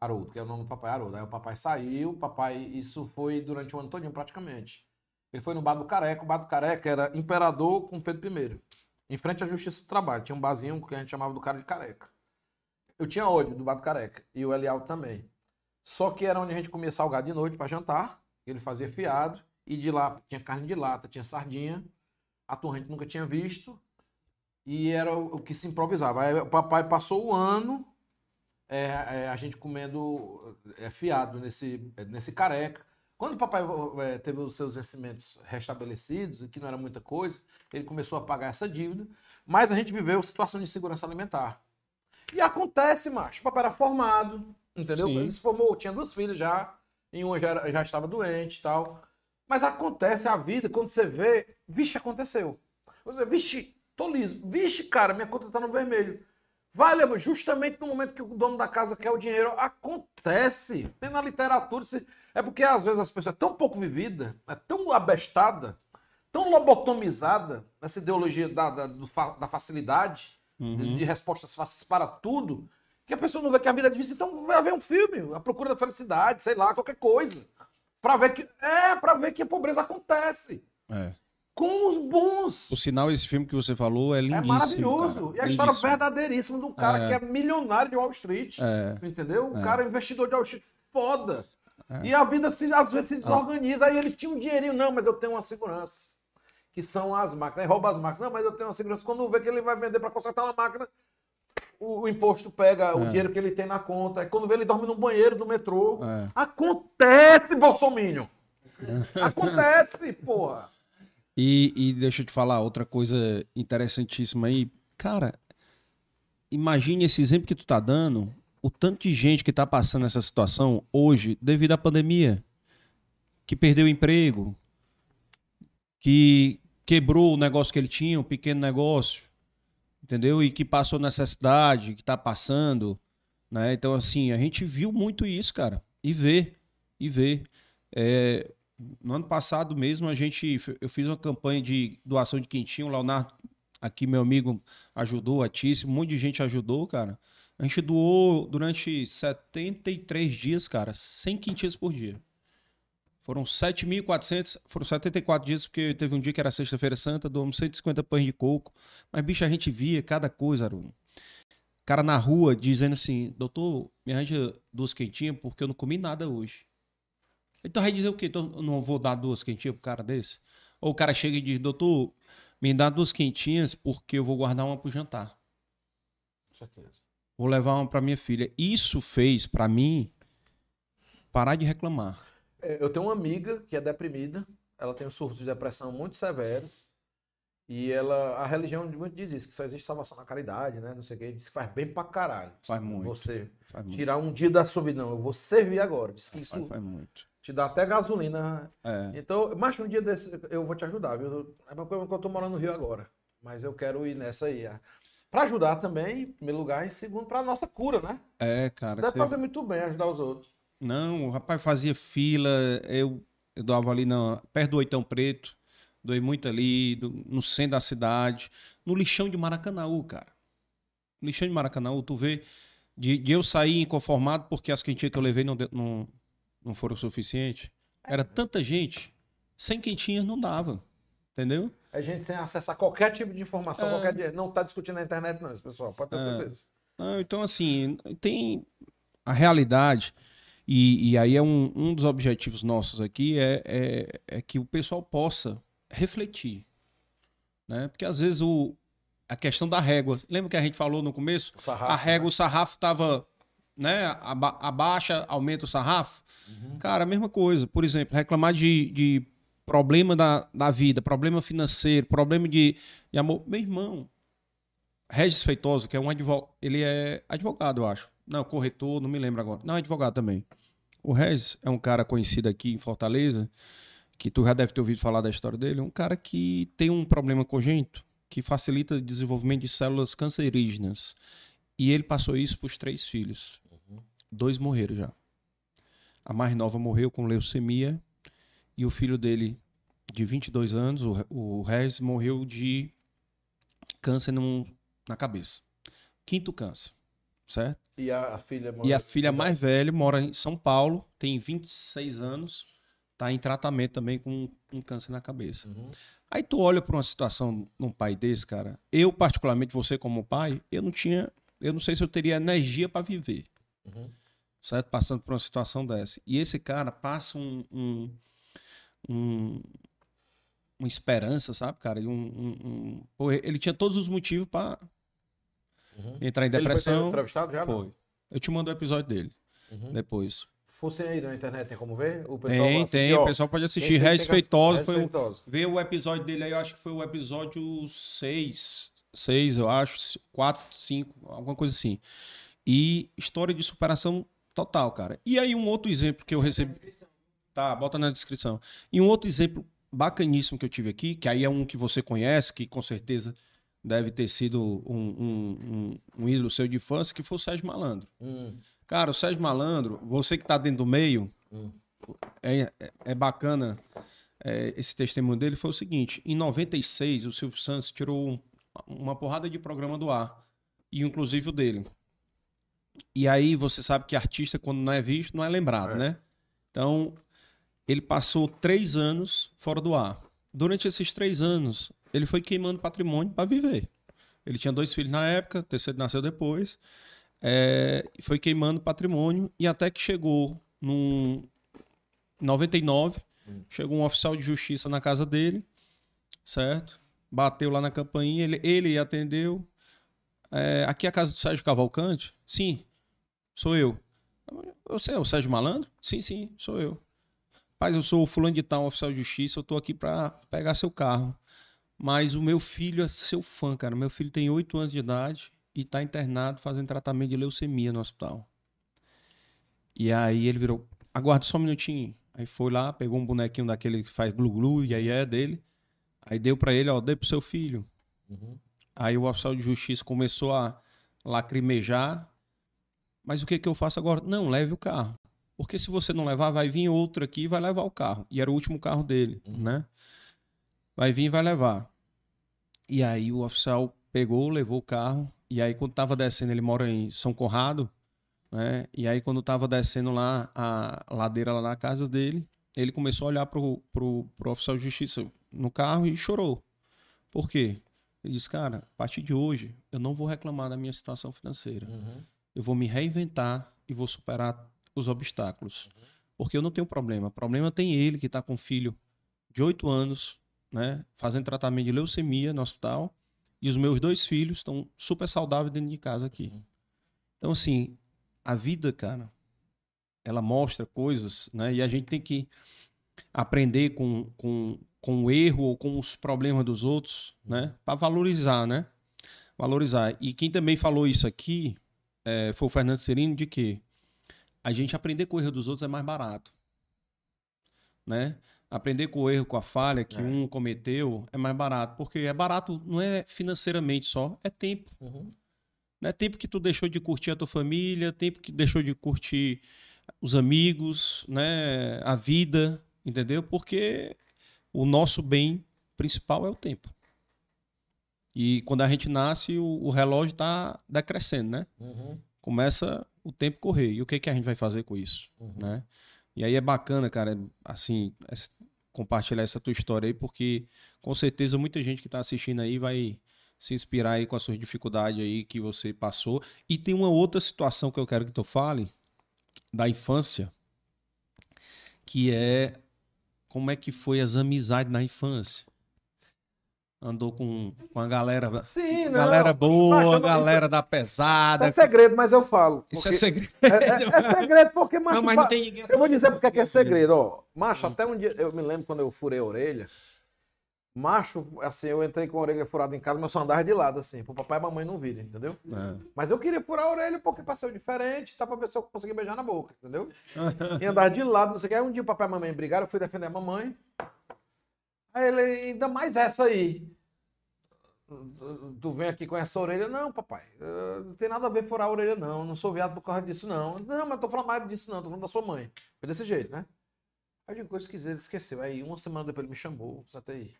Haroldo, que é o nome do papai Haroldo. Aí o papai saiu, o papai. Isso foi durante o ano todinho, praticamente. Ele foi no Bar do Careca. O Bar do Careca era imperador com Pedro I. em frente à Justiça do Trabalho. Tinha um barzinho que a gente chamava do cara de careca. Eu tinha olho do bar do careca e o Elialdo também. Só que era onde a gente comia salgado de noite para jantar. Ele fazia fiado e de lá tinha carne de lata, tinha sardinha. A gente nunca tinha visto e era o, o que se improvisava. Aí o papai passou o ano é, é, a gente comendo é, fiado nesse, nesse careca. Quando o papai é, teve os seus vencimentos restabelecidos, que não era muita coisa, ele começou a pagar essa dívida, mas a gente viveu situação de segurança alimentar. E acontece, macho. O papai era formado, entendeu? Sim. Ele se formou, tinha duas filhas já, e uma já, já estava doente e tal. Mas acontece a vida, quando você vê, vixe, aconteceu. Você, vixe, tô liso. Vixe, cara, minha conta tá no vermelho. Lembra, justamente no momento que o dono da casa quer o dinheiro, acontece. Tem na literatura. É porque às vezes as pessoas é tão pouco vivida, é tão abestada, tão lobotomizada nessa ideologia da, da, do da facilidade, Uhum. de, de respostas fáceis para tudo, que a pessoa não vê que a vida é difícil. Então vai ver um filme, A Procura da Felicidade, sei lá, qualquer coisa. Pra ver que. É, pra ver que a pobreza acontece. É. Com os bons. O sinal, esse filme que você falou é É lindíssimo. maravilhoso. cara. E a história Lindíssimo. verdadeiríssima de um cara É. que é milionário de Wall Street. É. Entendeu? O É. cara é investidor de Wall Street foda. É. E a vida se, às vezes se desorganiza. Aí ele tinha um dinheirinho, não, mas eu tenho uma segurança. Que são as máquinas. Aí rouba as máquinas. Não, mas eu tenho uma segurança. Quando vê que ele vai vender para consertar uma máquina, o, o imposto pega o É. dinheiro que ele tem na conta. Aí quando vê, ele dorme no banheiro do metrô. É. Acontece, Bolsominion! Acontece, porra! E, e deixa eu te falar outra coisa interessantíssima aí. Cara, imagine esse exemplo que tu tá dando, o tanto de gente que tá passando essa situação hoje devido à pandemia, que perdeu o emprego, que quebrou o negócio que ele tinha, um pequeno negócio, entendeu? E que passou necessidade, que tá passando, né? Então, assim, a gente viu muito isso, cara, e vê, e vê. É, no ano passado mesmo, a gente, eu fiz uma campanha de doação de quentinho, o Leonardo, aqui meu amigo, ajudou, a Tícia, um monte de gente ajudou, cara. A gente doou durante 73 dias, cara, 100 quentinhas por dia. Foram 7.400, foram 74 dias, porque teve um dia que era sexta-feira santa, doamos 150 pães de coco. Mas, bicho, a gente via cada coisa, Aruno. Cara na rua dizendo assim, doutor, me arranja duas quentinhas porque eu não comi nada hoje. Então vai dizer o quê? Então eu não vou dar duas quentinhas pro cara desse? Ou o cara chega e diz, doutor, me dá duas quentinhas porque eu vou guardar uma pro jantar. Vou levar uma pra minha filha. Isso fez pra mim parar de reclamar. É, Eu tenho uma amiga que é deprimida, ela tem um surto de depressão muito severo. E ela, a religião muito diz isso, que só existe salvação na caridade, né? Não sei o que, diz que faz bem pra caralho. Faz muito. Você Faz muito. tirar um dia da sua vida, não, eu vou servir agora. Diz que isso Faz, faz muito. te dá até gasolina. É. Então, mas um dia desse eu vou te ajudar, viu? É uma coisa que eu tô morando no Rio agora. Mas eu quero ir nessa aí. ah. Pra ajudar também, em primeiro lugar, e segundo, pra nossa cura, né? É, cara. Deve você- fazer muito bem ajudar os outros. Não, o rapaz fazia fila, eu, eu doava ali na, perto do Oitão Preto, doei muito ali, do- no centro da cidade, no lixão de Maracanãú, cara. No lixão de Maracanãú, tu vê, de, de eu sair inconformado porque as quentinhas que eu levei não, não, não foram suficientes. Era tanta gente, sem quentinhas não dava, entendeu? É gente sem acesso a qualquer tipo de informação, É. qualquer dia. Não tá discutindo na internet, não, pessoal. Pode ter É. certeza. Não, então, assim, tem a realidade, e, e aí é um, um dos objetivos nossos aqui, é, é, é que o pessoal possa refletir. Né? Porque às vezes o, a questão da régua, lembra que a gente falou no começo? Sarrafo, a régua, né? o sarrafo estava né, aba- abaixa, aumenta o sarrafo. Uhum. Cara, a mesma coisa. Por exemplo, reclamar de, de problema da, da vida, problema financeiro, problema de, de amor. Meu irmão, Regis Feitosa, que é um advogado, ele é advogado, eu acho. Não, corretor, não me lembro agora. Não, é advogado também. O Regis é um cara conhecido aqui em Fortaleza, que tu já deve ter ouvido falar da história dele. É um cara que tem um problema congênito que facilita o desenvolvimento de células cancerígenas. E ele passou isso para os três filhos. Dois morreram já. A mais nova morreu com leucemia e o filho dele, de 22 anos, o, Regis, morreu de câncer num- na cabeça. Quinto câncer, certo? E a, a filha... E a filha mais velha mora em São Paulo, tem 26 anos, tá em tratamento também com um câncer na cabeça. Uhum. Aí tu olha para uma situação num pai desse, cara. Eu, particularmente, você como pai, eu não tinha. Eu não sei se eu teria energia para viver. Uhum. Certo? Passando por uma situação dessa. E esse cara passa um. um, um uma esperança, sabe, cara? E Um, um- um- ele tinha todos os motivos para Uhum. entrar em Ele foi depressão. entrevistado já? não? Foi. Eu te mando o episódio dele Uhum. depois. Fossem aí na internet, tem como ver? O Tem, assiste, tem. ó, O pessoal pode assistir. Regis que- Feitosa. Vê o episódio dele aí, eu acho que foi o episódio 6. 6, eu acho. 4, 5, alguma coisa assim. E história de superação total, cara. E aí, um outro exemplo que eu recebi. Tá, bota na descrição. E um outro exemplo bacaníssimo que eu tive aqui, que aí é um que você conhece, que com certeza deve ter sido um, um, um, um ídolo seu de infância, que foi o Sérgio Malandro. Hum. Cara, o Sérgio Malandro, você que tá dentro do meio, Hum. é, é- é bacana é, esse testemunho dele, foi o seguinte, em 96 o Silvio Santos tirou um- uma porrada de programa do ar, e inclusive o dele. E aí você sabe que artista, quando não é visto, não é lembrado, É. né? Então, ele passou três anos fora do ar. Durante esses três anos, ele foi queimando patrimônio para viver. Ele tinha dois filhos na época, o terceiro nasceu depois. É, foi queimando patrimônio e até que chegou num 99, Hum. chegou um oficial de justiça na casa dele, certo? Bateu lá na campainha, ele, ele atendeu. É, aqui é a casa do Sérgio Cavalcante? Sim, sou eu. Você é o Sérgio Malandro? Sim, sim, sou eu. Paz, eu sou o fulano de tal, oficial de justiça, eu tô aqui pra pegar seu carro. Mas o meu filho é seu fã, cara. Meu filho tem 8 anos de idade e tá internado fazendo tratamento de leucemia no hospital. E aí ele virou, aguarda só um minutinho. Aí foi lá, pegou um bonequinho daquele que faz glu-glu e aí é dele. Aí deu pra ele, ó, dê pro seu filho. Uhum. Aí o oficial de justiça começou a lacrimejar. Mas o que, que eu faço agora? Não, leve o carro. Porque se você não levar, vai vir outro aqui e vai levar o carro. E era o último carro dele, Uhum. né? Vai vir e vai levar. E aí o oficial pegou, levou o carro. E aí quando tava descendo, ele mora em São Conrado, né? E aí quando tava descendo lá a ladeira lá na casa dele, ele começou a olhar pro, pro, pro oficial de justiça no carro e chorou. Por quê? Ele disse, cara, a partir de hoje eu não vou reclamar da minha situação financeira. Uhum. Eu vou me reinventar e vou superar os obstáculos. Porque eu não tenho problema. Problema tem ele que está com um filho de 8 anos, né, fazendo tratamento de leucemia no hospital, e os meus dois filhos estão super saudáveis dentro de casa aqui. Uhum. Então, assim, a vida, cara, ela mostra coisas, né, e a gente tem que aprender com, com, com o erro ou com os problemas dos outros, né, para valorizar, né? Valorizar. E quem também falou isso aqui é, foi o Fernando Serino, de que a gente aprender com o erro dos outros é mais barato. Né? Aprender com o erro, com a falha que É. um cometeu é mais barato. Porque é barato, não é financeiramente só, é tempo. Uhum. Né? Tempo que tu deixou de curtir a tua família, tempo que deixou de curtir os amigos, né? a vida, entendeu? Porque o nosso bem principal é o tempo. E quando a gente nasce, o, o relógio está decrescendo, né? Uhum. começa o tempo correr. E o que, que a gente vai fazer com isso, Uhum. né? E aí é bacana, cara, assim, compartilhar essa tua história aí, porque com certeza muita gente que tá assistindo aí vai se inspirar aí com as suas dificuldades aí que você passou. E tem uma outra situação que eu quero que tu fale, da infância, que é como é que foi as amizades na infância. Andou com, com a galera, Sim, não. galera boa, eu não- galera da Isso pesada. é segredo, mas eu falo. Isso é segredo. É, é- é segredo porque, macho, Não, mas não tem ninguém Eu vou dizer porque que é segredo, ó. Macho, até um dia, eu me lembro quando eu furei a orelha. Macho, assim, eu entrei com a orelha furada em casa, mas eu só andava de lado, assim, pro papai e mamãe não virem, entendeu? É. Mas eu queria furar a orelha porque passou diferente, tá pra ver se eu conseguia beijar na boca, entendeu? E andar de lado, não sei o que. Aí um dia o papai e a mamãe brigaram, eu fui defender a mamãe. Ele, ainda mais essa aí. Tu vem aqui com essa orelha? Não, papai. Não tem nada a ver furar a orelha, não. Não sou viado por causa disso, não. Não, mas tô falando mais disso, não. Tô falando da sua mãe. Foi desse jeito, né? Aí eu digo, coisa esquisita, ele esqueceu. Aí uma semana depois ele me chamou, até aí.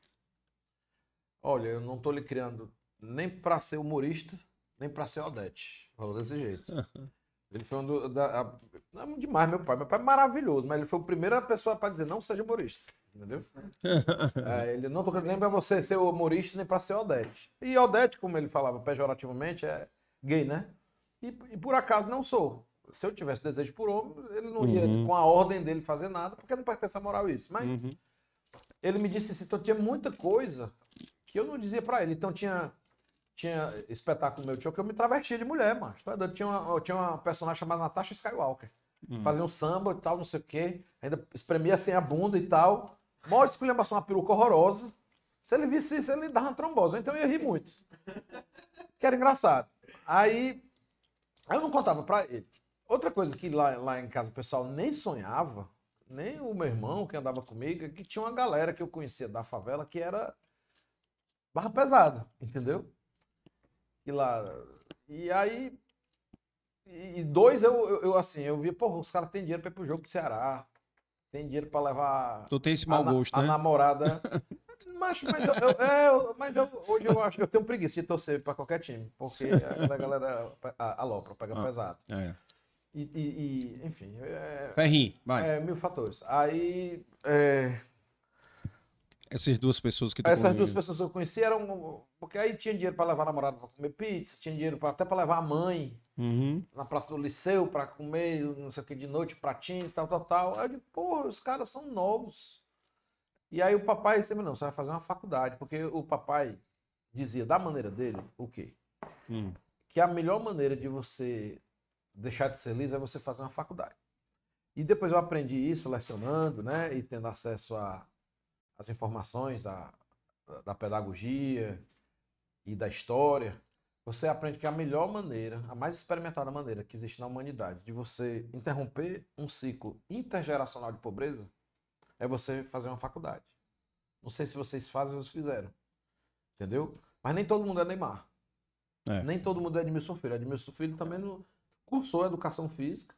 Olha, eu não tô lhe criando nem pra ser humorista, nem pra ser Odete. Falou desse jeito. Ele foi um do, da, a- demais, meu pai. Meu pai é maravilhoso, mas ele foi a primeira pessoa para dizer não seja humorista. Entendeu? É, ele não tô querendo nem pra você ser humorista, nem pra ser Odete. E Odete, como ele falava pejorativamente, é gay, né? E, e por acaso não sou. Se eu tivesse desejo por homem, ele não ia, Uhum. com a ordem dele, fazer nada, porque não pertence à moral isso. Mas Uhum. ele me disse assim, então tinha muita coisa que eu não dizia pra ele. Então tinha, tinha espetáculo meu tio que eu me travestia de mulher, mas tinha uma, eu tinha uma personagem chamada Natasha Skywalker. Hum. Fazia um samba e tal, não sei o quê. Ainda espremia assim a bunda e tal. Mó esculhambação, uma peruca horrorosa. Se ele visse isso, ele dava uma trombose. Então eu ia rir muito. Que era engraçado. Aí, eu não contava pra ele. Outra coisa que lá, lá em casa o pessoal nem sonhava, nem o meu irmão que andava comigo, é que tinha uma galera que eu conhecia da favela que era barra pesada, entendeu? E lá. E aí. E dois, eu, eu, eu, assim, eu vi, porra, os caras têm dinheiro pra ir pro jogo do Ceará. Tem dinheiro pra levar Tu tem esse a, mau na- gosto, a né? namorada. Mas, mas, eu, eu- é, eu- mas eu- hoje eu acho eu tenho preguiça de torcer pra qualquer time, porque a galera a- alopra, pega Ah. pesado. É. E, e- e, enfim, é, Ferrinho, vai. é mil fatores. Aí, é, Essas duas pessoas que essas convive. duas pessoas que eu conheci eram. Porque aí tinha dinheiro pra levar a namorada pra comer pizza, tinha dinheiro pra, até pra levar a mãe Uhum. na Praça do Liceu pra comer, não sei o que, de noite, pratinho, tal, tal, tal. Aí eu digo, porra, os caras são novos. E aí o papai disse, não, você vai fazer uma faculdade, porque o papai dizia da maneira dele, o quê? Hum. Que a melhor maneira de você deixar de ser liso é você fazer uma faculdade. E depois eu aprendi isso lecionando, né, e tendo acesso a as informações da, da pedagogia e da história, você aprende que a melhor maneira, a mais experimentada maneira que existe na humanidade de você interromper um ciclo intergeracional de pobreza é você fazer uma faculdade. Não sei se vocês fazem ou se fizeram. Entendeu? Mas nem todo mundo é Neymar. É. Nem todo mundo é Edmilson Filho. Edmilson Filho também não cursou educação física,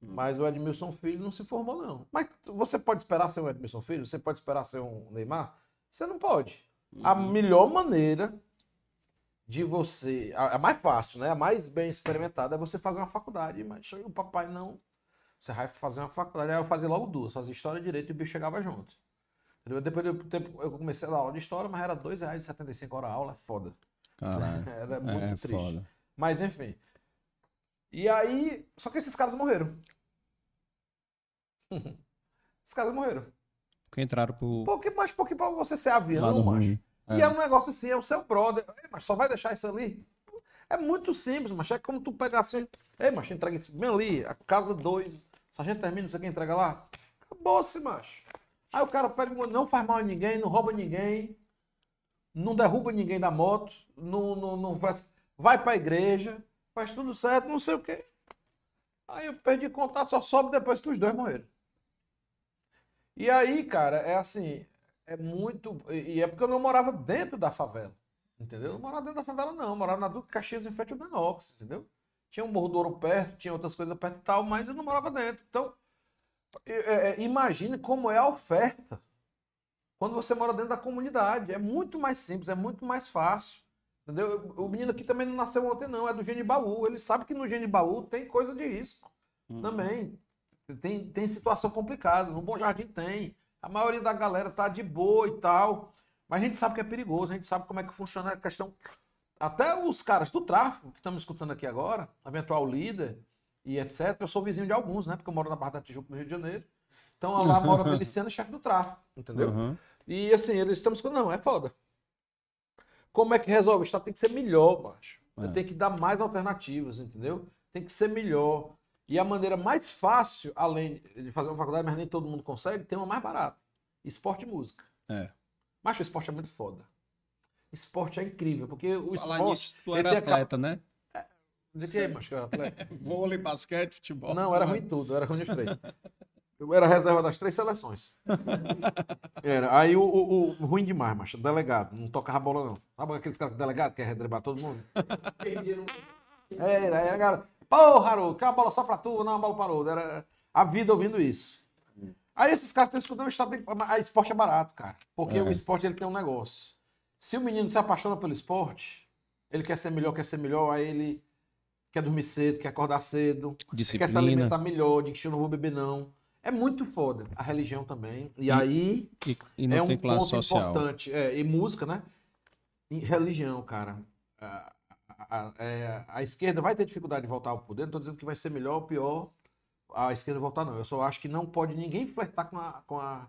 mas o Edmilson Filho não se formou, não. Mas você pode esperar ser um Edmilson Filho? Você pode esperar ser um Neymar? Você não pode. A Uhum. melhor maneira de você. A, a mais fácil, né? A mais bem experimentada é você fazer uma faculdade. Mas o papai não. Você vai fazer uma faculdade. Aí eu fazia logo duas, fazia história e direito e o bicho chegava junto. Entendeu? Depois do tempo eu comecei a dar aula de história, mas era R$ 2,75 hora a aula, é foda. Caralho. Era muito É triste. foda. Mas enfim. E aí. Só que esses caras morreram. esses caras morreram. Que entraram pro Pouco, mas pouco pra você ser avião, macho. Ruim. E é um negócio assim, é o seu brother. Mas só vai deixar isso ali? É muito simples, mas é como tu pegar assim. Ei, macho, entrega isso bem ali, a casa 2. Se a gente termina, não sei quem entrega lá. Acabou-se, macho. Aí o cara pega, não faz mal a ninguém, não rouba ninguém, não derruba ninguém da moto, não, não, não faz. Vai pra igreja, faz tudo certo, não sei o quê. Aí eu perdi contato, só sobe depois que os dois morreram. E aí, cara, é assim, é muito. E é porque eu não morava dentro da favela. Entendeu? Eu não morava dentro da favela, não. Eu morava na Duque Caxias, em frente ao Denox, entendeu? Tinha um Morro do Ouro perto, tinha outras coisas perto e tal, mas eu não morava dentro. Então, é, é, imagine como é a oferta quando você mora dentro da comunidade. É muito mais simples, é muito mais fácil. Entendeu? O menino aqui também não nasceu ontem, não. É do Genibaú. Ele sabe que no Genibaú tem coisa de risco Uhum. também. Tem, tem situação complicada. No Bom Jardim tem. A maioria da galera tá de boa e tal. Mas a gente sabe que é perigoso, a gente sabe como é que funciona a questão. Até os caras do tráfico que estão me escutando aqui agora, eventual líder e etc. Eu sou vizinho de alguns, né? Porque eu moro na Barra da Tijuca, no Rio de Janeiro. Então lá mora miliciano e chefe do tráfico, entendeu? Uhum. E assim, eles estão escutando, não, é foda. Como é que resolve? O Estado tem que ser melhor, macho. É. Tem que dar mais alternativas, entendeu? Tem que ser melhor. E a maneira mais fácil, além de fazer uma faculdade, mas nem todo mundo consegue, tem uma mais barata. Esporte e música. É. Macho, o esporte é muito foda. Esporte é incrível, porque o Falar esporte... nisso, tu ele era tem a atleta, né? De que, macho, era atleta? Vôlei, basquete, futebol. Não, era ruim tudo, era ruim nos três. Eu era reserva das três seleções. Era. Aí o, o- o- ruim demais, macho. Delegado, não tocava bola, não. Sabe aqueles caras delegado que quer redrebar todo mundo? Era, era, cara. Porra, Haroldo, quer uma bola só pra tu? Não, a bola parou. Era a vida ouvindo isso. Aí esses caras estão escutando o estado. A esporte é barato, cara. Porque É. o esporte ele tem um negócio. Se o menino se apaixona pelo esporte, ele quer ser melhor, quer ser melhor, aí ele quer dormir cedo, quer acordar cedo, quer se alimentar melhor, de que eu não vou beber não. É muito foda. A religião também. E, E- aí E, e é um ponto social. importante. É, e música, né? E religião, cara. A, a- a- é, a esquerda vai ter dificuldade de voltar ao poder. Não estou dizendo que vai ser melhor ou pior a esquerda voltar, não. Eu só acho que não pode ninguém flertar com a, com a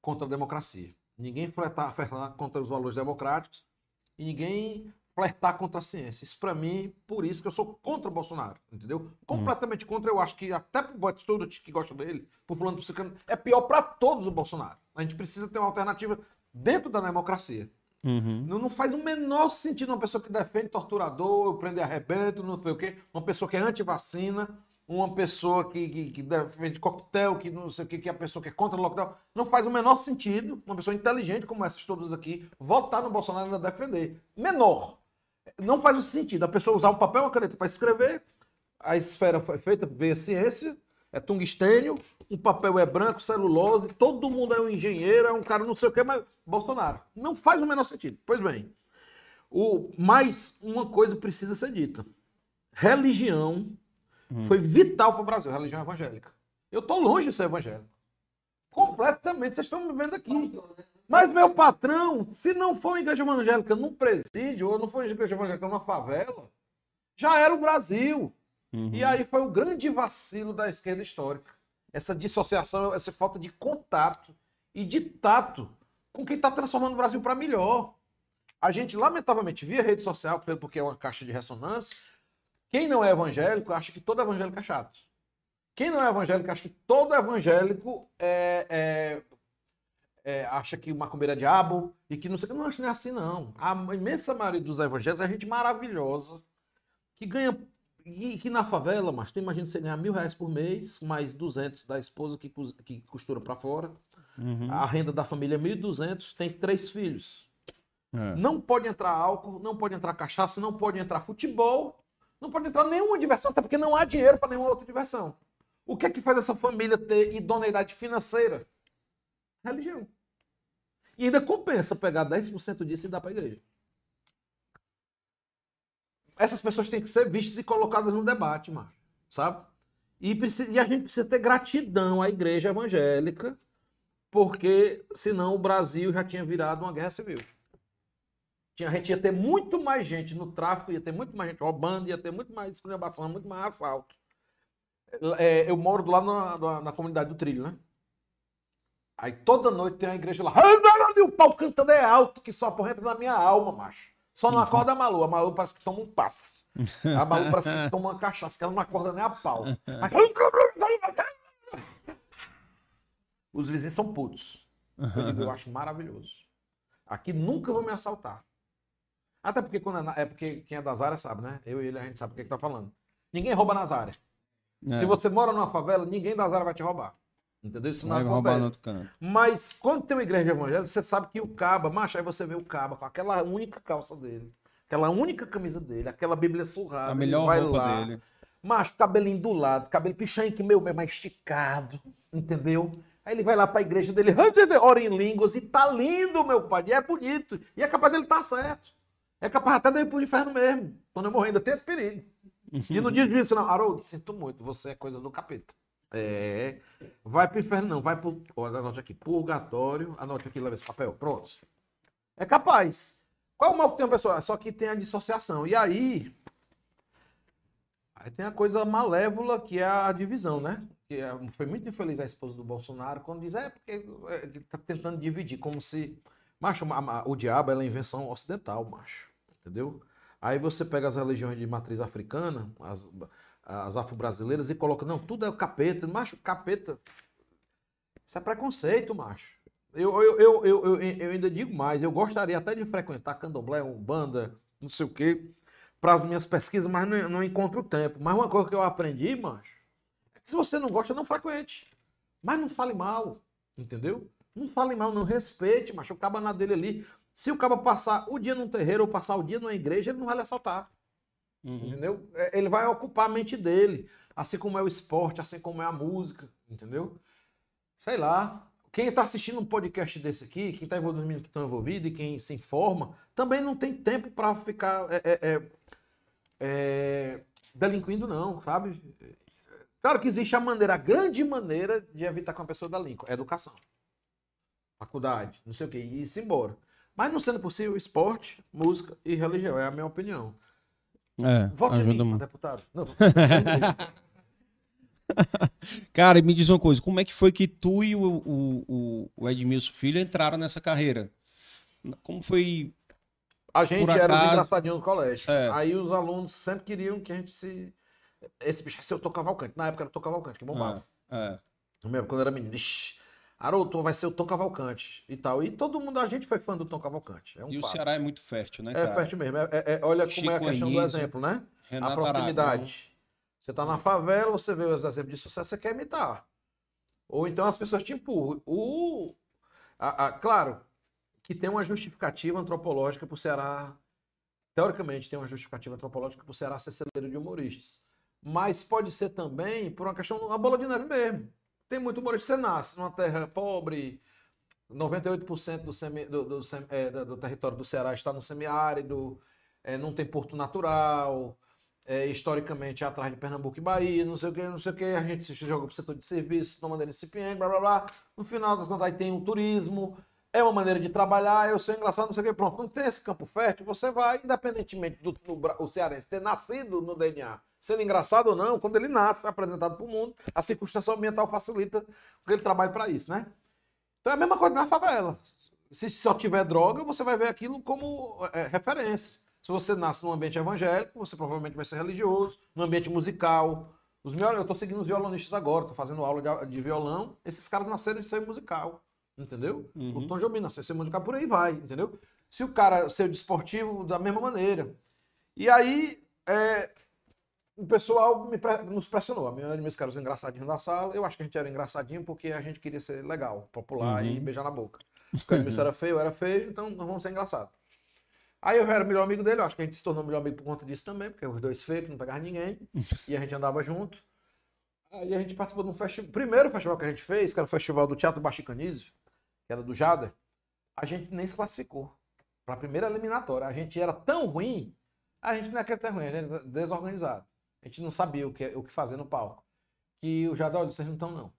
contra a democracia. Ninguém flertar, flertar contra os valores democráticos e ninguém flertar contra a ciência. Isso para mim, por isso que eu sou contra o Bolsonaro, entendeu? Completamente contra. Eu acho que até pro Batistuta que gosta dele, pro fulano ciclano, é pior para todos o Bolsonaro. A gente precisa ter uma alternativa dentro da democracia. Uhum. Não, não faz o menor sentido uma pessoa que defende torturador, prender arrebento, não sei o quê, uma pessoa que é anti-vacina, uma pessoa que, que, que defende coquetel, que não sei o quê, que é a pessoa que é contra o lockdown. Não faz o menor sentido uma pessoa inteligente como essas todas aqui votar no Bolsonaro e ainda defender. Menor. Não faz o sentido a pessoa usar um papel e uma caneta para escrever, a esfera foi feita, veio a ciência, é tungstênio, o papel é branco, celulose, todo mundo é um engenheiro, é um cara não sei o que, mas Bolsonaro. Não faz o menor sentido. Pois bem, o, mas uma coisa precisa ser dita. Religião foi vital para o Brasil, religião evangélica. Eu estou longe de ser evangélico. Completamente, vocês estão me vendo aqui. Mas meu patrão, se não for uma igreja evangélica num presídio, ou não for uma igreja evangélica numa favela, já era o Brasil. Uhum. E aí foi o grande vacilo da esquerda histórica. Essa dissociação, essa falta de contato e de tato com quem está transformando o Brasil para melhor. A gente, lamentavelmente, via rede social, pelo- porque é uma caixa de ressonância, quem não é evangélico acha que todo evangélico é chato. Quem não é evangélico acha que todo evangélico é, é- é, acha que o macumbeiro é diabo e que não sei o que. Eu não acho que não é assim, não. A imensa maioria dos evangélicos é gente maravilhosa, que ganha e que na favela, mas tu imagina você ganhar mil reais por mês, mais 200 da esposa que, que costura pra fora. Uhum. A renda da família é 1.200, tem três filhos. É. Não pode entrar álcool, não pode entrar cachaça, não pode entrar futebol, não pode entrar nenhuma diversão, até porque não há dinheiro para nenhuma outra diversão. O que é que faz essa família ter idoneidade financeira? Religião. E ainda compensa pegar 10% disso e dar para a igreja. Essas pessoas têm que ser vistas e colocadas no debate, mano, sabe? E, precisa- e a gente precisa ter gratidão à igreja evangélica, porque senão o Brasil já tinha virado uma guerra civil. Tinha, a gente ia ter muito mais gente no tráfico, ia ter muito mais gente roubando, ia ter muito mais esculhambação, muito mais assalto. É, eu moro do lado na, na, na comunidade do Trilho, né? Aí toda noite tem uma igreja lá. E o pau cantando é alto, que só porra entra na minha alma, macho. Só não acorda a Malu. A Malu parece que toma um passe. A Malu parece que toma uma cachaça, que ela não acorda nem a pau. Mas... Os vizinhos são putos. Eu digo, eu acho maravilhoso. Aqui nunca vão me assaltar. Até porque quando é, na- é porque quem é das áreas sabe, né? Eu e ele a gente sabe o que, que tá falando. Ninguém rouba nas áreas. É. Se você mora numa favela, ninguém das áreas vai te roubar. Entendeu? Isso não Vai no acontece. Mas quando tem uma igreja evangélica, você sabe que o caba, macho, aí você vê o caba com aquela única calça dele, aquela única camisa dele, aquela bíblia surrada. A melhor vai roupa lá, dele. Macho, cabelinho do lado, cabelo pichanque meu, meu, mais esticado, entendeu? Aí ele vai lá pra igreja dele, ora em línguas, e tá lindo, meu pai, e é bonito. E é capaz dele estar certo. É capaz até de ir pro inferno mesmo. Quando eu morrer, ainda tem esse perigo. E não diz isso, não. Haroldo, sinto muito, você é coisa do capeta. É. Vai pro inferno, não. Vai pro. Olha, anote aqui. Purgatório. Anote aqui, leva esse papel. Pronto. É capaz. Qual é o mal que tem uma pessoa? Só que tem a dissociação. E aí. Aí tem a coisa malévola que é a divisão, né? Que é- foi muito infeliz a esposa do Bolsonaro quando diz, é porque é, ele tá tentando dividir, como se. Macho, o diabo é invenção ocidental, macho. Entendeu? Aí você pega as religiões de matriz africana, as, as afro-brasileiras, e coloca, não, tudo é capeta. Macho, capeta. Isso é preconceito, macho. Eu, eu, eu, eu, eu, eu ainda digo mais, eu gostaria até de frequentar candomblé, umbanda, não sei o quê, para as minhas pesquisas, mas não, não encontro tempo. Mas uma coisa que eu aprendi, macho, é que se você não gosta, não frequente. Mas não fale mal, entendeu? Não fale mal, não respeite, macho. O caba na dele ali. Se o caba passar o dia num terreiro ou passar o dia numa igreja, ele não vai lhe assaltar. Uhum. Entendeu? É, Ele vai ocupar a mente dele. Assim como é o esporte, assim como é a música. Entendeu? Sei lá. Quem está assistindo um podcast desse aqui, quem está envolvido, que estão envolvidos e quem se informa, também não tem tempo para ficar é, é, é, é, delinquindo, não, sabe? Claro que existe a maneira, a grande maneira de evitar que uma pessoa delinque. É educação. Faculdade, não sei o quê, e ir embora. Mas não sendo possível, esporte, música e religião, é a minha opinião. É, Vote em ajuda mim, muito. deputado. Não, Cara, e me diz uma coisa, como é que foi que tu e o, o, o- o Edmilson Filho entraram nessa carreira? Como foi... A gente Por era os acaso- engraçadinhos do colégio. É. Aí os alunos sempre queriam que a gente se. Esse bicho é seu Tom Cavalcante. Na época era o Tom Cavalcante, que bombava. É, Eu mesmo, quando eu era menino. Ixi, Haroldo, vai ser o Tom Cavalcante e tal. E todo mundo, a gente foi fã do Tom Cavalcante. É um e o fato. Ceará é muito fértil, né, É cara? fértil mesmo. É- é- é- olha como é a Chico questão do Anísio, exemplo, né? A proximidade. Aragão. Você tá na favela, você vê os exemplos de sucesso, você quer imitar. Ou então as pessoas te empurram. O, a- a- claro que tem uma justificativa antropológica pro Ceará. Teoricamente, tem uma justificativa antropológica pro Ceará ser celeiro de humoristas. Mas pode ser também por uma questão, uma bola de neve mesmo. Tem muito humorista. Você nasce numa terra pobre, 98% do, semi, do, do, é, do- do território do Ceará está no semiárido, é, não tem porto natural, é, historicamente é atrás de Pernambuco e Bahia, não sei o que, não sei o que, a gente se joga para o setor de serviços de uma maneira incipiente, blá blá blá. No final das contas, aí tem o turismo, é uma maneira de trabalhar, eu sou engraçado, não sei o que, pronto. Não tem esse campo fértil, você vai, independentemente do, do Bra- o cearense ter nascido no DNA, sendo engraçado ou não, quando ele nasce, é apresentado para o mundo, a circunstância ambiental facilita que ele trabalhe para isso, né? Então é a mesma coisa na favela. Se só tiver droga, você vai ver aquilo como é, referência. Se você nasce num ambiente evangélico, você provavelmente vai ser religioso, num ambiente musical. Os meus, eu estou seguindo os violonistas agora, estou fazendo aula de, de violão. Esses caras nasceram de ser musical, entendeu? Uhum. O Tom Jobim nasceu de ser musical, por aí vai, entendeu? Se o cara ser desportivo, da mesma maneira. E aí, é, o pessoal me nos pressionou. A minha meus caras engraçadinhos da sala. Eu acho que a gente era engraçadinho porque a gente queria ser legal, popular e Uhum. beijar na boca. Porque o Edmilson era feio, eu era feio, então nós vamos ser engraçados. Aí eu era o melhor amigo dele, eu acho que a gente se tornou melhor amigo por conta disso também, porque os dois feios, não pegavam ninguém, e a gente andava junto. Aí a gente participou de um festival. Primeiro festival que a gente fez, que era o festival do Teatro Baxicanísio, que era do Jader, a gente nem se classificou para a primeira eliminatória. A gente era tão ruim, a gente não é que era tão ruim, a gente era desorganizado. A gente não sabia o que, o que fazer no palco. Que o Jader, olha, vocês não estão não.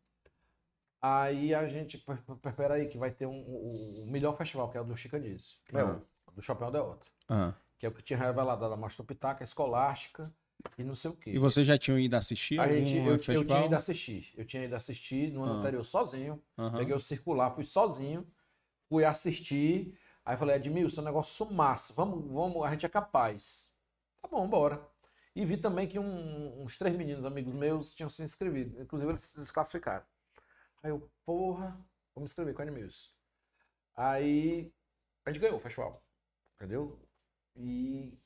Aí a gente, "Pera- pera- peraí, que vai ter um, o, o melhor festival, que é o do Chicanísio, Ah. do Chapéu de Outra Ah. que é o que tinha revelado da Mastro Pitaca, Escolástica e não sei o quê. E vocês já tinham ido assistir A gente, eu, eu festival? tinha ido assistir. Eu tinha ido assistir no ano Ah. anterior sozinho. Peguei o circular, fui sozinho, fui assistir. Aí falei, Edmilson, é um negócio massa. Vamos, vamos, a gente é capaz. Tá bom, bora. E vi também que um- uns três meninos amigos meus tinham se inscrevido. Inclusive, eles se desclassificaram. Aí eu, porra, vou me inscrever com o Edmilson. Aí a gente ganhou o festival. Entendeu? E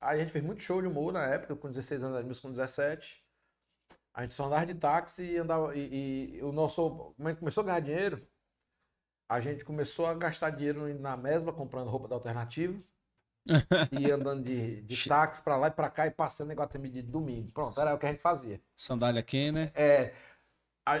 a gente fez muito show de humor na época, com 16 anos, Edmilson com 17. A gente só andava de táxi e andava. E, e o nosso. Como a gente começou a ganhar dinheiro, a gente começou a gastar dinheiro na mesma, comprando roupa da alternativa. E andando de, de táxi pra lá e pra cá e passando em Guatemi de domingo. Pronto, era o que a gente fazia. Sandália Kenner. É,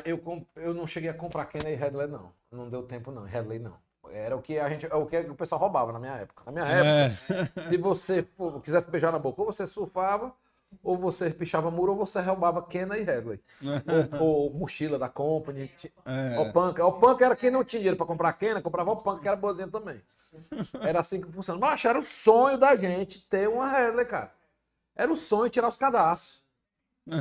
eu, eu não cheguei a comprar Kenner e Headley, não. Não deu tempo, não. Headley, não. Era o que a gente, é o que o pessoal roubava na minha época. Na minha época, É. se você for- quisesse beijar na boca, ou você surfava, ou você pichava muro, ou você roubava Kenner e Headley. ou, ou mochila da Company. É. O punk. O punk era quem não tinha dinheiro pra comprar Kenner, comprava o punk, que era boazinha também. Era assim que funcionava. Mas era o sonho da gente ter uma Headley, cara. Era o sonho tirar os cadastros.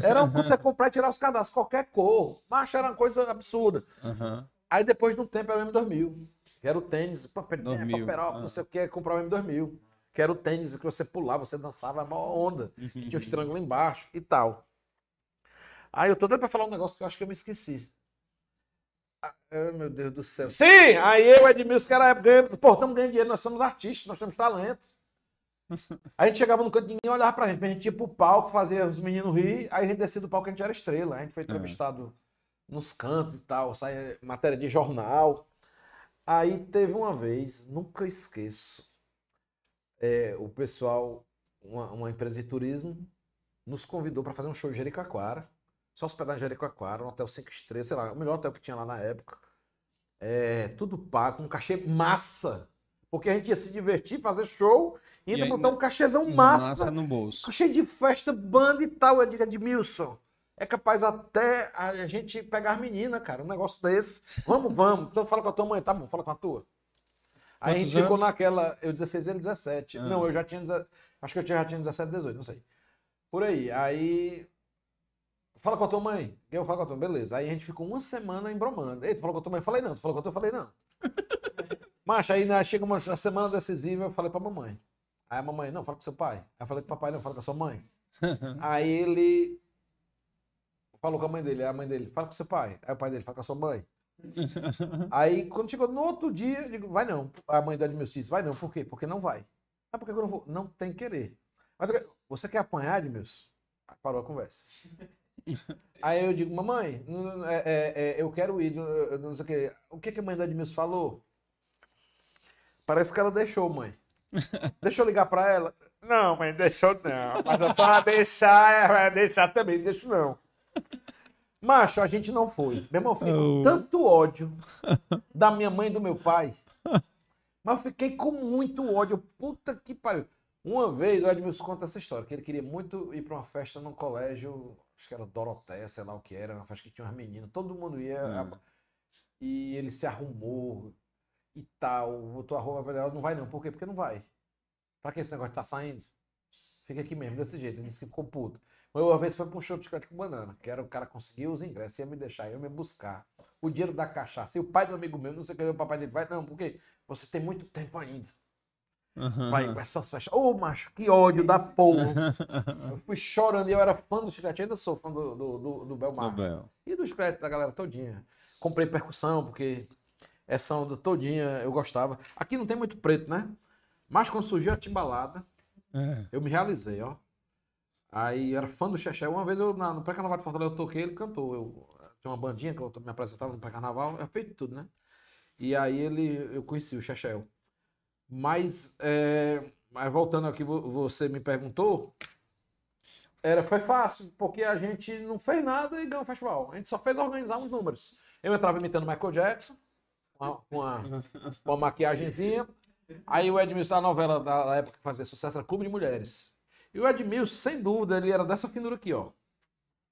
Era você comprar e tirar os cadastros, qualquer cor. Mas era uma coisa absurda. Aham. Aí depois de um tempo era o M2000. Que era o tênis, papelinha, 2000, paperó, ah. não sei o que, comprar o M2000. Que era o tênis que você pulava, você dançava a maior onda. Uhum. Que tinha os triângulos embaixo e tal. Aí eu tô doido pra falar um negócio que eu acho que eu me esqueci. Ah, meu Deus do céu. Sim! Aí eu, Edmilson, que era ganhando. Pô, estamos ganhando dinheiro, nós somos artistas, nós temos talento. Aí a gente chegava no canto, ninguém olhava pra gente. A gente ia pro palco, fazia os meninos rir, aí a gente descia do palco, a gente era estrela. A gente foi entrevistado nos cantos e tal, saia matéria de jornal. Aí teve uma vez, nunca esqueço, é, o pessoal, uma, uma empresa de turismo, nos convidou para fazer um show em Jericoacoara. Só hospedar em Jericoacoara, um hotel 5 estrelas, sei lá, o melhor hotel que tinha lá na época. É, tudo pago, um cachê massa. Porque a gente ia se divertir, fazer show E ainda aí, botar um cachezão massa. Massa no bolso. Cheio de festa, banda e tal. Eu digo, Edmilson, é capaz até a gente pegar as meninas, cara, um negócio desse. Vamos, vamos. Então fala com a tua mãe, tá bom, fala com a tua. Aí a gente ficou anos? naquela, eu 16 ele 17. Ah. Não, eu já tinha, acho que eu já tinha 17, 18, não sei. Por aí. Aí, fala com a tua mãe. Eu falo com a tua mãe, beleza. Aí a gente ficou uma semana embromando. Ei, tu falou com a tua mãe? Eu falei não. Tu falou com a tua? Eu falei não. Macho, aí né, chega uma, na semana decisiva, eu falei pra mamãe. Aí a mamãe, não, fala com seu pai. Aí eu falei pro papai, não, fala com a sua mãe. Aí ele falou com a mãe dele, aí a mãe dele, fala com seu pai. Aí o pai dele, fala com a sua mãe. Aí quando chegou no outro dia, eu digo, vai não. A mãe do Edmilson disse, vai não, por quê? Porque não vai. Ah, por que eu não vou? Não tem querer. Mas você quer apanhar, Edmilson? Aí Parou a conversa. Aí eu digo, mamãe, é- é- é, eu quero ir, não, sei o quê. O que, que a mãe do Edmilson falou? Parece que ela deixou, mãe. Deixa eu ligar pra ela. Não, mãe, deixou não. Mas eu só deixar, deixar também, deixo não. Macho, a gente não foi. Meu irmão, eu fiquei com Oh. tanto ódio da minha mãe e do meu pai. Mas eu fiquei com muito ódio. Puta que pariu. Uma vez, o Edmilson conta essa história, que ele queria muito ir pra uma festa num colégio, acho que era Doroteia, sei lá o que era, uma festa que tinha umas meninas, todo mundo ia. Ah. E ele se arrumou e tal, botou a roupa pra ela, não vai não. Por quê? Porque não vai. Pra que esse negócio tá saindo? Fica aqui mesmo, desse jeito. Ele disse que ficou puto. Uma vez foi pra um show de chiclete com banana, que era o cara conseguiu os ingressos, ia me deixar, ia me buscar. O dinheiro da cachaça. E o pai do amigo meu, não sei o que, o papai dele vai, não, porque você tem muito tempo ainda. Vai com essas festas. Ô, macho, que ódio da porra. Eu fui chorando e eu era fã do chiclete, ainda sou fã do, do, do, do Bel Marques. Bel. E do chiclete da galera todinha. Comprei percussão, porque essa onda todinha eu gostava. Aqui não tem muito preto, né? Mas quando surgiu a timbalada, É. eu me realizei, ó. Aí eu era fã do Xexé. Uma vez eu, na- no pré-carnaval de Fortaleza, eu toquei, ele cantou. Eu tinha uma bandinha que eu me apresentava no pré-carnaval, é feito tudo, né? E aí ele, eu conheci o Xexé. Mas, é, mas voltando aqui, vo- você me perguntou, era, foi fácil, porque a gente não fez nada e ganhou o festival. A gente só fez organizar uns números. Eu entrava imitando Michael Jackson, com uma, uma, uma maquiagenzinha. Aí o Edmilson, a novela da época que fazia sucesso era Clube de Mulheres. E o Edmilson, sem dúvida, ele era dessa finura aqui, ó.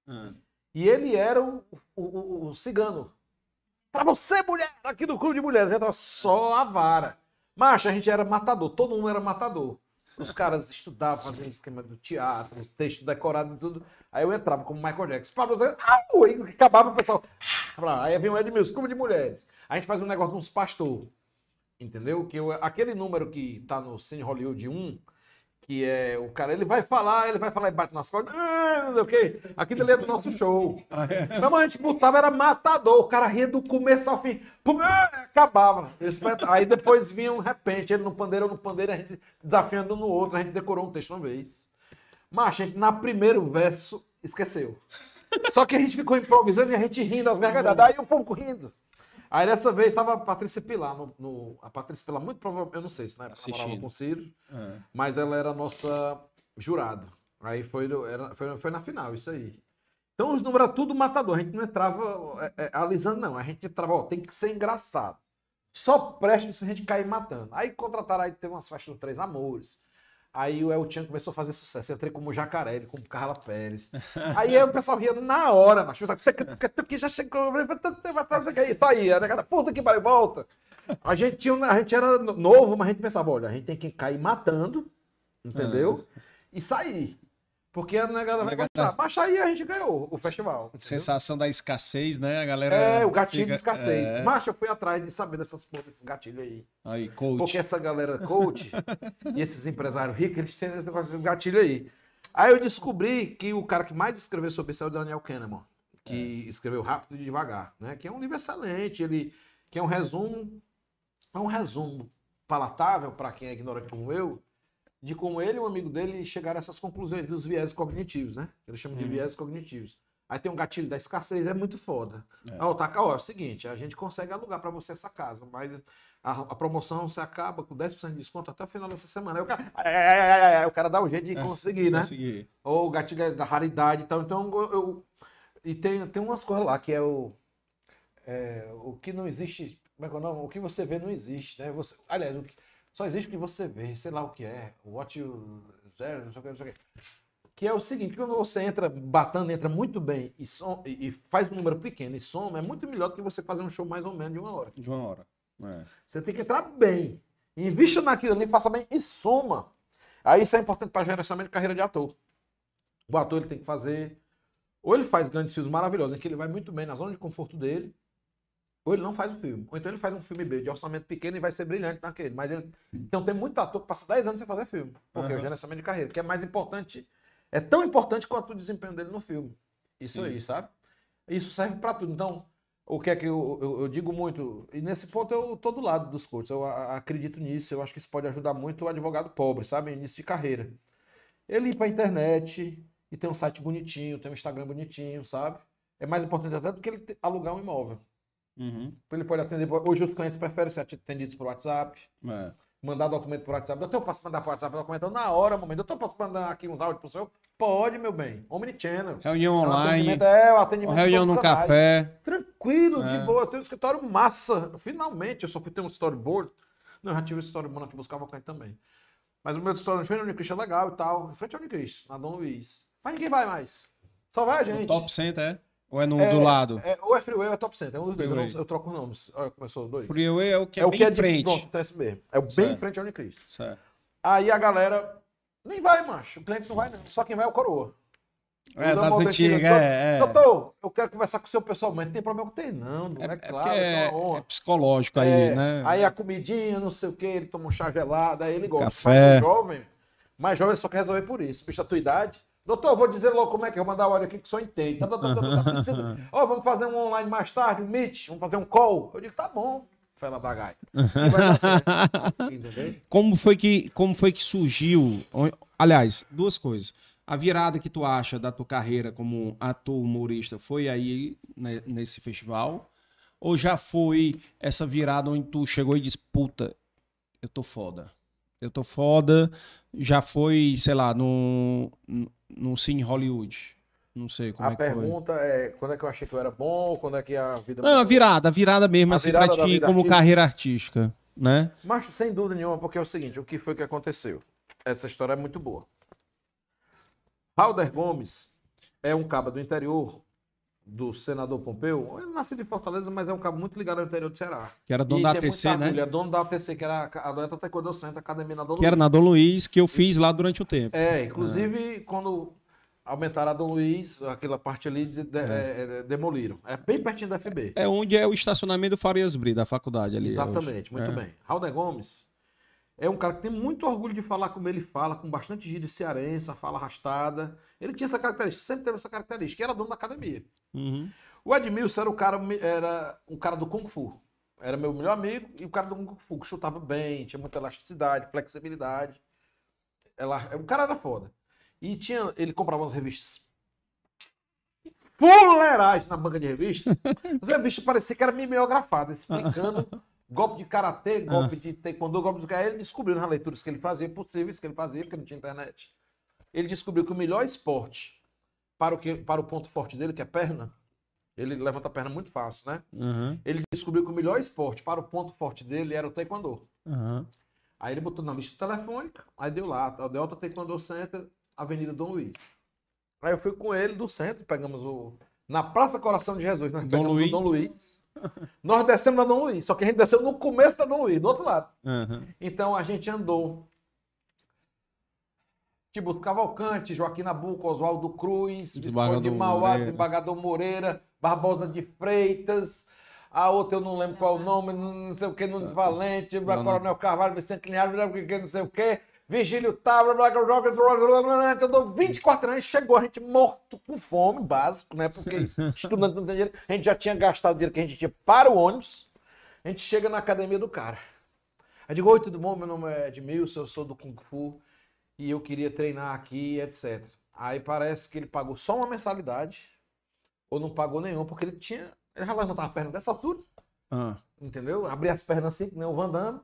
Ah. E ele era o, o, o- o cigano. Pra você, mulher, aqui do Clube de Mulheres, entra só a vara. Macho, a gente era matador, todo mundo era matador. Os caras estudavam, faziam esquema do teatro, texto decorado e tudo. Aí eu entrava como Michael Jackson. Au! Aí acabava o pessoal. ah, Aí vinha o Edmilson, Clube de Mulheres. A gente faz um negócio com uns pastor. Entendeu? Que eu- aquele número que tá no Cine Hollywood 1, que é o cara, ele vai falar, ele vai falar e bate nas costas, ah, não sei o quê. Aquilo ali é do nosso show. Mas a gente botava, era matador. O cara ria do começo ao fim. Pum, ah, acabava. Aí depois vinha um repente, ele no pandeiro, eu no pandeiro, a gente desafiando um no outro, a gente decorou um texto uma vez. Mas a gente, na primeiro verso, esqueceu. Só que a gente ficou improvisando e a gente rindo, as gargalhadas. Aí o povo rindo. Aí dessa vez estava a Patrícia Pilar. No, no- a Patrícia Pilar, muito provavelmente, eu não sei se na época namorava com o Ciro, Ah. mas ela era nossa jurada. Aí foi, era- foi, foi na final, isso aí. Então os números eram tudo matador. A gente não entrava é, é, alisando, não. A gente entrava, ó, tem que ser engraçado. Só presta se a gente cair matando. Aí contrataram, aí teve umas festas do Três Amores. Aí o El Chan começou a fazer sucesso. Eu entrei como Jacaré, ele como Carla Pérez. Aí o pessoal ria na hora, mas que já chegou, isso aí, a negada, puta que pariu, volta. A gente, tinha, a gente era no- novo, mas a gente pensava, olha, a gente tem que cair matando, entendeu? E sair. Porque a negada vai gostar. Mas aí a gente ganhou o festival. entendeu? Sensação da escassez, né? A galera. É, o gatilho fica- de escassez. É. Mas eu fui atrás de saber dessas porra, desses gatilhos aí. Aí, coach. Porque essa galera coach e esses empresários ricos, eles têm esse negócio de gatilho aí. Aí eu descobri que o cara que mais escreveu sobre isso é o Daniel Kahneman, que É. escreveu Rápido e Devagar, né? Que é um livro excelente, ele que é um resumo, é um resumo palatável para quem é ignorante como eu, de como ele e um amigo dele chegaram a essas conclusões dos viés cognitivos, né? Ele chama de Uhum. viés cognitivos. Aí tem um gatilho da escassez, é muito foda. É. Ó, tá, ó, é o seguinte, a gente consegue alugar para você essa casa, mas a, a promoção se acaba com 10% de desconto até o final dessa semana. Aí o cara, é, é, o cara dá o jeito de É, conseguir, né? Consegui. Ou o gatilho é da raridade e tal. Então, eu, eu- e tem, tem umas coisas lá que é o, é, o que não existe, como é que é o nome? O que você vê não existe, né? Você, aliás, o que- Só existe o que você vê, sei lá o que é. What you zero, não sei o que, não sei o que. Que é o seguinte, quando você entra batendo, entra muito bem e, som, e, e faz um número pequeno e soma, é muito melhor do que você fazer um show mais ou menos de uma hora. De uma hora. É. Você tem que entrar bem. Invista naquilo ali, faça bem e soma. Aí isso é importante para gerenciamento de carreira de ator. O ator ele tem que fazer. Ou ele faz grandes filmes maravilhosos, em que ele vai muito bem na zona de conforto dele, ou ele não faz o filme. Ou então ele faz um filme B de orçamento pequeno e vai ser brilhante naquele. Mas ele... Então tem muito ator que passa 10 anos sem fazer filme. Porque uhum. é o gerenciamento de carreira, que é mais importante. É tão importante quanto o desempenho dele no filme. Isso Sim. aí, sabe? Isso serve para tudo. Então, o que é que eu, eu, eu, digo muito, e nesse ponto eu tô do lado dos coaches, eu acredito nisso, eu acho que isso pode ajudar muito o advogado pobre, sabe? Início de carreira. Ele ir pra internet e ter um site bonitinho, ter um Instagram bonitinho, sabe? É mais importante até do que ele alugar um imóvel. Uhum. Ele pode atender. Hoje os clientes preferem ser atendidos por WhatsApp. É. Mandar documento por WhatsApp. Doutor, eu posso mandar por WhatsApp documento na hora, momento. Doutor, eu posso mandar aqui uns áudios pro senhor? Pode, meu bem. Omnichannel. Reunião online. É, o atendimento reunião no café. Tranquilo, é. de boa. Eu tenho um escritório massa. Finalmente, eu só fui ter um storyboard. Não, eu já tive um storyboard aqui, buscava cliente também. Mas o meu storyboard em frente ao Unicristo é legal e tal. Em frente ao Unicristo, na Dom Luiz. Mas ninguém vai mais. Só vai a gente. O top Center, é? Ou é no é, do lado? É, ou é Freeway ou é Top Center. É um dos dois. Eu, não, eu, troco os nomes. Olha, começou dois. Freeway é o que é, é o bem que é em frente. Pronto, TSB. É o certo. bem em frente ao Unicristo. Certo. Aí a galera nem vai, macho. O cliente não vai, não. Só quem vai é o coroa. É, das antigas, é, é. Doutor, eu quero conversar com o seu pessoalmente. Tem problema que tem, não. Não é, é claro. É, é, psicológico aí, é, né? Aí a comidinha, não sei o que, ele toma um chá gelado, aí ele gosta. Café. Mais jovem, mais jovem só quer resolver por isso. Bicho da tua idade. Doutor, vou dizer logo como é que eu vou mandar a hora aqui que só entende. Tá, tá, tá, tá, Ó, vamos fazer um online mais tarde, um meet, vamos fazer um call. Eu digo, tá bom, fela da gaita. como foi que como foi que surgiu? Aliás, duas coisas. A virada que tu acha da tua carreira como ator humorista foi aí né, nesse festival? Ou já foi essa virada onde tu chegou e disse, puta, eu tô foda. Eu tô foda. Já foi, sei lá, no, no Cine Hollywood? Não sei como a é que foi. A pergunta é quando é que eu achei que eu era bom, quando é que a vida. Não, a virada, a virada mesmo, a assim, virada pra ti como artística. carreira artística, né? Mas sem dúvida nenhuma, porque é o seguinte: o que foi que aconteceu? Essa história é muito boa. Halder Gomes é um cabo do interior do senador Pompeu. Ele nasceu de Fortaleza, mas é um cabo muito ligado ao interior do Ceará. Que era dono e da ATC, né? Ele é dono da ATC, que era a Doeta Taekwondo Center, Academia na Dom Que Luiz. era na Dom Luiz, que eu fiz lá durante o tempo. É, inclusive é. quando aumentaram a Dom Luiz, aquela parte ali de, de, é. É, é demoliram. É bem pertinho da FB. É onde é o estacionamento do Farias Brito, da faculdade ali. Exatamente, muito é. bem. Raul Gomes é um cara que tem muito orgulho de falar como ele fala, com bastante gíria cearense, fala arrastada. Ele tinha essa característica, sempre teve essa característica, era dono da academia. Uhum. O Edmilson era o cara, era um cara do Kung Fu. Era meu melhor amigo e o cara do Kung Fu, que chutava bem, tinha muita elasticidade, flexibilidade. Ela, o cara era foda. E tinha, ele comprava umas revistas fuleirais na banca de revista. As revistas pareciam que era mimeografada, explicando golpe de karatê, golpe de taekwondo, golpe de Ele descobriu nas leituras que ele fazia, possíveis que ele fazia, porque não tinha internet. Ele descobriu que o melhor esporte para o, que, para o ponto forte dele, que é perna, ele levanta a perna muito fácil, né? Uhum. Ele descobriu que o melhor esporte para o ponto forte dele era o taekwondo. Uhum. Aí ele botou na lista telefônica, aí deu lá, o Delta Taekwondo Center, Avenida Dom Luiz. Aí eu fui com ele do centro, pegamos o. Na Praça Coração de Jesus, nós Dom Luiz. Dom Luiz. Nós descemos na Dom Luiz, só que a gente desceu no começo da Dom Luiz, do outro lado. Uhum. Então a gente andou. Tipo, Cavalcante, Joaquim Nabuco, Oswaldo Cruz, Visconde de Mauá, Desembargador Moreira, Barbosa de Freitas, a outra eu não lembro qual o nome, não sei o que, Nunes Valente, não, Coronel Carvalho, Vicente Linhares, não sei o que, Vigílio Tábua, andou 24 anos, chegou a gente morto com fome, básico, né? Porque estudante não tem dinheiro, a gente já tinha gastado o dinheiro que a gente tinha para o ônibus, a gente chega na academia do cara. Aí digo, oi, tudo bom? Meu nome é Edmilson, eu sou do Kung Fu e eu queria treinar aqui, etc. Aí parece que ele pagou só uma mensalidade, ou não pagou nenhum, porque ele tinha. Ele já levantava a perna dessa altura. Ah. Entendeu? Abria as pernas assim, que nem o Van Damme.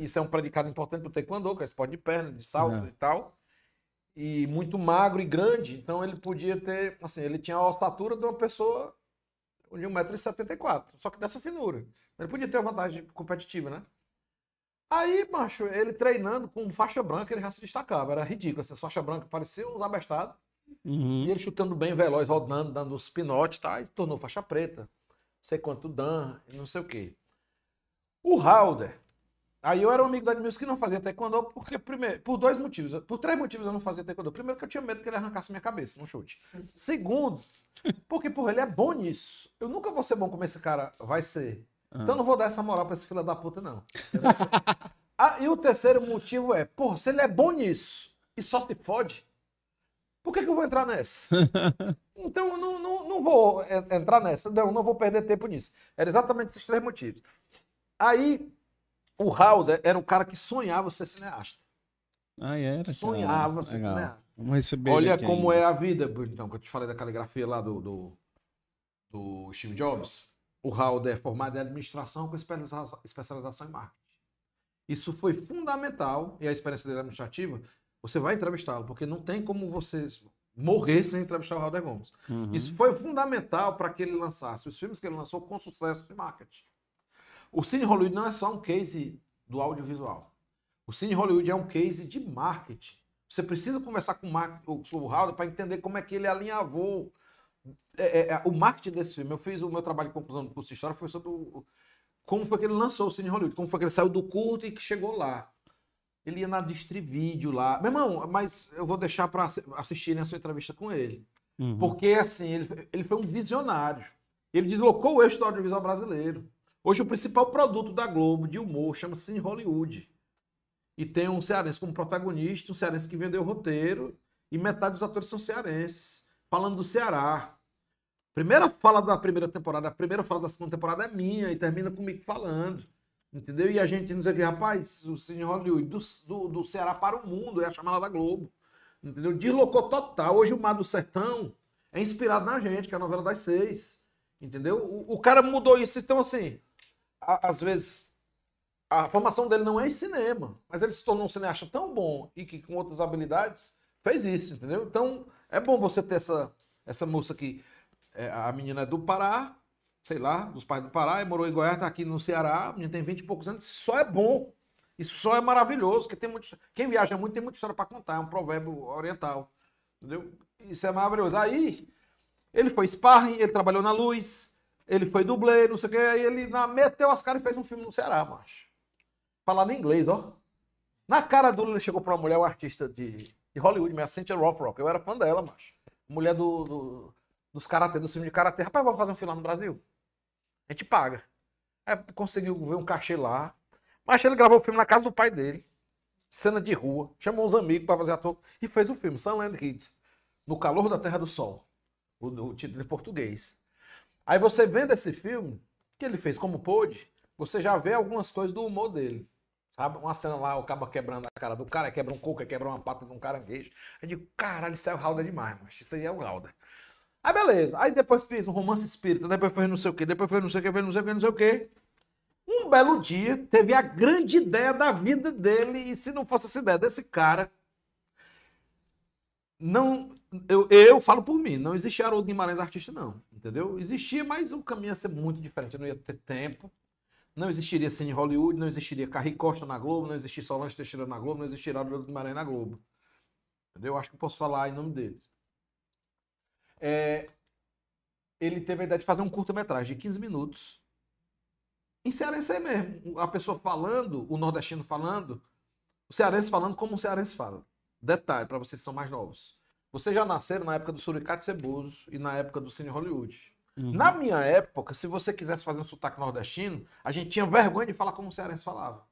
Isso é um predicado importante pro taekwondo, que é esporte de perna, de salto e tal. E muito magro e grande. Então ele podia ter. Assim, ele tinha a ossatura de uma pessoa de 1,74m. Só que dessa finura. Ele podia ter uma vantagem competitiva, né? Aí, macho, ele treinando com faixa branca, ele já se destacava. Era ridículo. Essas faixas brancas pareciam uns abestados. Uhum. E ele chutando bem veloz, rodando, dando os pinotes, tá? E tornou faixa preta. Não sei quanto Dan, não sei o quê. O Halder. Aí eu era um amigo da Edmilson que não fazia taekwondo, porque primeiro, por dois motivos. Por três motivos eu não fazia taekwondo. Primeiro que eu tinha medo que ele arrancasse minha cabeça no chute. Segundo, porque, porra, ele é bom nisso. Eu nunca vou ser bom como esse cara vai ser. Ah. Então eu não vou dar essa moral pra esse filho da puta, não. ah, e o terceiro motivo é, porra, se ele é bom nisso e só se fode, por que, que eu vou entrar nessa? então eu não, não, não vou en- entrar nessa. Não, não vou perder tempo nisso. Era exatamente esses três motivos. Aí, o Halder era um cara que sonhava ser cineasta. Ah, era. Sonhava ser Legal. cineasta. Vamos receber Olha como ainda. é a vida, então, que eu te falei da caligrafia lá do, do, do Steve Jobs. O Halder é formado em administração com especialização, especialização em marketing. Isso foi fundamental, e a experiência dele administrativa, você vai entrevistá-lo, porque não tem como você morrer sem entrevistar o Halder Gomes. Uhum. Isso foi fundamental para que ele lançasse os filmes que ele lançou com sucesso de marketing. O Cine Hollywood não é só um case do audiovisual. O Cine Hollywood é um case de marketing. Você precisa conversar com o, mar- o- com o Halder para entender como é que ele alinhavou é, é, é, o marketing desse filme. Eu fiz o meu trabalho de conclusão do curso de história, foi sobre o- como foi que ele lançou o Cine Hollywood, como foi que ele saiu do curto e que chegou lá. Ele ia na Distrivídeo lá. Meu irmão, mas eu vou deixar para assistirem a sua entrevista com ele. Uhum. Porque, assim, ele, ele foi um visionário. Ele deslocou o eixo do audiovisual brasileiro. Hoje, o principal produto da Globo de humor chama-se Hollywood. E tem um cearense como protagonista, um cearense que vendeu o roteiro, e metade dos atores são cearenses, falando do Ceará. Primeira fala da primeira temporada, a primeira fala da segunda temporada é minha, e termina comigo falando. Entendeu? E a gente o que, rapaz, o Hollywood, do, do, do Ceará para o mundo, é a chamada da Globo. Entendeu? Deslocou total. Hoje o Mar do Sertão é inspirado na gente, que é a novela das seis. Entendeu? O, o cara mudou isso. Então, assim, às vezes, a formação dele não é em cinema, mas ele se tornou um cineasta tão bom e que com outras habilidades fez isso, entendeu? Então, é bom você ter essa, essa moça aqui. É, a menina é do Pará, sei lá, dos pais do Pará, e morou em Goiás, tá aqui no Ceará, a menina tem 20 e poucos anos, só é bom. Isso só é maravilhoso, porque tem muito, quem viaja muito tem muita história para contar, é um provérbio oriental. Entendeu? Isso é maravilhoso. Aí, ele foi sparring, ele trabalhou na luz, ele foi dublê, não sei o que, aí ele na, meteu as caras e fez um filme no Ceará, macho. Falando em inglês, ó. Na cara dura, ele chegou pra uma mulher, uma artista de, de Hollywood, minha Cynthia Rothrock. Eu era fã dela, macho. Mulher do, do- dos karatê, do filme de karatê. Rapaz, vamos fazer um filme lá no Brasil? A gente paga. Aí conseguiu ver um cachê lá. Mas ele gravou o filme na casa do pai dele. Cena de rua. Chamou uns amigos pra fazer ator. E fez o filme, Sunland Kids. No calor da Terra do Sol. O, o título em português. Aí você vendo esse filme, que ele fez como pôde, você já vê algumas coisas do humor dele. Sabe? Uma cena lá, o cabo quebrando a cara do cara, quebra um coco, quebra uma pata de um caranguejo. Eu digo, caralho, isso é o Halder demais, mas isso aí é o Halder. Aí beleza. Aí depois fez um romance espírita, depois fez não sei o quê, depois fez não sei o quê, fez não sei o quê, não sei o quê. Um belo dia, teve a grande ideia da vida dele, e se não fosse essa ideia desse cara, não. Eu, eu falo por mim, não existia Haroldo Guimarães artista, não. Entendeu? Existia, mas o caminho ia ser muito diferente. Eu não ia ter tempo. Não existiria Cine Hollywood, não existiria Carrie Costa na Globo, não existiria Solange Teixeira na Globo, não existiria Haroldo Guimarães na Globo. Entendeu? Acho que posso falar em nome deles. É, ele teve a ideia de fazer um curta-metragem de 15 minutos. Em cearense é mesmo. A pessoa falando, o nordestino falando, o cearense falando como o cearense fala. Detalhe, para vocês que são mais novos. Vocês já nasceram na época do Suricate Ceboso e na época do Cine Hollywood. Uhum. Na minha época, se você quisesse fazer um sotaque nordestino, a gente tinha vergonha de falar como o cearense falava.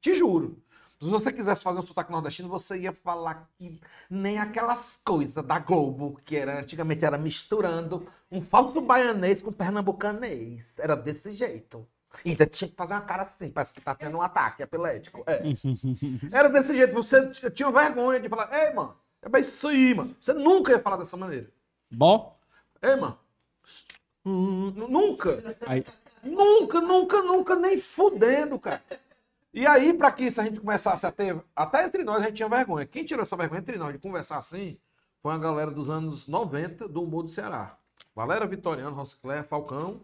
Te juro. Se você quisesse fazer um sotaque nordestino, você ia falar que nem aquelas coisas da Globo, que era antigamente era misturando um falso baianês com pernambucanês. Era desse jeito. E ainda tinha que fazer uma cara assim, parece que tá tendo um ataque epilético. É. Era desse jeito. Você tinha vergonha de falar, ei, mano, é bem isso aí, mano. Você nunca ia falar dessa maneira. Bom, Ei, mano. Hum, nunca. aí, Nunca, nunca, nunca, nem fudendo, cara. E aí, pra que isso a gente começasse a ter. Até entre nós a gente tinha vergonha. Quem tirou essa vergonha entre nós de conversar assim foi a galera dos anos 90 do humor do Ceará. Valéria Vitoriano, Rossicler, Falcão,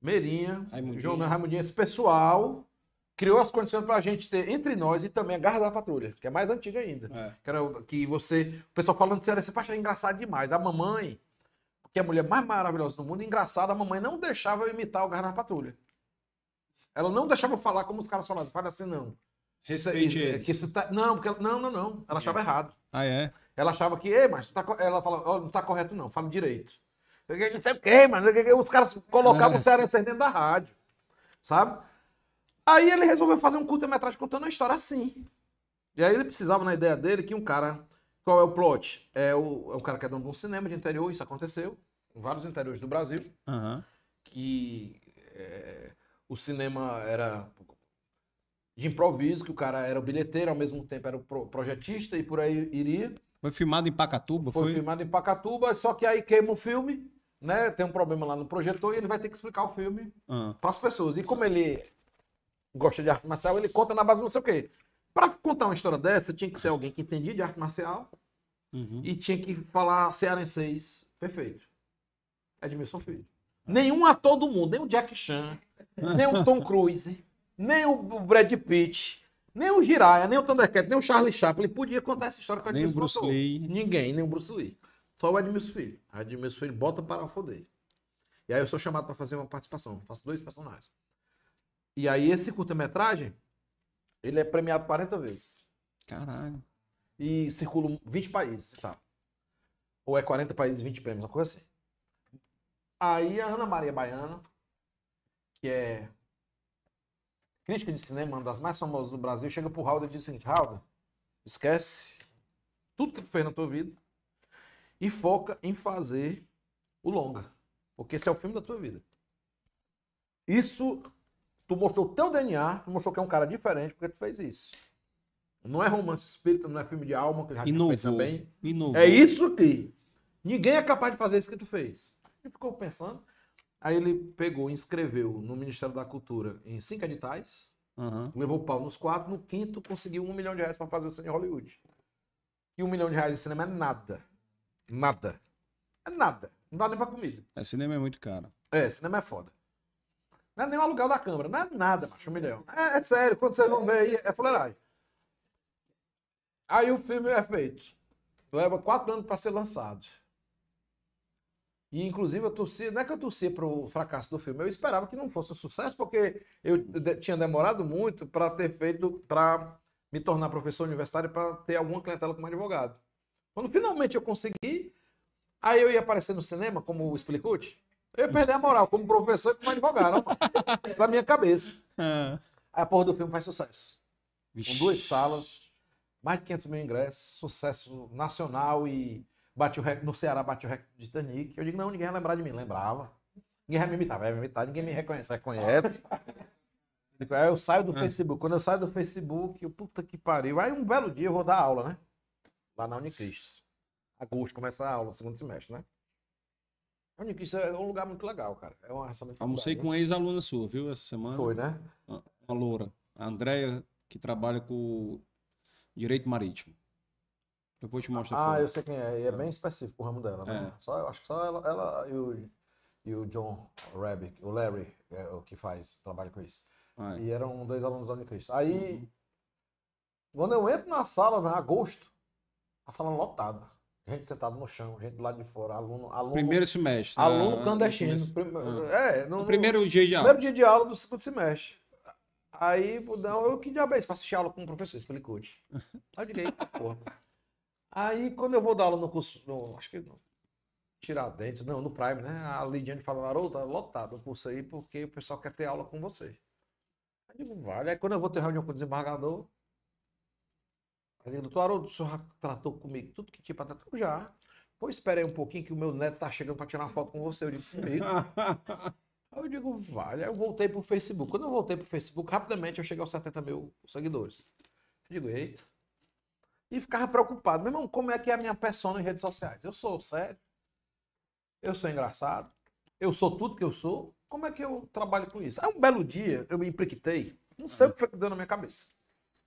Meirinha, Raimundinho. João Raimundinho, esse pessoal criou as condições para a gente ter entre nós e também a Garra da Patrulha, que é mais antiga ainda. É. Que, era, o- que você. O pessoal falando sério, você acha engraçado demais. A mamãe, que é a mulher mais maravilhosa do mundo, engraçada, a mamãe não deixava eu imitar o Garra da Patrulha. Ela não deixava eu falar como os caras falavam. Fala assim, não. Respeite Isso- eles. que isso tá- Não, porque ela- não, não, não. Ela achava errado. Ah, é? Ela achava que, ei, mas tá co-" ela fala, "Ó, não tá correto, não, fala direito. Não sei o quê, mano. Os caras colocavam o cearense dentro da rádio. Sabe? Aí ele resolveu fazer um curta-metragem contando uma história assim. E aí ele precisava, na ideia dele, que um cara. Qual é o plot? É o, é o cara que é dono de um cinema de interior, isso aconteceu, em vários interiores do Brasil, Aham. que é, o cinema era de improviso, que o cara era o bilheteiro, ao mesmo tempo era o pro- projetista e por aí iria. Foi filmado em Pacatuba, Foi, foi? filmado em Pacatuba, só que aí queima o filme, né? Tem um problema lá no projetor e ele vai ter que explicar o filme Ah, para as pessoas. E como ele gosta de arte marcial, ele conta na base não sei o quê. Para contar uma história dessa, tinha que ser alguém que entendia de arte marcial uhum. e tinha que falar cearenseis perfeito. Edmilson Filho. Nenhum ator do mundo, nem o Jack Chan, nem o Tom Cruise, nem o Brad Pitt, nem o Jiraiya, nem o Thundercat, nem o Charlie Chaplin podia contar essa história que o Nem o Edmilson Bruce contou. Lee. Ninguém, nem o Bruce Lee. Só o Edmilson Filho. O Edmilson Filho bota para foder. E aí eu sou chamado para fazer uma participação. Faço dois personagens. E aí esse curta-metragem, ele é premiado 40 vezes. Caralho. E circula 20 países tal. Ou é 40 países e 20 prêmios, uma coisa assim. Aí a Ana Maria Baiana, que é crítica de cinema, uma das mais famosas do Brasil, chega pro Raul e diz o seguinte, Raul, esquece tudo que tu fez na tua vida e foca em fazer o longa. Porque esse é o filme da tua vida. Isso, tu mostrou o teu DNA, tu mostrou que é um cara diferente porque tu fez isso. Não é romance espírita, não é filme de alma, que ele já Inovou. também. Inovou. É isso aqui. Ninguém é capaz de fazer isso que tu fez. Ele ficou pensando. Aí ele pegou e inscreveu no Ministério da Cultura em cinco editais, Aham. levou pau nos quatro, no quinto conseguiu um milhão de reais para fazer o cinema em Hollywood. E um milhão de reais de cinema é nada. Nada. É nada. Não dá nem pra comida. É, cinema é muito caro. É, cinema é foda. Não é nem o aluguel da câmera, não é nada, macho, um milhão. É, é sério, quando vocês vão ver aí, é fuleiragem. Aí o filme é feito. Leva quatro anos para ser lançado. E inclusive eu torcia, não é que eu torcia pro fracasso do filme, eu esperava que não fosse um sucesso, porque eu de- tinha demorado muito para ter feito, para me tornar professor universitário, para ter alguma clientela como advogado. Quando finalmente eu consegui, aí eu ia aparecer no cinema como o Explicute, eu ia perder a moral como professor e como advogado, mano. Isso na minha cabeça. Ah. Aí a porra do filme faz sucesso. Com duas salas, mais de 500 mil ingressos, sucesso nacional e bate o recorde, no Ceará bate o recorde de Titanic. Eu digo, não, ninguém vai lembrar de mim. Lembrava. Ninguém vai me imitar, vai me imitar, ninguém me reconhece, reconhece. Aí eu saio do Ah. Facebook. Quando eu saio do Facebook, eu, puta que pariu. Aí um belo dia eu vou dar aula, né? Lá na Unicristo. Agosto começa a aula, segundo semestre, né? A Unicristo é um lugar muito legal, cara. É uma raça muito Almocei com uma ex-aluna sua, viu, essa semana? Foi, né? Uma loura. A Andréia, que trabalha com direito marítimo. Depois te mostro a Ah, eu sei quem é. E é bem específico o ramo dela, né? É. Só, eu acho que só ela, ela e, o, e o John Rabbit, o Larry, é o que faz, trabalha com isso. Ah, é. E eram dois alunos da Unicristo. Aí, quando eu entro na sala, em agosto, a sala lotada. Gente sentada no chão, gente do lado de fora, aluno. aluno Primeiro semestre. aluno ah, clandestino. no começo. Prim- Ah. É, no, No primeiro dia de aula. primeiro dia de aula do segundo semestre. Aí, não, eu que diabo é isso? Pra assistir aula com o professor, explicou. Aí eita porra. Aí, quando eu vou dar aula no curso, no, acho que no Tiradentes, não, no Prime, né? A Lidiane falou, Haroldo, tá lotado o curso aí, porque o pessoal quer ter aula com você. Aí eu digo, vale. Aí quando eu vou ter reunião com o desembargador, aí eu digo, doutor Haroldo, o senhor já tratou comigo tudo que tinha pra tratar? Já. Pô, esperei um pouquinho que o meu neto tá chegando pra tirar uma foto com você. Eu digo, comigo. Aí eu digo, vale. Aí eu voltei pro Facebook. Quando eu voltei pro Facebook, rapidamente eu cheguei aos 70 mil seguidores. Eu digo, eita. E ficava preocupado. Meu irmão, como é que é a minha persona em redes sociais? Eu sou sério. Eu sou engraçado. Eu sou tudo que eu sou. Como é que eu trabalho com isso? Aí um belo dia eu me impliquitei. Não sei o que foi que deu na minha cabeça.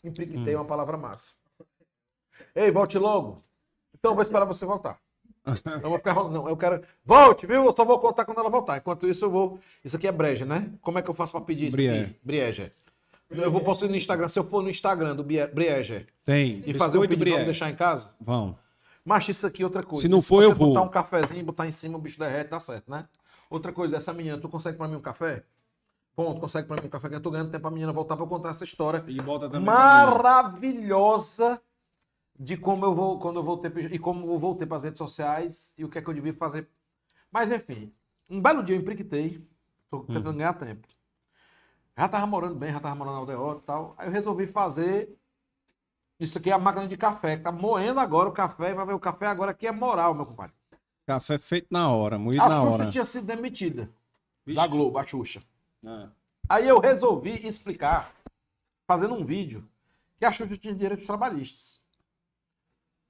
Impliquitei é uma palavra massa. Ei, volte logo. Então eu vou esperar você voltar. Não vou ficar rolando. Não, eu quero. Volte, viu? Eu só vou contar quando ela voltar. Enquanto isso, eu vou. Isso aqui é breja, né? Como é que eu faço para pedir isso Brié. aqui? Brieja. Eu vou postar no Instagram. Se eu for no Instagram do Brieger Tem. e fazer o pedido, vamos deixar em casa? Vão. Mas isso aqui é outra coisa. Se não for, eu você botar vou. um cafezinho, botar em cima, o bicho derrete, dá certo, né? Outra coisa, essa menina, tu consegue pra mim um café? Ponto, consegue pra mim um café que eu tô ganhando tempo pra menina voltar pra eu contar essa história E bota também. maravilhosa de como eu vou, quando eu voltei e como eu voltei para as redes sociais e o que é que eu devia fazer. Mas enfim, um belo dia eu empriquitei, tô tentando ganhar tempo. Já tava morando bem, já tava morando na aldeota e tal. Aí eu resolvi fazer isso aqui é a máquina de café, que tá moendo agora o café, vai ver o café agora aqui é moral, meu compadre. Café feito na hora, moído A na Xuxa hora. tinha sido demitida Vixe. da Globo, a Xuxa. Ah. Aí eu resolvi explicar, fazendo um vídeo, que a Xuxa tinha direitos trabalhistas.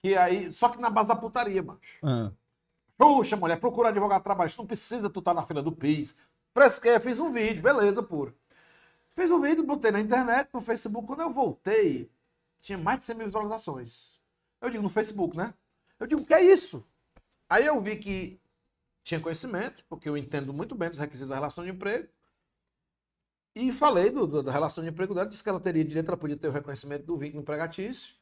Que aí, só que na base da putaria, mano. Ah. Xuxa, mulher, procura advogado trabalhista, não precisa tu estar na fila do PIS. Fresquei, fiz um vídeo, beleza, puro. Fiz um vídeo, botei na internet, no Facebook. Quando eu voltei, tinha mais de 100 mil visualizações. Eu digo no Facebook, né? Eu digo, o que é isso? Aí eu vi que tinha conhecimento, porque eu entendo muito bem dos requisitos da relação de emprego. E falei do- do- da relação de emprego dela, disse que ela teria direito, ela podia ter o reconhecimento do vínculo empregatício.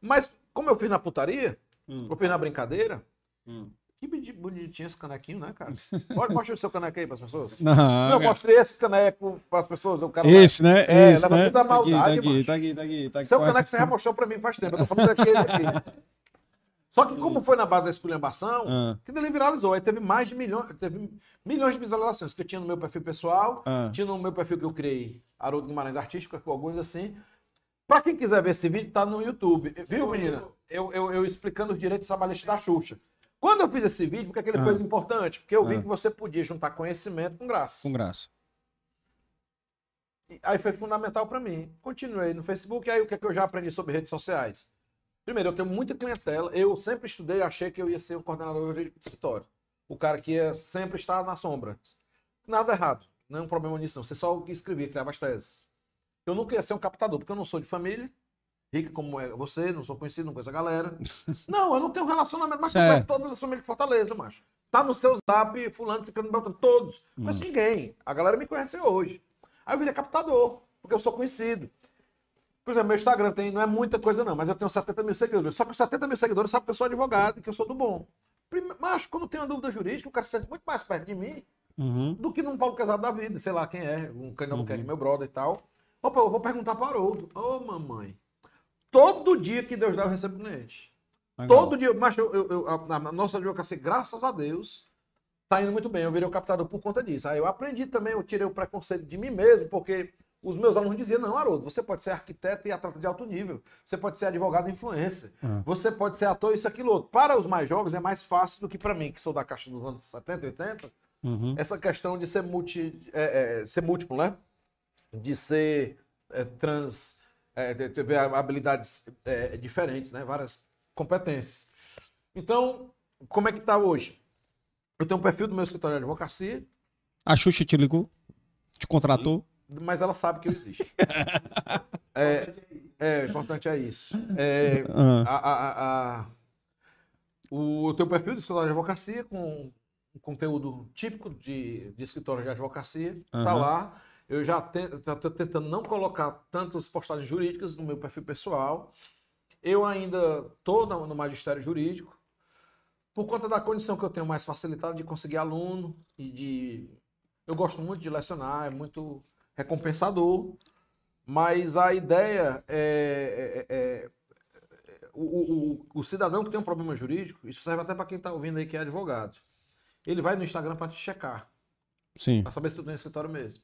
Mas, como eu fiz na putaria, Hum. eu fiz na brincadeira, Hum. que boni- bonitinho esse canequinho, né, cara? Pode mostrar o seu caneco aí para as pessoas. Não, eu cara. mostrei esse caneco para as pessoas. Eu quero Esse, né? É, Esse, né? tudo a Tá aqui, maldade, tá aqui, macho. tá aqui, tá aqui, tá aqui. Seu caneco você já mostrou para mim faz tempo. Eu tô falando daquele aqui. Só que como foi na base da esculhambação, Ah, que ele viralizou. Aí teve mais de milhões, teve milhões de visualizações que eu tinha no meu perfil pessoal, ah. tinha no meu perfil que eu criei, Haroldo Guimarães Artístico, com alguns assim. Pra quem quiser ver esse vídeo, tá no YouTube. Viu, menina? Eu, eu, eu explicando os direitos trabalhistas da Xuxa. Quando eu fiz esse vídeo, por que aquele Ah. coisa importante? Porque eu vi Ah. que você podia juntar conhecimento com graça. Com graça. E Aí foi fundamental para mim. Continuei no Facebook, aí o que, é que eu já aprendi sobre redes sociais? Primeiro, eu tenho muita clientela. Eu sempre estudei, achei que eu ia ser um coordenador de escritório. O cara que ia sempre estar na sombra. Nada errado. Não é um problema nisso, não. Você só escrevia, criava as teses. Eu nunca ia ser um captador, porque eu não sou de família. Rica como é você, não sou conhecido, não conheço a galera. Não, eu não tenho relacionamento, mas Certo. conheço todas as famílias de Fortaleza, macho. Tá no seu zap, fulano, ciclano, beltrano, todos. Não conheço ninguém. A galera me conhece hoje. Aí eu virei captador, porque eu sou conhecido. Por exemplo, meu Instagram tem, não é muita coisa não, mas eu tenho 70 mil seguidores. Só que os 70 mil seguidores sabem que eu sou advogado e que eu sou do bom. Prime- Macho, quando tem uma dúvida jurídica, o cara se sente muito mais perto de mim Uhum. do que num Paulo Casado da vida, sei lá quem é, um canal que é meu brother e tal. Opa, eu vou perguntar para o Haroldo. Ô, mamãe. Todo dia que Deus dá, eu recebo cliente. Legal. Todo dia, mas eu, eu, eu- a, a nossa advocacia, graças a Deus, tá indo muito bem. Eu virei o captador por conta disso. Aí eu aprendi também, eu tirei o preconceito de mim mesmo, porque os meus alunos diziam, não, Haroldo, você pode ser arquiteto e atleta de alto nível. Você pode ser advogado influencer. Ah. Você pode ser ator, isso, aquilo, outro. Para os mais jovens é mais fácil do que para mim, que sou da caixa dos anos 70, 80 Uhum. essa questão de ser, multi, é, é, ser múltiplo, né? De ser é, trans, é, de ter habilidades é, diferentes, né? Várias competências. Então, como é que tá hoje? Eu tenho um perfil do meu escritório de advocacia, A Xuxa te ligou? Te contratou? mas ela sabe que eu existo. é, é, o importante é isso. É, Ah. a, a, a, o, eu tenho um perfil do escritório de advocacia com um conteúdo típico de, de escritório de advocacia. Tá Aham. lá. Eu já estou tentando não colocar tantas postagens jurídicas no meu perfil pessoal. Eu ainda estou no, magistério jurídico. Por conta da condição que eu tenho mais facilitada de conseguir aluno e de. Eu gosto muito de lecionar, é muito recompensador. Mas a ideia é, é- é- o, o- o cidadão que tem um problema jurídico, isso serve até para quem está ouvindo aí que é advogado. Ele vai no Instagram para te checar, Sim. para saber se tu tem escritório mesmo.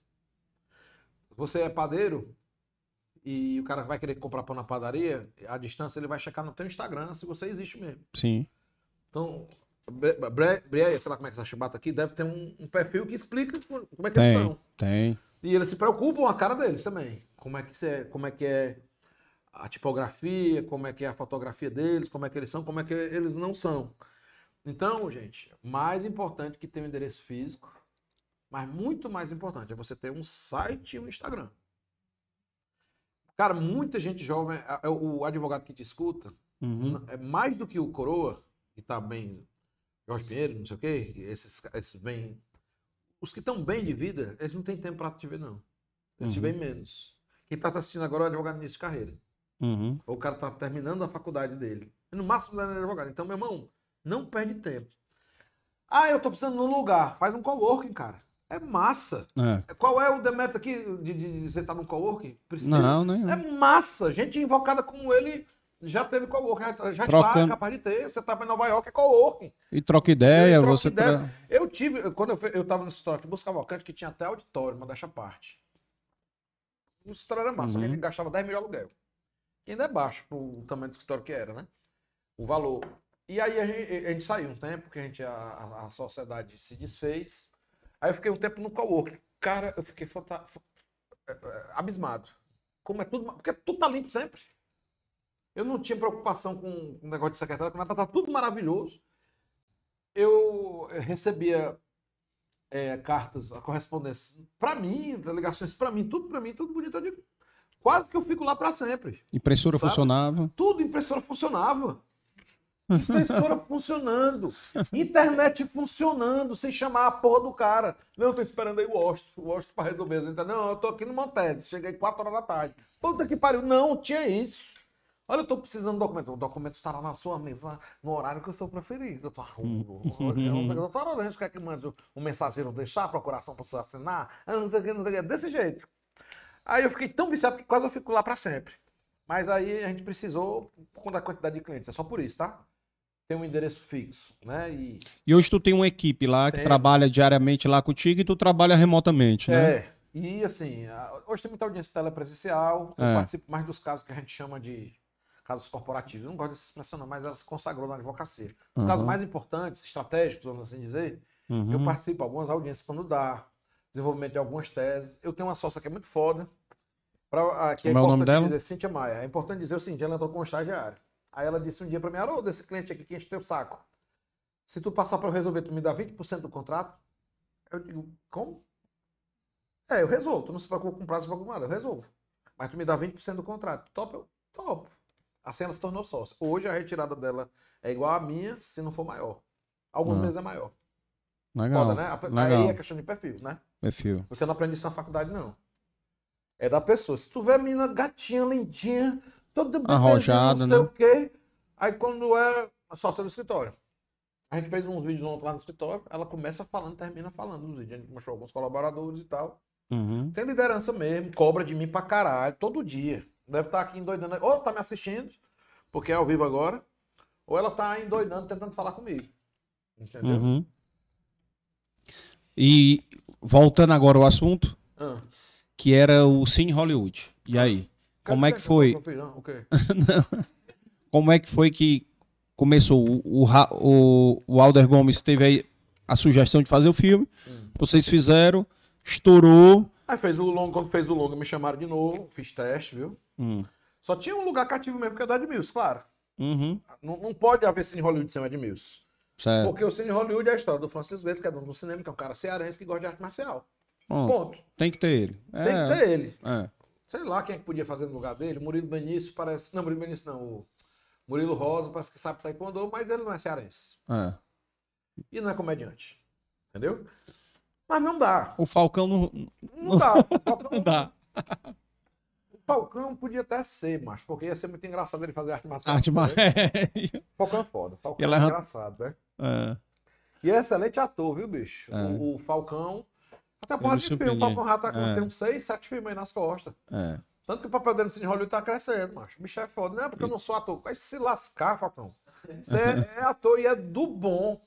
Você é padeiro e o cara vai querer comprar pão na padaria, à distância ele vai checar no teu Instagram se você existe mesmo. Sim. Então, Bre- Bre- Breia, sei lá como é que essa chibata aqui, deve ter um, um perfil que explica como é que eles Tem. são. Tem. E eles se preocupam a cara deles também. Como é que é, como é que é a tipografia, como é que é a fotografia deles, como é que eles são, como é que eles não são. Então, gente, mais importante que ter um endereço físico, mas muito mais importante é você ter um site e um Instagram. Cara, muita gente jovem, a- o advogado que te escuta, Uhum. é mais do que o Coroa, que tá bem, Jorge Pinheiro, não sei o quê, esses, esses bem. Os que estão bem de vida, eles não têm tempo para te ver, não. Eles te Uhum. veem menos. Quem tá assistindo agora é advogado de início de carreira. Uhum. Ou o cara tá terminando a faculdade dele. No máximo ele é advogado. Então, meu irmão, não perde tempo. Ah, eu tô precisando de um lugar. Faz um coworking, cara. É massa. É. Qual é o demérito aqui de, de, de você estar num coworking? Precisa. Não, nem. É massa. Gente invocada como ele já teve coworking, já, já está Trocando. capaz de ter. Você estava em Nova York, é coworking. E troca ideia, troco você. ideia. Tra... Eu tive, quando eu, fe- eu tava no escritório aqui, Busca Cavalcante, que tinha até auditório, uma dessa parte. O escritório era massa, Uhum. ele gastava 10 mil de aluguel. Que ainda é baixo pro tamanho do escritório que era, né? O valor. E aí a gente, a gente saiu um tempo, que a, gente, a, a- a sociedade se desfez. Aí eu fiquei um tempo no coworking. Cara, eu fiquei fanta- é, é, abismado. Como é tudo. Porque tudo tá limpo sempre. Eu não tinha preocupação com o negócio de secretária, com nada, tá tudo maravilhoso. Eu eh, recebia eh, cartas, a correspondência pra mim, ligações pra mim, tudo pra mim, tudo bonito. Eu digo, quase que eu fico lá pra sempre. Impressora Sabe? funcionava. Tudo, impressora funcionava. Impressora funcionando. Internet funcionando, sem chamar a porra do cara. Não, eu tô esperando aí o Washington, o Washington pra resolver. as inter- Não, eu tô aqui no Montedes, cheguei 4 horas da tarde. Puta que pariu. Não, tinha isso. Olha, eu tô precisando do documento. O documento estará na sua mesa no horário que eu sou preferido. Eu tô Você quer que mande o mensageiro deixar a procuração para você assinar? Ah, Não sei o que, não sei o que. Desse jeito. Aí eu fiquei tão viciado que quase eu fico lá para sempre. Mas aí a gente precisou, por conta da quantidade de clientes. É só por isso, tá? Tem um endereço fixo, né? E E hoje tu tem uma equipe lá que Tem. trabalha diariamente lá contigo e tu trabalha remotamente, né? É. E assim, hoje tem muita audiência telepresencial. Eu É. participo mais dos casos que a gente chama de casos corporativos. Eu não gosto dessa expressão, não, mas ela se consagrou na advocacia. Os casos Uhum. mais importantes, estratégicos, vamos assim dizer, eu Uhum. participo de algumas audiências quando dá, desenvolvimento de algumas teses. Eu tenho uma sócia que é muito foda. Pra, que é Como é o nome dela? dizer, Cíntia Maia. É importante dizer o seguinte, ela entrou com um estagiário. Aí ela disse um dia pra mim, Haroldo, desse cliente aqui que enche teu saco. Se tu passar pra eu resolver, tu me dá 20% do contrato? Eu digo, como? É, eu resolvo. Tu não se preocupa com prazo, com nada, eu resolvo. Mas tu me dá 20% do contrato. Top? Eu topo. Assim ela se tornou sócia. Hoje a retirada dela é igual à minha, se não for maior. Alguns Ah. meses é maior. Legal. Foda, né? A- legal. Aí é questão de perfil, né? Perfil. Você não aprende isso na faculdade, não. É da pessoa. Se tu vê a menina gatinha, lindinha, bebezinha, Arrojada, não sei né? o quê. Aí quando é sócia do escritório. A gente fez uns vídeos ontem lá no escritório, ela começa falando, termina falando nos vídeos. A gente mostrou alguns colaboradores e tal. Uhum. Tem liderança mesmo, cobra de mim pra caralho, todo dia. Deve estar aqui endoidando. Ou tá me assistindo, porque é ao vivo agora, ou ela tá endoidando, tentando falar comigo. Entendeu? Uhum. E voltando agora ao assunto, Ah. que era o Cine Hollywood. E aí? Como é que foi? Quê? Como é que foi que começou? O, o, o, Alder Gomes teve aí a sugestão de fazer o filme. Hum. Vocês fizeram, estourou. Aí fez o longo, quando fez o longo, me chamaram de novo, fiz teste, viu? Hum. Só tinha um lugar cativo mesmo, que é o da Edmilson, claro. Uhum. Não, não pode haver Cine Hollywood sem o Edmilson. Certo. Porque o Cine Hollywood é a história do Francis Goethe, que é dono do cinema, que é um cara cearense que gosta de arte marcial. Bom, Ponto. tem que ter ele. Tem que ter ele. É. Sei lá quem é que podia fazer no lugar dele. Murilo Benício parece. Não, Murilo Benício não. O Murilo Rosa parece que sabe taekwondo, mas ele não é cearense. É. E não é comediante. Entendeu? Mas não dá. O Falcão não, Não dá. O Falcão, não dá. o Falcão podia até ser, macho, porque ia ser muito engraçado ele fazer arte marcial. Arte marcial. O Falcão é foda. O Falcão é é- engraçado, né? É. E é excelente ator, viu, bicho? É. O, o Falcão. Até porra de filme. O. Falcão já tá com É. tem uns seis, sete filmes aí nas costas. É. Tanto que o papel dele no Cine Hollywood tá crescendo, macho. O bicho é foda. Não é porque eu não sou ator. Vai se lascar, Falcão. Você é, é ator e é do bom.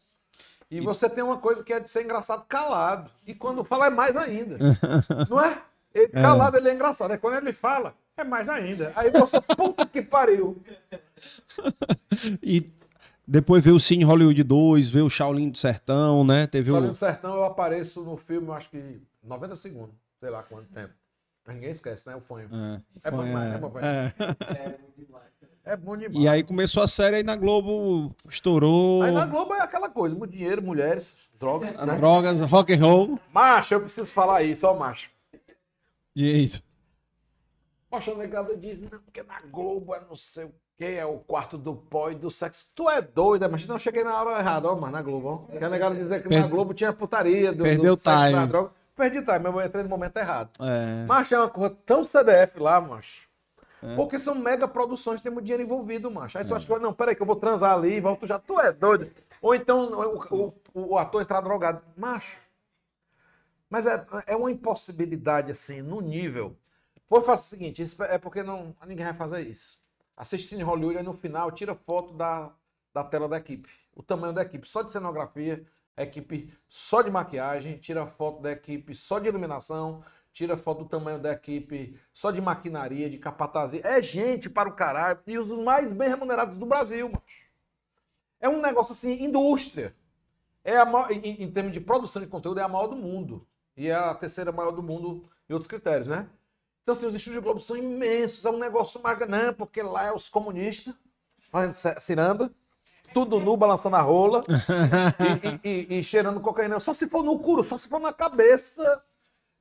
E você tem uma coisa que é de ser engraçado calado. E quando fala é mais ainda. Não é? Ele, calado ele é engraçado. É quando ele fala, é mais ainda. Aí você, puta que pariu. E depois veio o Cine Hollywood 2, veio o Shaolin do Sertão, né? Teve Só o. no Sertão eu apareço no filme, acho que 90 segundos. Sei lá quanto tempo. Ninguém esquece, né? O fanho. É, É bom demais, é, é bom, velho. é. É bom demais. E aí começou a série aí na Globo, estourou. Aí na Globo é aquela coisa, muito dinheiro, mulheres, drogas, né? Drogas, rock and roll. Macho, eu preciso falar isso, ó, macho. E isso. Poxa, a negada diz, não, porque na Globo é não sei o que, é o quarto do pó e do sexo. Tu é doida, mas não cheguei na hora errada, ó, mas na Globo, ó. A negada dizer que na Perde- Globo tinha putaria, do, Perdeu do sexo, time. da droga. perdi time, eu entrei no momento errado. É. Macho, é uma coisa tão CDF lá, macho. É. Porque são mega produções, tem muito dinheiro envolvido, macho. Aí tu acha que, não, peraí, que eu vou transar ali e volto já. Tu é doido. Ou então o, o- o ator entrar drogado. Macho. Mas é, é uma impossibilidade, assim, no nível. Pô, faça o seguinte, é porque não, ninguém vai fazer isso. Assiste Cine Hollywood, aí no final tira foto da, da tela da equipe. O tamanho da equipe, só de cenografia, equipe só de maquiagem, tira foto da equipe só de iluminação, tira foto do tamanho da equipe só de maquinaria, de capatazia. É gente para o caralho. E os mais bem remunerados do Brasil, macho. É um negócio assim, indústria. É a maior, em, em termos de produção de conteúdo, é a maior do mundo. E é a terceira maior do mundo em outros critérios, né? Então, assim, os estúdios de Globo são imensos, é um negócio magnânimo, porque lá é os comunistas fazendo ciranda, tudo nu, balançando a rola e, e- e- e cheirando cocaína. Só se for no curo, só se for na cabeça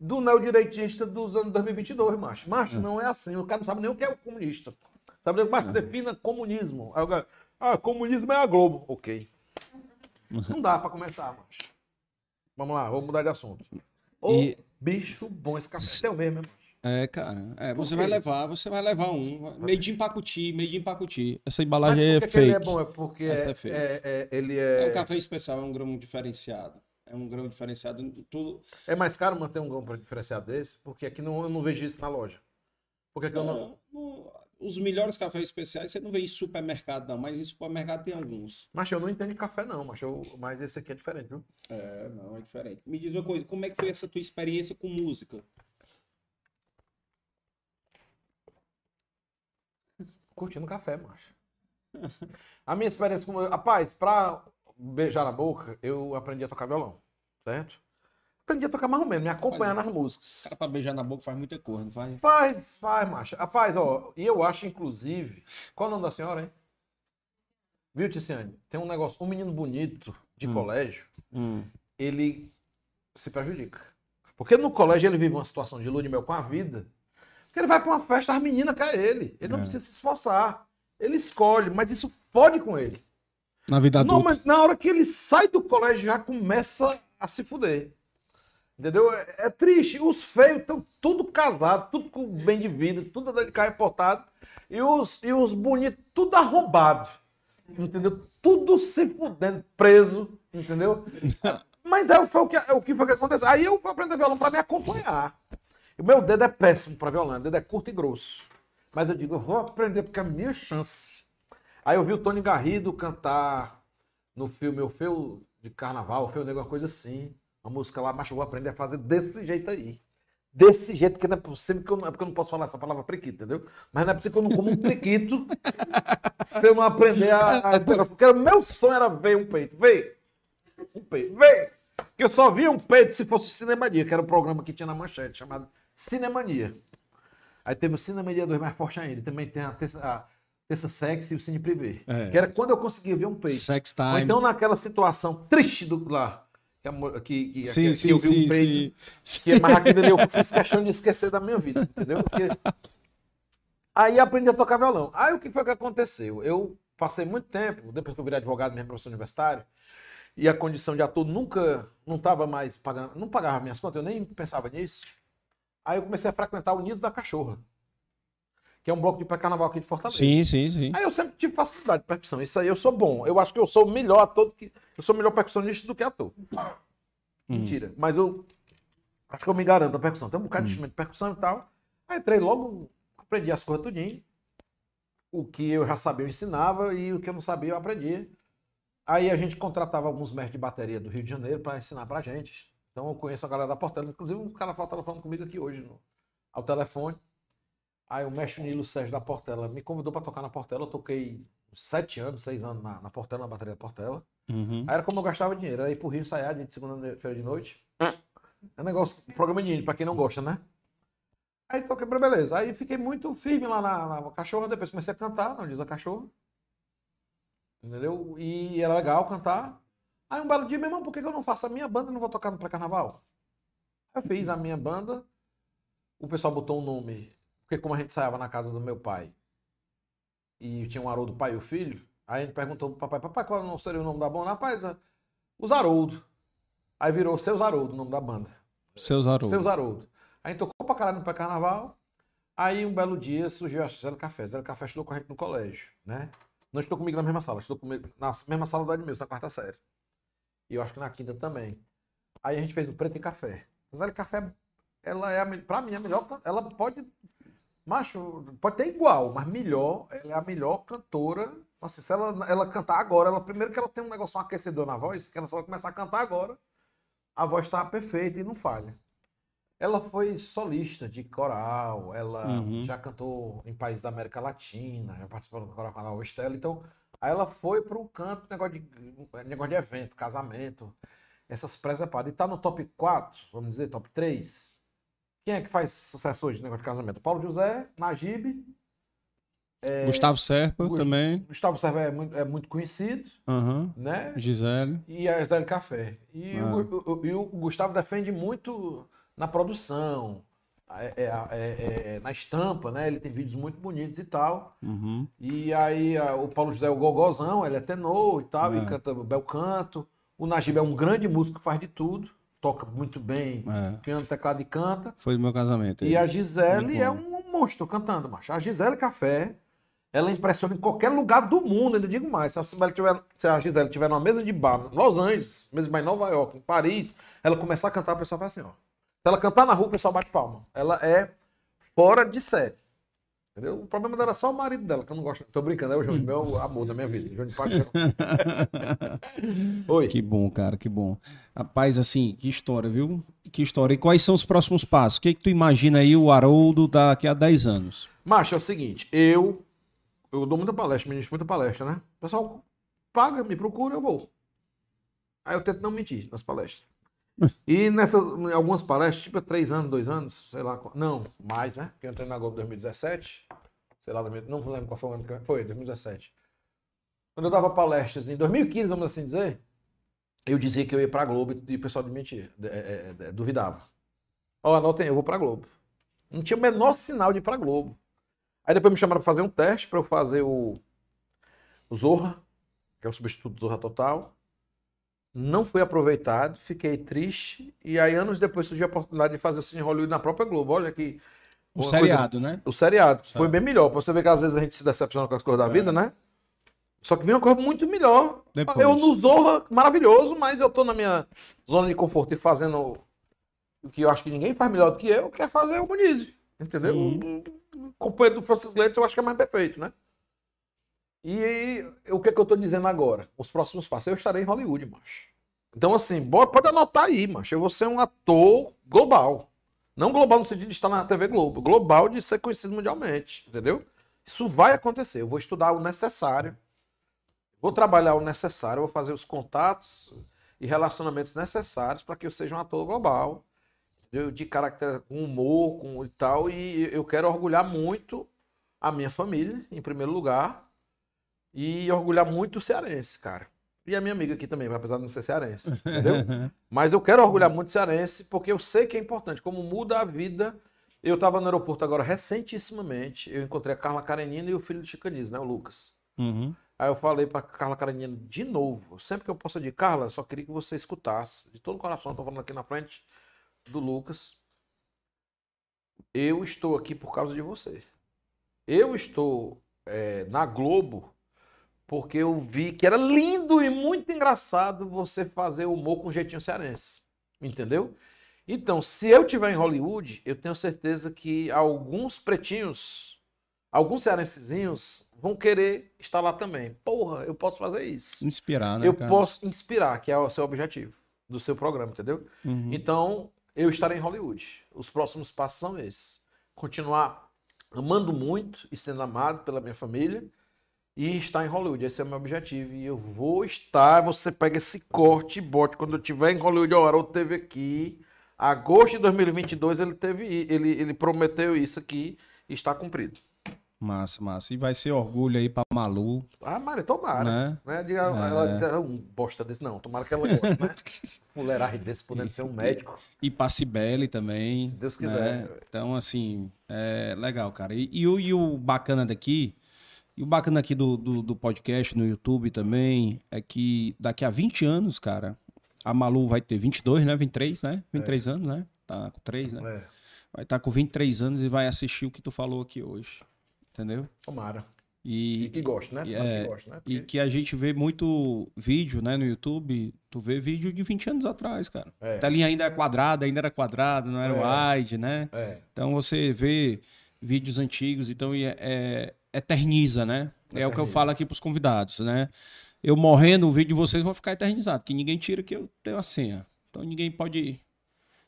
do neodireitista dos anos 2022, macho. Macho, não é assim. O cara não sabe nem o que é o comunista. Sabe nem o que macho defina comunismo. Aí o cara, ah, comunismo é a Globo. Ok. Não dá pra começar, macho. Vamos lá, vamos mudar de assunto. Ô, bicho bom esse café. Tem o mesmo, macho? É, cara. É, você vai levar, você vai levar um. Meio de empacuti, meio de empacuti. Essa embalagem é que, que ele é fake. bom? É porque Essa é, é fake. é- é- ele É é, um café especial, é um grão diferenciado. É um grão diferenciado. Tudo. é mais caro manter um grão diferenciado desse, porque aqui não, eu não vejo isso na loja. Porque aqui eu não. Não, não- os melhores cafés especiais você não vê em supermercado, não, mas em supermercado tem alguns. Mas eu não entendo de café, não, mas, eu, mas esse aqui é diferente, viu? É, não, é diferente. Me diz uma coisa, como é que foi essa tua experiência com música? Curtindo café, macho. A minha experiência com. Rapaz, pra beijar na boca, eu aprendi a tocar violão, certo? Aprendi a tocar mais ou menos, me acompanhar nas músicas. Cara pra beijar na boca faz muita coisa, não faz? Faz, faz, macho. Rapaz, ó, e eu acho, inclusive. Qual o nome da senhora, hein? Viu, Ticiane? Tem um negócio, um menino bonito de Hum. colégio, Hum. ele se prejudica. Porque no colégio ele vive uma situação de lua de mel com a vida. Porque ele vai pra uma festa, as meninas querem ele. Ele não É. precisa se esforçar. Ele escolhe, mas isso pode com ele. Na vida Não, adulta. mas na hora que ele sai do colégio já começa a se fuder. Entendeu? É, é triste. Os feios estão tudo casados, tudo com bem de vida, tudo de carro importado. E os, e os bonitos, tudo arrombado. Entendeu? Tudo se fudendo, preso. Entendeu? Mas é, foi o que, é o que foi que aconteceu. Aí eu fui aprender violão para me acompanhar. O meu dedo é péssimo para violão, o dedo é curto e grosso. Mas eu digo, eu vou aprender porque é a minha chance. Aí eu vi o Tony Garrido cantar no filme O Feu de Carnaval, O Feu Negro, uma coisa assim. Uma música lá, mas eu vou aprender a fazer desse jeito aí. Desse jeito, que não é possível que eu não, é porque eu não posso falar essa palavra prequito, entendeu? Mas não é possível que eu não como um prequito se eu não aprender a, a esse negócio. Porque o meu sonho era ver um peito. Ver. Um peito. Ver. Porque eu só via um peito se fosse o Cinemania, que era o programa que tinha na manchete, chamado Cinemania. Aí teve o Cinemania 2 mais forte ainda. Também tem a terça, a terça sexy e o Cine Privé. É. Que era quando eu conseguia ver um peito. Sex Ou time. então naquela situação triste do lá. Que, que, que, sim, que, sim, eu vi sim, um peito. sim. Que, mas aquilo ali eu fiz questão de esquecer da minha vida, entendeu? Porque... Aí aprendi a tocar violão. Aí o que foi que aconteceu? Eu passei muito tempo, depois que eu virei advogado, mesmo professor universitário, e a condição de ator nunca, não estava mais pagando, não pagava minhas contas, eu nem pensava nisso. Aí eu comecei a frequentar o Nido da Cachorra, que é um bloco de pré-carnaval aqui de Fortaleza. Sim, sim, sim. Aí eu sempre tive facilidade de percussão. Isso aí eu sou bom. Eu acho que eu sou melhor ator do que. Eu sou melhor percussionista do que ator. Mentira. Mas eu acho que eu me garanto a percussão. Tem um bocado de instrumento de percussão e tal. Aí entrei logo, aprendi as coisas tudinho. O que eu já sabia eu ensinava e o que eu não sabia eu aprendia. Aí a gente contratava alguns mestres de bateria do Rio de Janeiro para ensinar pra gente. Então eu conheço a galera da Portela. Inclusive um cara estava falando comigo aqui hoje no, ao telefone. Aí o mestre Nilo Sérgio da Portela me convidou para tocar na Portela. Eu toquei sete anos, seis anos na, na Portela, na bateria da Portela. Uhum. Aí era como eu gastava dinheiro. Aí ir pro Rio ensaiar de segunda-feira de noite. É um negócio, programa de índio, pra quem não gosta, né? Aí toquei pra beleza. Aí fiquei muito firme lá na, na cachorra. Depois comecei a cantar, não diz a cachorra. Entendeu? E era legal cantar. Aí um belo dia, meu irmão, por que eu não faço a minha banda e não vou tocar no pré-carnaval? Eu fiz a minha banda. O pessoal botou um nome. Porque como a gente ensaiava na casa do meu pai e tinha um Haroldo pai e o filho, aí a gente perguntou pro papai, papai, qual não seria o nome da banda? Rapaz, é os Haroldo. Aí virou Seus Haroldo o nome da banda. Seus Haroldo. Seus Haroldo. A gente tocou pra caralho no pré-carnaval. Aí um belo dia surgiu a Zé Café. Zé Café estudou com a gente no colégio, né? Não estudou comigo na mesma sala, estudou comigo na mesma sala do Edmilson, na quarta série. E eu acho que na quinta também. Aí a gente fez o Preto e Café. A Zé Café, ela é, a, pra mim, a melhor. Ela pode. Macho, pode ter igual, mas melhor, ela é a melhor cantora. Assim, se ela, ela cantar agora, ela, primeiro que ela tem um negócio, um aquecedor na voz, que ela só vai começar a cantar agora, a voz tá perfeita e não falha. Ela foi solista de coral, ela Uhum. já cantou em países da América Latina, já participou do coral canal Estela, então aí ela foi pro canto, negócio de, negócio de evento, casamento, essas presepadas. E tá no top 4, vamos dizer, top 3. Quem é que faz sucesso hoje no negócio de casamento? Paulo José, Najib, Gustavo Serpa Gust- também. Gustavo Serva é muito, é muito conhecido, Aham. né? Gisele. E a Zé Café. E, Ah. o, o- e o Gustavo defende muito na produção, é- é- é- é- na estampa, né? Ele tem vídeos muito bonitos e tal. Uhum. E aí a- o Paulo José é o gogozão, ele é tenor e tal, É. e canta bel canto. O Najib é um grande músico que faz de tudo, toca muito bem, É. piano, teclado e canta. Foi do meu casamento. E a Gisele é um monstro cantando, macho. A Gisele Café, ela impressiona em qualquer lugar do mundo, ainda digo mais. Se a, Gisele tiver, se a Gisele tiver numa mesa de bar, em Los Angeles, mesa de bar em Nova York, em Paris, ela começar a cantar, o pessoal faz assim, ó. Se ela cantar na rua, o pessoal bate palma. Ela é fora de série. Entendeu? O problema dela é só o marido dela, que eu não gosto. Tô brincando, é o Júnior, meu amor da minha vida. Júnior Paixão. Oi. Que bom, cara, que bom. Rapaz, assim, que história, viu? Que história. E quais são os próximos passos? O que, que tu imagina aí o Haroldo daqui a 10 anos? Macho, é o seguinte, eu eu dou muita palestra, ministro muita palestra, né? O pessoal paga, me procura, eu vou. Aí eu tento não mentir nas palestras. E nessas, algumas palestras, tipo três anos, dois anos, sei lá, não, mais, né? Porque eu entrei na Globo em 2017, sei lá, 2000 não lembro qual foi o ano que foi, 2017. Quando eu dava palestras em 2015, vamos assim dizer, eu dizia que eu ia pra Globo e o pessoal mentia, é, é, é, duvidava. Ó, anotem, eu vou pra Globo. Não tinha o menor sinal de ir pra Globo. Aí depois me chamaram para fazer um teste para eu fazer o, o Zorra, que é o substituto do Zorra Total. Não fui aproveitado, fiquei triste. E aí, anos depois, surgiu a oportunidade de fazer o Cine Hollywood na própria Globo. Olha que. O seriado, né? coisa- o seriado. Foi Certo. bem melhor. Pra você ver que às vezes a gente se decepciona com as coisas da É. vida, né? Só que vem uma coisa muito melhor. Depois. Eu no Zorra, maravilhoso, mas eu tô na minha zona de conforto e fazendo o que eu acho que ninguém faz melhor do que eu, que é fazer o Muniz. Entendeu? Uhum. O companheiro do Francis Leite eu acho que é mais perfeito, né? E o que, é que eu tô dizendo agora? Os próximos passos. Eu estarei em Hollywood, macho. Então, assim, pode anotar aí, macho. Eu vou ser um ator global. Não global no sentido de estar na TV Globo. Global de ser conhecido mundialmente. Entendeu? Isso vai acontecer. Eu vou estudar o necessário. Vou trabalhar o necessário. Vou fazer os contatos e relacionamentos necessários para que eu seja um ator global. entendeu? De caráter com humor com, e tal. E eu quero orgulhar muito a minha família, em primeiro lugar. E orgulhar muito o cearense, cara. E a minha amiga aqui também, apesar de não ser cearense. Entendeu? Mas eu quero orgulhar muito o cearense, porque eu sei que é importante, como muda a vida. Eu estava no aeroporto agora recentissimamente, eu encontrei a Carla Karenina e o filho do Chicaniz, né, o Lucas. Uhum. Aí eu falei para Carla Karenina de novo, sempre que eu posso dizer, Carla, só queria que você escutasse, de todo o coração, estou falando aqui na frente do Lucas. Eu estou aqui por causa de você. Eu estou é, na Globo porque eu vi que era lindo e muito engraçado você fazer humor com jeitinho cearense. Entendeu? Então, se eu estiver em Hollywood, eu tenho certeza que alguns pretinhos, alguns cearensezinhos vão querer estar lá também. Porra, eu posso fazer isso. Inspirar, né, eu cara? posso inspirar, que é o seu objetivo do seu programa, entendeu? Uhum. Então, eu estarei em Hollywood. Os próximos passos são esses. Continuar amando muito e sendo amado pela minha família e estar em Hollywood. Esse é o meu objetivo. E eu vou estar. Você pega esse corte e bote. Quando eu estiver em Hollywood, o Haroldo teve aqui. Agosto de 2022, ele teve, ele, ele prometeu isso aqui e está cumprido. Massa, massa. E vai ser orgulho aí pra Malu, Ah, Maria, tomara. né? Né? Diga, Ela disse, "Ah, um bosta desse, não. Tomara que ela goste, né? Fuleiragem desse, podendo ser um médico. E pra Cibele também. Se Deus né? quiser. Então, assim, é legal, cara. E, e e o bacana daqui, e o bacana aqui do, do, do podcast no YouTube também, é que daqui a 20 anos, cara, a Malu vai ter 22, né? 23, né? 23 anos, né? tá com 3, né? É, Vai estar com 23 anos e vai assistir o que tu falou aqui hoje. Entendeu? tomara. E, E que gosta, né? e é, que gosta, né? e Porque- que a gente vê muito vídeo, né, no YouTube. Tu vê vídeo de 20 anos atrás, cara. É. A telinha ainda é quadrada, ainda era quadrada, não era É. wide, né? É, Então você vê vídeos antigos, então é, é- eterniza, né? É o que eu Eterniza. falo aqui pros convidados, né? Eu morrendo, o vídeo de vocês vai ficar eternizado, que ninguém tira que eu tenho a senha. Então ninguém pode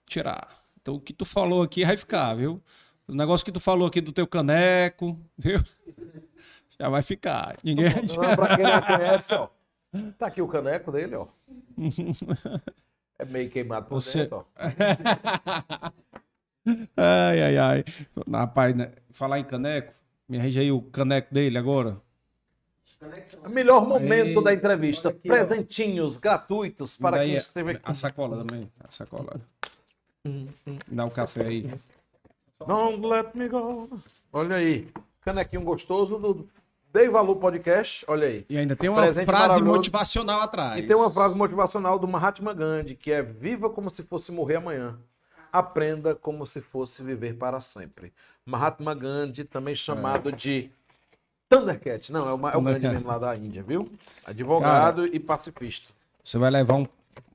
tirar. Então o que tu falou aqui vai ficar, viu? O negócio que tu falou aqui do teu caneco, viu? Já vai ficar. Ninguém vai Não, tirar. pra quem não conhece, ó. Tá aqui o caneco dele, ó. É meio queimado por Você- dentro, ó. Ai, ai, ai. Rapaz, né? falar em caneco, me arranja aí o caneco dele agora. O melhor momento Aí, da entrevista. aqui, ó. Presentinhos gratuitos para quem esteve aqui. A sacola também. A sacola. Dá o café aí. Don't let me go. Olha aí. Canequinho gostoso do Dei Valor Podcast. Olha aí. E ainda tem uma Presente frase motivacional atrás. E tem uma frase motivacional do Mahatma Gandhi, que é viva como se fosse morrer amanhã. Aprenda como se fosse viver para sempre. Mahatma Gandhi, também chamado de Thundercat. Não, é o, é o Gandhi mesmo lá da Índia, viu? Advogado e pacifista. Você vai levar um.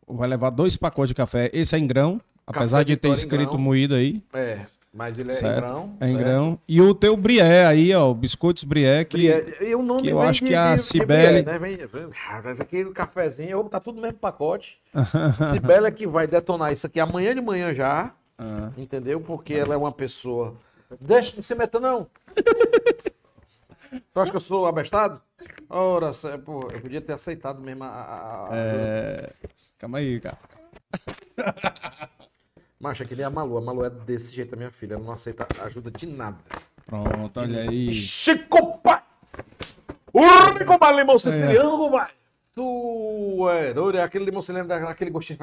Vai levar dois pacotes de café. Esse é em grão. Apesar Café de ter escrito grão. moído aí. É, mas ele é certo? em grão. É em certo? grão. E o teu brié aí, ó. Biscoitos brié. Que... Brié. E o nome que eu acho de- que a de- de Cibele- né? Vem, vem, ah, esse aqui, o cafezinho, botar tudo no mesmo pacote. Cibele é que vai detonar isso aqui amanhã de manhã já. Ah, Entendeu? Porque ela é uma pessoa. Deixa de se meter, não. tu acha que eu sou abestado? Ora, pô, eu podia ter aceitado mesmo a. é... Calma aí, cara. Macho, aquele é a Malu. A Malu é desse jeito, a minha filha. Ela não aceita ajuda de nada. Pronto, olha aí. Chico pai! Ui, compadre, limão siciliano, compadre! Tu é doido, é aquele limão siciliano, aquele gostinho.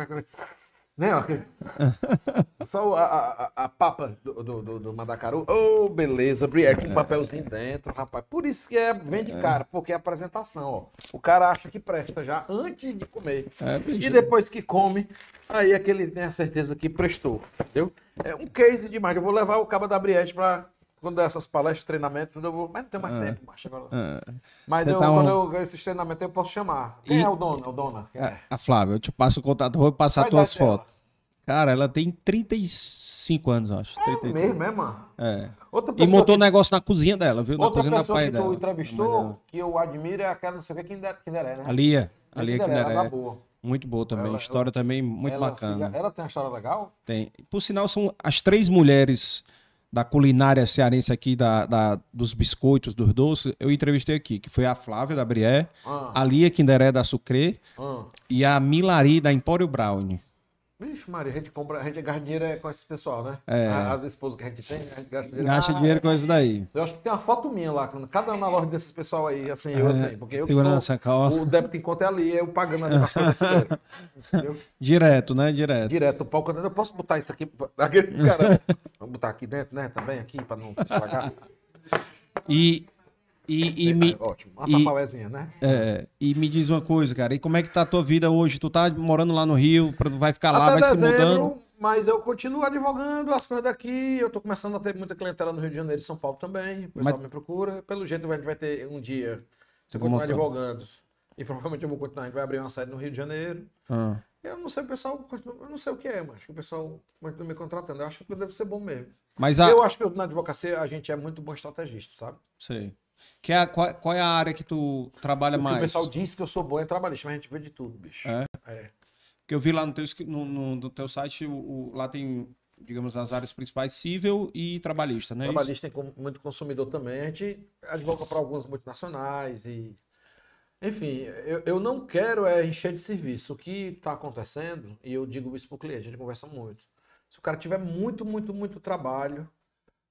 Né, Só a, a, a- papa do, do, do, Mandacaru. Ô, beleza, Brié, com um papelzinho dentro, rapaz. Por isso que é, vende caro, porque é apresentação, ó. O cara acha que presta já antes de comer. É. E depois que come, aí é que ele tem a certeza que prestou, entendeu? É um case demais. Eu vou levar o cabo da Briette pra quando essas palestras, treinamento, tudo, eu vou. Mas não tem mais Ah. tempo, macho, agora. Ah, Mas eu, tá quando um- eu esses treinamentos eu posso chamar. Quem E- é o dono? É o dona? Quem é? a- Flávia, eu te passo o contato, vou passar Vai tuas fotos. Cara, ela tem 35 anos, acho. É 33. mesmo, é, mano? É. Outra E pessoa montou um que, negócio na cozinha dela, viu? Na outra cozinha da pessoa pai que dela. tu da mãe entrevistou, dela. que eu admiro, é aquela, não sei o que, Kinder- Kinderé, né? A Lia. A Lia Kinderé, ela Kinderé. dá boa. Muito boa também. Ela- história também muito ela, bacana. Ela tem uma história legal? Tem. Por sinal, são as três mulheres da culinária cearense aqui, da, da- dos biscoitos, dos doces, eu entrevistei aqui, que foi a Flávia da Brié, Ah, a Lia Kinderé da Sucre ah. e a Milari da Empório Brownie. Vixe, Maria, a gente compra, a gente gasta dinheiro é com esse pessoal, né? É. As esposas que a gente tem, a gente gasta dinheiro. Gasta Ah, dinheiro com isso daí. Eu acho que tem uma foto minha lá, cada um na loja desses pessoal aí, assim, eu É, tenho. Porque eu tô- o débito em conta é ali, eu pagando ali pra fazer? Direto, né? Direto. Direto, o quando eu posso botar isso aqui. Aquele cara. Vamos botar aqui dentro, né? Também aqui, pra não estragar. E, e, e, me, É, ótimo. Uma papauézinha, né? é, e me diz uma coisa, cara. E como é que tá a tua vida hoje? Tu tá morando lá no Rio, vai ficar lá, Até vai se dezembro, mudando? mas eu continuo advogando as coisas daqui. Eu tô começando a ter muita clientela no Rio de Janeiro e São Paulo também. O pessoal Mas- me procura. Pelo jeito, a gente vai ter um dia. Se continuar autor. advogando. E provavelmente eu vou continuar. A gente vai abrir uma sede no Rio de Janeiro. Ah, Eu não sei, o pessoal continua, eu não sei o que é, mas o pessoal continua me contratando. Eu acho que deve ser bom mesmo. Mas a. Eu acho que na advocacia a gente é muito bom estrategista, sabe? Sei. Que é, a- qual, qual é a área que tu trabalha Porque mais? o pessoal diz que eu sou bom em trabalhista, mas a gente vê de tudo, bicho. É? É. Porque eu vi lá no teu, no, no- no teu site, o, o- lá tem, digamos, as áreas principais, civil e trabalhista, né? Trabalhista tem muito consumidor também. A gente advoga para algumas multinacionais e. Enfim, eu, eu não quero é encher de serviço. O que está acontecendo, e eu digo isso para o cliente, a gente conversa muito. Se o cara tiver muito, muito, muito trabalho,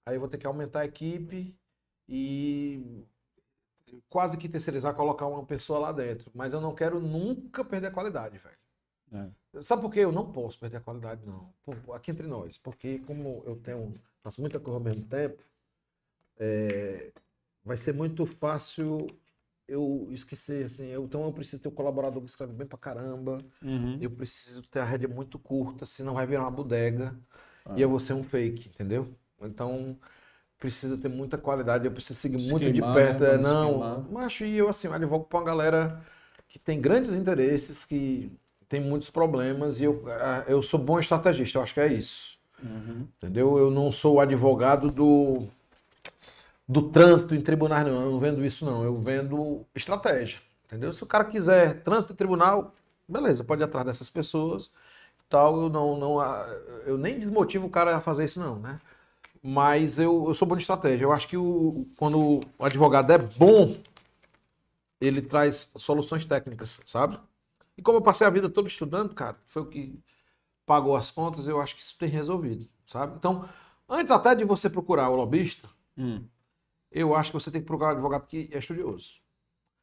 aí eu vou ter que aumentar a equipe e quase que terceirizar, colocar uma pessoa lá dentro. Mas eu não quero nunca perder a qualidade, velho. Sabe por quê? Eu não posso perder a qualidade, não. Aqui entre nós. Porque como eu tenho, faço muita coisa ao mesmo tempo, é, vai ser muito fácil eu esquecer, assim. Eu, então eu preciso ter um colaborador que escreve bem pra caramba. Uhum. Eu preciso ter a rédea muito curta, senão vai virar uma bodega. e eu vou ser um fake, entendeu? Então precisa ter muita qualidade, eu preciso seguir Se muito queimar, de perto. né? é, não macho, e eu assim, eu advogo pra uma galera que tem grandes interesses, que tem muitos problemas, e eu, eu sou bom estrategista, eu acho que é isso. Uhum. Entendeu? Eu não sou o advogado do, do trânsito em tribunais, não. Eu não vendo isso, não. Eu vendo estratégia. Entendeu? Se o cara quiser trânsito em tribunal, beleza, pode ir atrás dessas pessoas. Tal, eu não, não eu nem desmotivo o cara a fazer isso, não, né? Mas eu, eu sou bom de estratégia. Eu acho que o, quando o advogado é bom, ele traz soluções técnicas, sabe? E como eu passei a vida toda estudando, cara, foi o que pagou as contas, eu acho que isso tem resolvido, sabe? Então, antes até de você procurar o lobista, Hum. eu acho que você tem que procurar um advogado que é estudioso.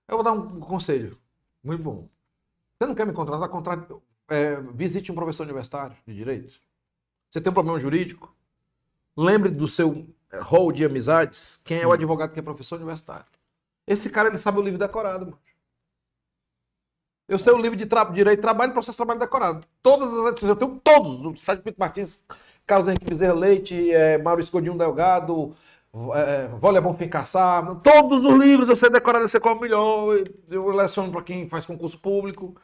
Eu vou dar um conselho muito bom. Você não quer me contratar? Contrate, é, visite um professor universitário de direito. Você tem um problema jurídico? Lembre do seu hall de amizades. Quem é o advogado que é professor universitário? Esse cara ele sabe o livro decorado, mano. Eu sei o livro de tra direito, trabalho, processo de trabalho decorado. Todas as letras, eu tenho todos, do Sérgio Pinto Martins, Carlos Henrique Bezerra Leite, é, Godinho Delgado, é, Vôlei é bom fim caçar, todos os livros eu sei decorar, eu sei qual é o melhor, eu- eu leciono para quem faz concurso público.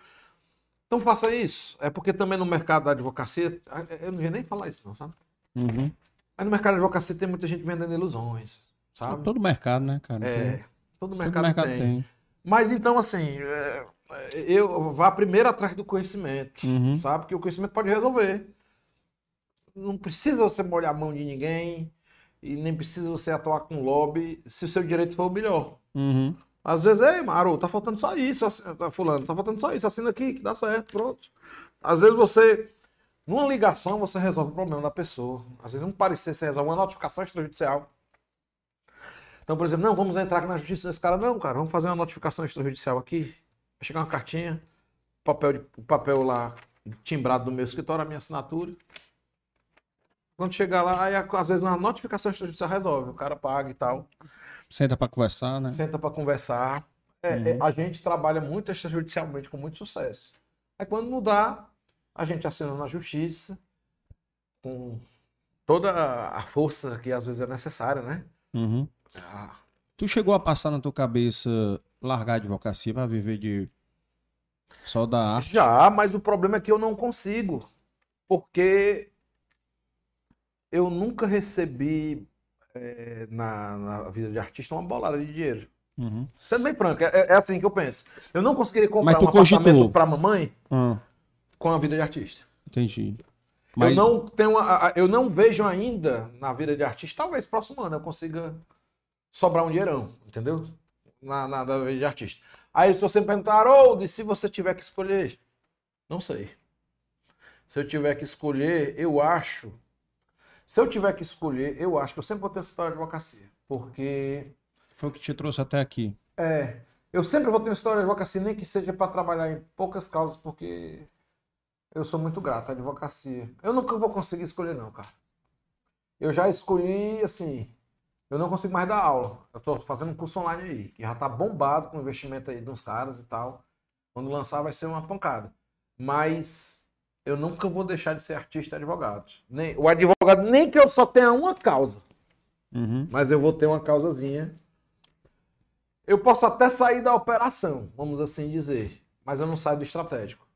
Então faça isso. É porque também no mercado da advocacia, eu não ia nem falar isso não, sabe? Uhum. Mas no mercado da advocacia tem muita gente vendendo ilusões, sabe? Todo mercado, né, cara? É, todo Todo mercado, mercado tem. tem. Mas então, assim, é, eu vá primeiro atrás do conhecimento, Uhum. sabe? Que o conhecimento pode resolver. Não precisa você molhar a mão de ninguém e nem precisa você atuar com lobby se o seu direito for o melhor. Uhum. Às vezes, ei, Maru, tá faltando só isso, fulano, tá faltando só isso, assina aqui que dá certo, pronto. Às vezes você, numa ligação, você resolve o problema da pessoa. Às vezes, um parecer, você resolve uma notificação extrajudicial. Então, por exemplo, não, vamos entrar aqui na justiça desse cara. Não, cara, vamos fazer uma notificação extrajudicial aqui. Vai chegar uma cartinha, papel, de, o papel lá timbrado do meu escritório, a minha assinatura. Quando chegar lá, aí às vezes uma notificação extrajudicial resolve. O cara paga e tal Senta pra conversar, né? senta para conversar. É, Uhum. é, a gente trabalha muito extrajudicialmente com muito sucesso. Aí quando não dá, a gente assina na justiça com toda a força que às vezes é necessária, né? Uhum. Ah, Tu chegou a passar na tua cabeça largar a advocacia pra viver de só da arte? Já, mas o problema é que eu não consigo, porque eu nunca recebi é, na, na vida de artista uma bolada de dinheiro. Uhum. Sendo bem franco, é, é assim que eu penso. Eu não conseguiria comprar um apartamento cogitou. para mamãe Ah, com a vida de artista. entendi. Eu não tenho, a- a- eu não vejo ainda na vida de artista, talvez próximo ano eu consiga sobrar um dinheirão, entendeu? Na, na, na vida de artista. Aí se você me perguntar, Harold, e se você tiver que escolher? Não sei. Se eu tiver que escolher, eu acho. Se eu tiver que escolher, eu acho que eu sempre vou ter história de advocacia. Porque Foi o que te trouxe até aqui. é, eu sempre vou ter uma história de advocacia, nem que seja para trabalhar em poucas causas, porque eu sou muito grato à advocacia. Eu nunca vou conseguir escolher, não, cara. Eu já escolhi, assim, eu não consigo mais dar aula. Eu tô fazendo um curso online aí, que já tá bombado com investimento aí dos caras e tal. Quando lançar vai ser uma pancada. Mas eu nunca vou deixar de ser artista e advogado. Nem, o advogado, nem que eu só tenha uma causa Uhum. mas eu vou ter uma causazinha. Eu posso até sair da operação, vamos assim dizer, mas eu não saio do estratégico.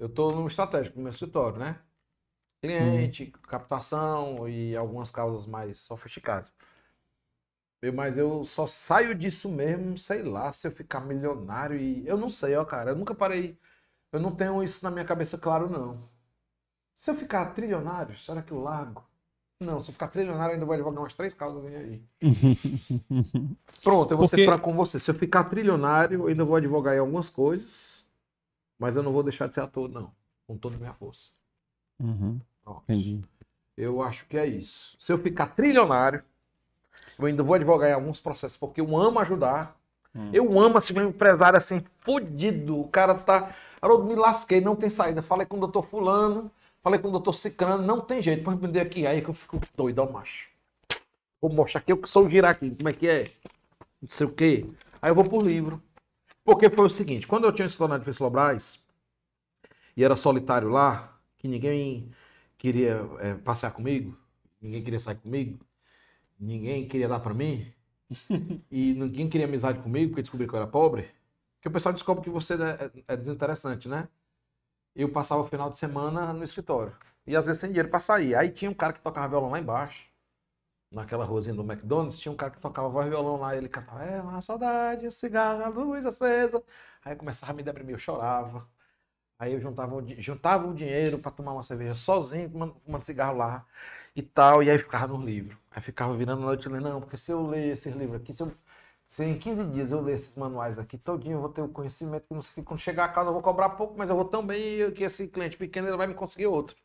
Eu estou no estratégico, no meu escritório, né? Cliente, captação e algumas causas mais sofisticadas. Eu- mas eu só saio disso mesmo, sei lá, se eu ficar milionário e. Eu não sei, ó, cara. Eu nunca parei. Eu não tenho isso na minha cabeça claro, não. Se eu ficar trilionário, será que eu largo? Não, se eu ficar trilionário, ainda vou advogar umas três causas aí. Pronto, eu vou Porque- ser franco com você. Se eu ficar trilionário, eu ainda vou advogar em algumas coisas, mas eu não vou deixar de ser ator, não. Com toda a minha força. Uhum. Entendi. eu acho que é isso. Se eu ficar trilionário, eu ainda vou advogar em alguns processos, porque eu amo ajudar. Hum. Eu amo, assim, um empresário assim, fudido. O cara tá. Haroldo, me lasquei, não tem saída. Falei com o doutor Fulano, falei com o doutor Cicrano, não tem jeito. Pode me aqui. Aí que eu fico doido, ó, macho. Vou mostrar aqui, eu que sou o Giraqui, como é que é? Não sei o quê. Aí eu vou por livro. Porque foi o seguinte: quando eu tinha um escritório na Defesa Lobras, e era solitário lá, que ninguém queria é, passear comigo, ninguém queria sair comigo, ninguém queria dar pra mim, e ninguém queria amizade comigo porque descobriu que eu era pobre, que o pessoal descobre que você é, é desinteressante, né? Eu passava o final de semana no escritório. E às vezes sem dinheiro pra sair. Aí tinha um cara que tocava violão lá embaixo. Naquela ruazinha do McDonald's, tinha um cara que tocava voz e violão lá. Ele cantava, é uma saudade, um cigarro, a luz acesa. Aí começava a me deprimir, eu chorava. Aí eu juntava, o juntava o dinheiro pra tomar uma cerveja sozinho, fumando, cigarro lá e tal. E aí ficava nos livros. Aí ficava virando noite lendo, não, porque se eu ler esses livros aqui, se, eu- se em 15 dias eu ler esses manuais aqui todinho, eu vou ter o conhecimento que não sei. Quando chegar a casa eu vou cobrar pouco, mas eu vou tão bem que esse cliente pequeno ele vai me conseguir outro.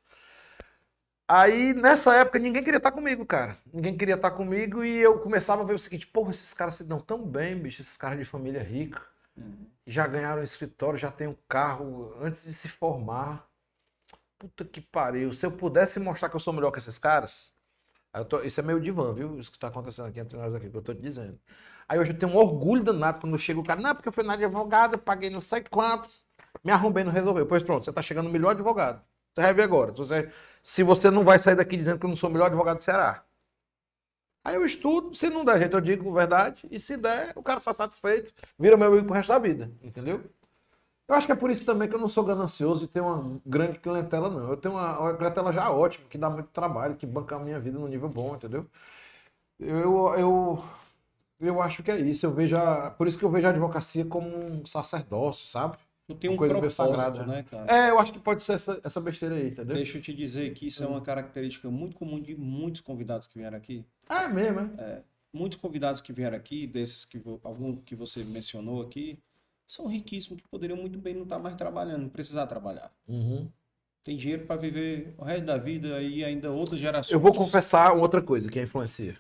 Aí, nessa época, ninguém queria estar comigo, cara. Ninguém queria estar comigo e eu começava a ver o seguinte, porra, esses caras se dão tão bem, bicho, esses caras de família rica. Já ganharam um escritório, já tem um carro antes de se formar. Puta que pariu. Se eu pudesse mostrar que eu sou melhor que esses caras, tô- isso é meio divã, viu? Isso que tá acontecendo aqui entre nós aqui, que eu tô te dizendo. Aí hoje eu tenho um orgulho danado quando chega o cara, não, porque eu fui na advogado, eu paguei não sei quantos, me arrombei, não resolveu. Pois pronto, você tá chegando no melhor advogado. Você vai ver agora. Se você, se você não vai sair daqui dizendo que eu não sou o melhor advogado do Ceará. Aí eu estudo, se não der jeito, eu digo verdade, e se der, o cara está satisfeito, vira meu amigo pro resto da vida, entendeu? Eu acho que é por isso também que eu não sou ganancioso e tenho uma grande clientela, não. Eu tenho uma, uma clientela já ótima, que dá muito trabalho, que banca a minha vida num nível bom, entendeu? Eu, eu, eu acho que é isso. Eu vejo a, por isso que eu vejo a advocacia como um sacerdócio, sabe? Tu tem um Coisa propósito, sagrada. né, cara? É, eu acho que pode ser essa, essa besteira aí, entendeu? Deixa eu te dizer que isso é uma característica muito comum de muitos convidados que vieram aqui. É mesmo, é? Muitos convidados que vieram aqui, desses que algum que você mencionou aqui, são riquíssimos que poderiam muito bem não estar mais trabalhando, não precisar trabalhar. Uhum. Tem dinheiro para viver o resto da vida e ainda outras gerações. Eu vou confessar outra coisa que influencia.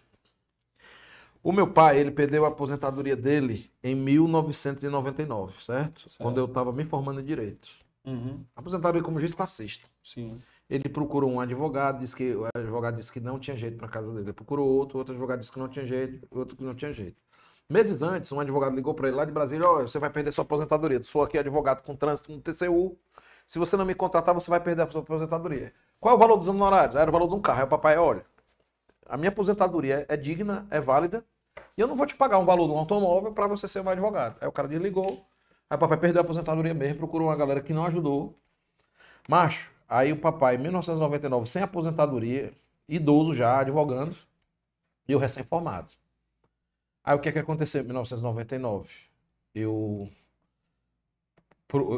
O meu pai, ele perdeu a aposentadoria dele em 1999, certo? Certo. Quando eu estava me formando em direito. Uhum, Aposentadoria como juiz classista. sim. Ele procurou um advogado, disse que o advogado disse que não tinha jeito para casa dele. Ele procurou outro, outro advogado disse que não tinha jeito, outro que não tinha jeito. Meses antes, um advogado ligou para ele lá de Brasília, olha, você vai perder sua aposentadoria. Sou aqui advogado com trânsito no TCU. Se você não me contratar, você vai perder a sua aposentadoria. Qual é o valor dos honorários? Era o valor de um carro. Aí o papai, olha, a minha aposentadoria é digna, é válida, e eu não vou te pagar um valor de um automóvel para você ser meu advogado. Aí o cara desligou, aí o papai perdeu a aposentadoria mesmo, procurou uma galera que não ajudou. Macho, aí o papai, em 1999, sem aposentadoria, idoso já, advogando, e eu recém-formado. Aí o que é que aconteceu em 1999? Eu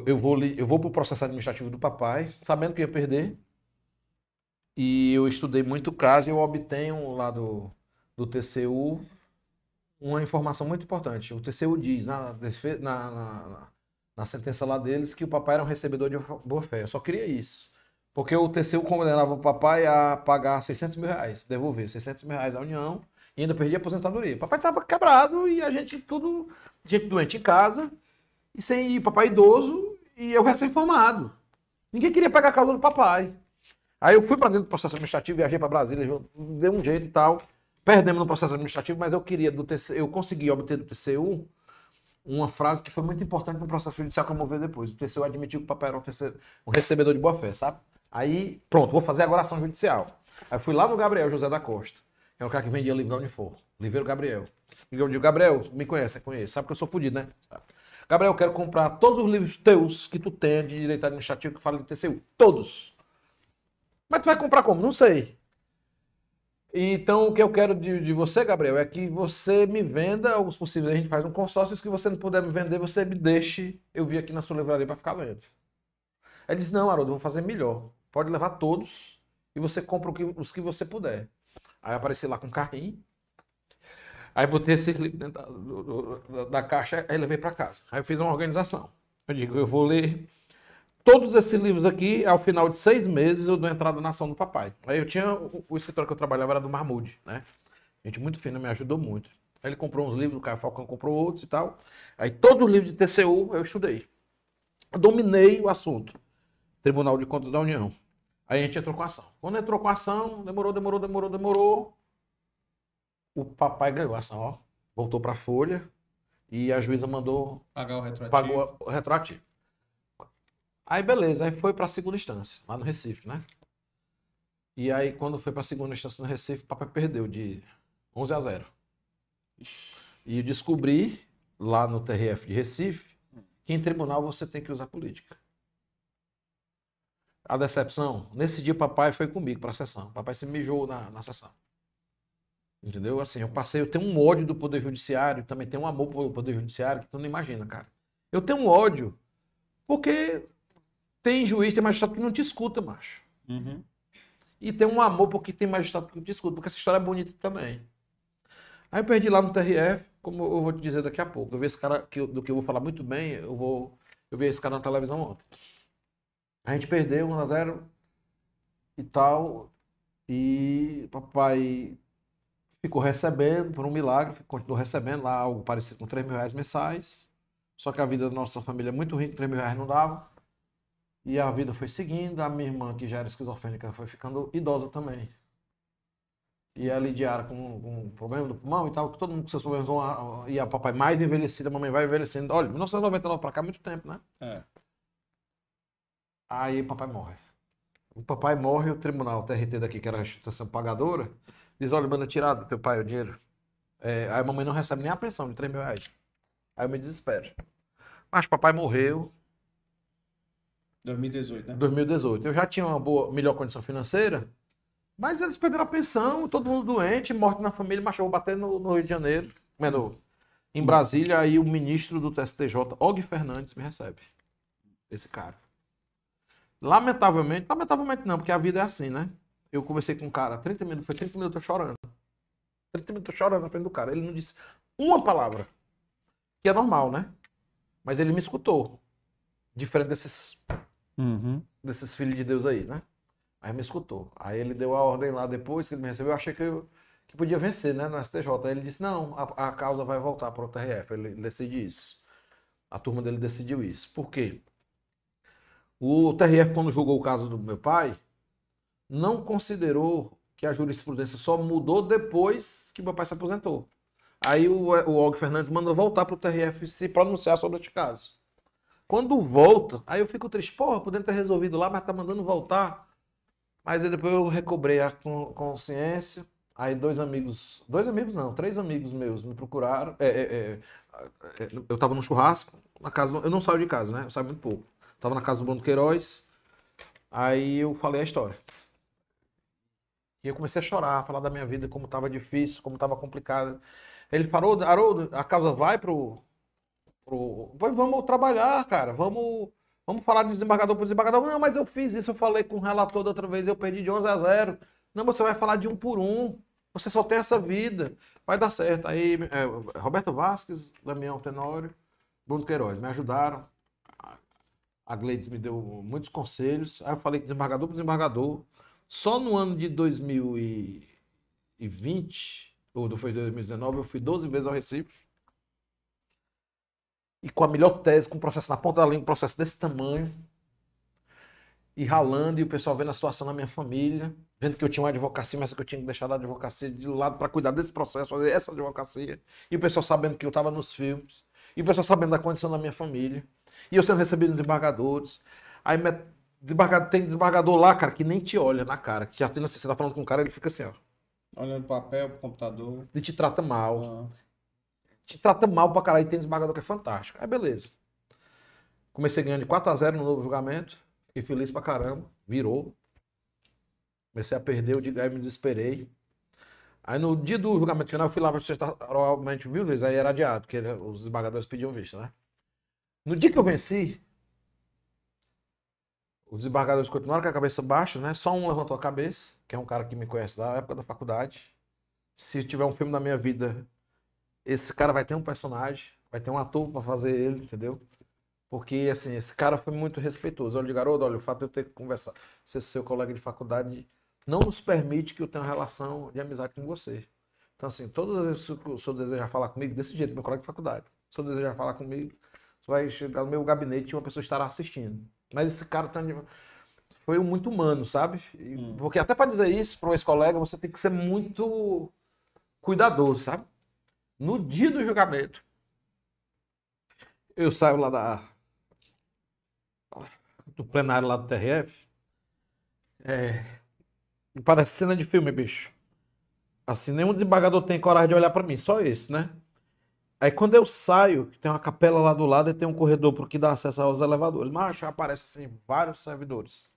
eu vou eu vou pro processo administrativo do papai, sabendo que ia perder. E eu estudei muito caso e eu obtenho lá do, do TCU uma informação muito importante. O TCU diz na, na, na, na sentença lá deles que o papai era um recebedor de boa-fé. Eu só queria isso. Porque o TCU condenava o papai a pagar 600 mil reais, devolver 600 mil reais à União e ainda perdia a aposentadoria. O papai estava quebrado e a gente tudo, gente doente em casa, e sem ir, papai idoso e eu recém-formado. Ninguém queria pagar a causa do papai. Aí eu fui para dentro do processo administrativo, viajei para Brasília, deu um jeito e tal. Perdemos no processo administrativo, mas eu queria do TCU, eu consegui obter do TCU uma frase que foi muito importante no processo judicial que eu ver depois. O TCU admitiu que o papai era um, terceiro- um recebedor de boa fé, sabe? Aí, pronto, vou fazer agora ação judicial. Aí fui lá no Gabriel José da Costa. É o cara que vendia livro da Unifor. Livreiro Gabriel. E eu digo, Gabriel, me conhece, conhece. Sabe que eu sou fodido, né? Gabriel, eu quero comprar todos os livros teus que tu tem de direito administrativo que fala de TCU. Todos. Mas tu vai comprar como? Não sei. Então, o que eu quero de, de você, Gabriel, é que você me venda os possíveis. A gente faz um consórcio. Se você não puder me vender, você me deixe eu vir aqui na sua livraria para ficar lendo. Ele disse: Não, Haroldo, vou fazer melhor. Pode levar todos e você compra o que- os que você puder. Aí apareci lá com um carrinho. Aí botei esse livro dentro da, do- da caixa e levei para casa. Aí eu fiz uma organização. Eu digo: Eu vou ler todos esses livros aqui, ao final de seis meses, eu dou entrada na ação do papai. Aí eu tinha, o, o escritório que eu trabalhava era do Marmude, né? Gente muito fina, me ajudou muito. Aí ele comprou uns livros, o Caio Falcão comprou outros e tal. Aí todos os livros de TCU eu estudei. Eu dominei o assunto. Tribunal de Contas da União. Aí a gente entrou com a ação. Quando entrou com a ação, demorou, demorou, demorou, demorou. O papai ganhou a ação, ó. Voltou para a folha e a juíza mandou Pagar o retroativo. pagou o retroativo. Aí beleza, aí foi para a segunda instância, lá no Recife, né? E aí, quando foi pra segunda instância no Recife, o papai perdeu de 11 a 0. E descobri, lá no TRF de Recife, que em tribunal você tem que usar política. A decepção, nesse dia o papai foi comigo pra sessão. O papai se mijou na, na sessão. Entendeu? Assim, eu passei, eu tenho um ódio do Poder Judiciário, também tenho um amor pelo Poder Judiciário que tu não imagina, cara. Eu tenho um ódio porque tem juiz, tem magistrado que não te escuta, macho. Uhum. E tem um amor porque tem magistrado que não te escuta, porque essa história é bonita também. Aí eu perdi lá no TRF, como eu vou te dizer daqui a pouco. Eu vi esse cara, que, do que eu vou falar muito bem, eu vou. Eu vi esse cara na televisão ontem. A gente perdeu 1 a 0 e tal. E papai ficou recebendo, por um milagre, continuou recebendo lá algo parecido com 3 mil reais mensais. Só que a vida da nossa família é muito rica, 3 mil reais não dava. E a vida foi seguindo, a minha irmã, que já era esquizofrênica, foi ficando idosa também. E ela lidiara com, com problema do pulmão e tal, que todo mundo com seus problemas vão. E a papai mais envelhecida, a mamãe vai envelhecendo. Olha, 1999 pra cá muito tempo, né? É. Aí o papai morre. O papai morre, o tribunal, o TRT daqui, que era a instituição pagadora, diz: olha, manda tirar do teu pai o dinheiro. É, aí a mamãe não recebe nem a pensão de 3 mil reais. Aí eu me desespero. Mas papai morreu 2018, né? em 2018. Eu já tinha uma boa, melhor condição financeira, mas eles perderam a pensão, todo mundo doente, morte na família, vou bater no, no Rio de Janeiro, né, no- em Brasília, aí o ministro do TSTJ, Og Fernandes, me recebe. Esse cara. Lamentavelmente, lamentavelmente não, porque a vida é assim, né? Eu conversei com um cara, 30 minutos, foi 30 minutos eu chorando. 30 minutos eu chorando na frente do cara. Ele não disse uma palavra. Que é normal, né? Mas ele me escutou. Diferente desses Uhum. desses filhos de Deus aí, né? Aí me escutou. Aí ele deu a ordem lá depois que ele me recebeu. Eu achei que, eu, que podia vencer, né? No STJ. Aí ele disse: não, a, a causa vai voltar para o TRF. Ele, decide isso. A turma dele decidiu isso. Por quê? O TRF, quando julgou o caso do meu pai, não considerou que a jurisprudência só mudou depois que meu pai se aposentou. Aí o, o Og Fernandes mandou voltar para o TRF se pronunciar sobre este caso. Quando volta, aí eu fico triste. Porra, podendo ter resolvido lá, mas tá mandando voltar. Mas aí depois eu recobrei a con- consciência. Aí dois amigos, dois amigos não, três amigos meus me procuraram. É, é, é, é, eu tava no churrasco, na casa, eu não saio de casa, né? Eu saio muito pouco. Tava na casa do Bruno Queiroz. Aí eu falei a história. E eu comecei a chorar, a falar da minha vida, como tava difícil, como tava complicado. Ele falou, Haroldo, a causa vai pro, pro... Vamos trabalhar, cara. Vamos, vamos falar de desembargador por desembargador. Não, mas eu fiz isso, eu falei com o relator da outra vez, eu perdi de 11 a 0. Não, você vai falar de um por um. Você só tem essa vida. Vai dar certo. Aí, é, Roberto Vasques, Damião Tenório, Bruno Queiroz me ajudaram. A- Gleides me deu muitos conselhos. Aí eu falei desembargador por desembargador. Só no ano de 2020, ou foi 2019, eu fui 12 vezes ao Recife e com a melhor tese, com o processo na ponta da língua, um processo desse tamanho, e ralando, e o pessoal vendo a situação na minha família, vendo que eu tinha uma advocacia, mas que eu tinha que deixar a advocacia de lado para cuidar desse processo, fazer essa advocacia, e o pessoal sabendo que eu estava nos filmes, e o pessoal sabendo da condição da minha família, e eu sendo recebido nos desembargadores. Aí desembargador, tem desembargador lá, cara, que nem te olha na cara, que já tem assim, você tá falando com um cara, ele fica assim, ó, Olhando pro papel, pro computador. ele te trata mal, Ah. Te trata mal pra caralho. E tem desembargador que é fantástico. Aí beleza. Comecei ganhando de 4x0 no novo julgamento. Fiquei feliz pra caramba. Virou. Comecei a perder, eu digo, me desesperei. Aí no dia do julgamento final, eu fui lá pra oralmente mil vezes. Aí era adiado, porque os desembargadores pediam vista, né? No dia que eu venci, os desembargadores continuaram com a cabeça baixa, né? Só um levantou a cabeça, que é um cara que me conhece da época da faculdade. Se tiver um filme da minha vida, esse cara vai ter um personagem, vai ter um ator pra fazer ele, entendeu? Porque, assim, esse cara foi muito respeitoso. Olha, garoto, olha, o fato de eu ter que conversar, ser seu colega de faculdade, não nos permite que eu tenha uma relação de amizade com você. Então, assim, todas as vezes que o senhor desejar falar comigo, desse jeito, meu colega de faculdade, se o senhor desejar falar comigo, vai chegar no meu gabinete e uma pessoa estará assistindo. Mas esse cara tá foi muito humano, sabe? Hum. Porque até para dizer isso para um ex-colega, você tem que ser muito cuidadoso, sabe? No dia do julgamento, eu saio lá da do plenário lá do TRF, é, Parece cena de filme, bicho. Assim, nenhum desembargador tem coragem de olhar pra mim, só esse, né? Aí quando eu saio, tem uma capela lá do lado e tem um corredor por que dá acesso aos elevadores. Mas aparece assim, vários servidores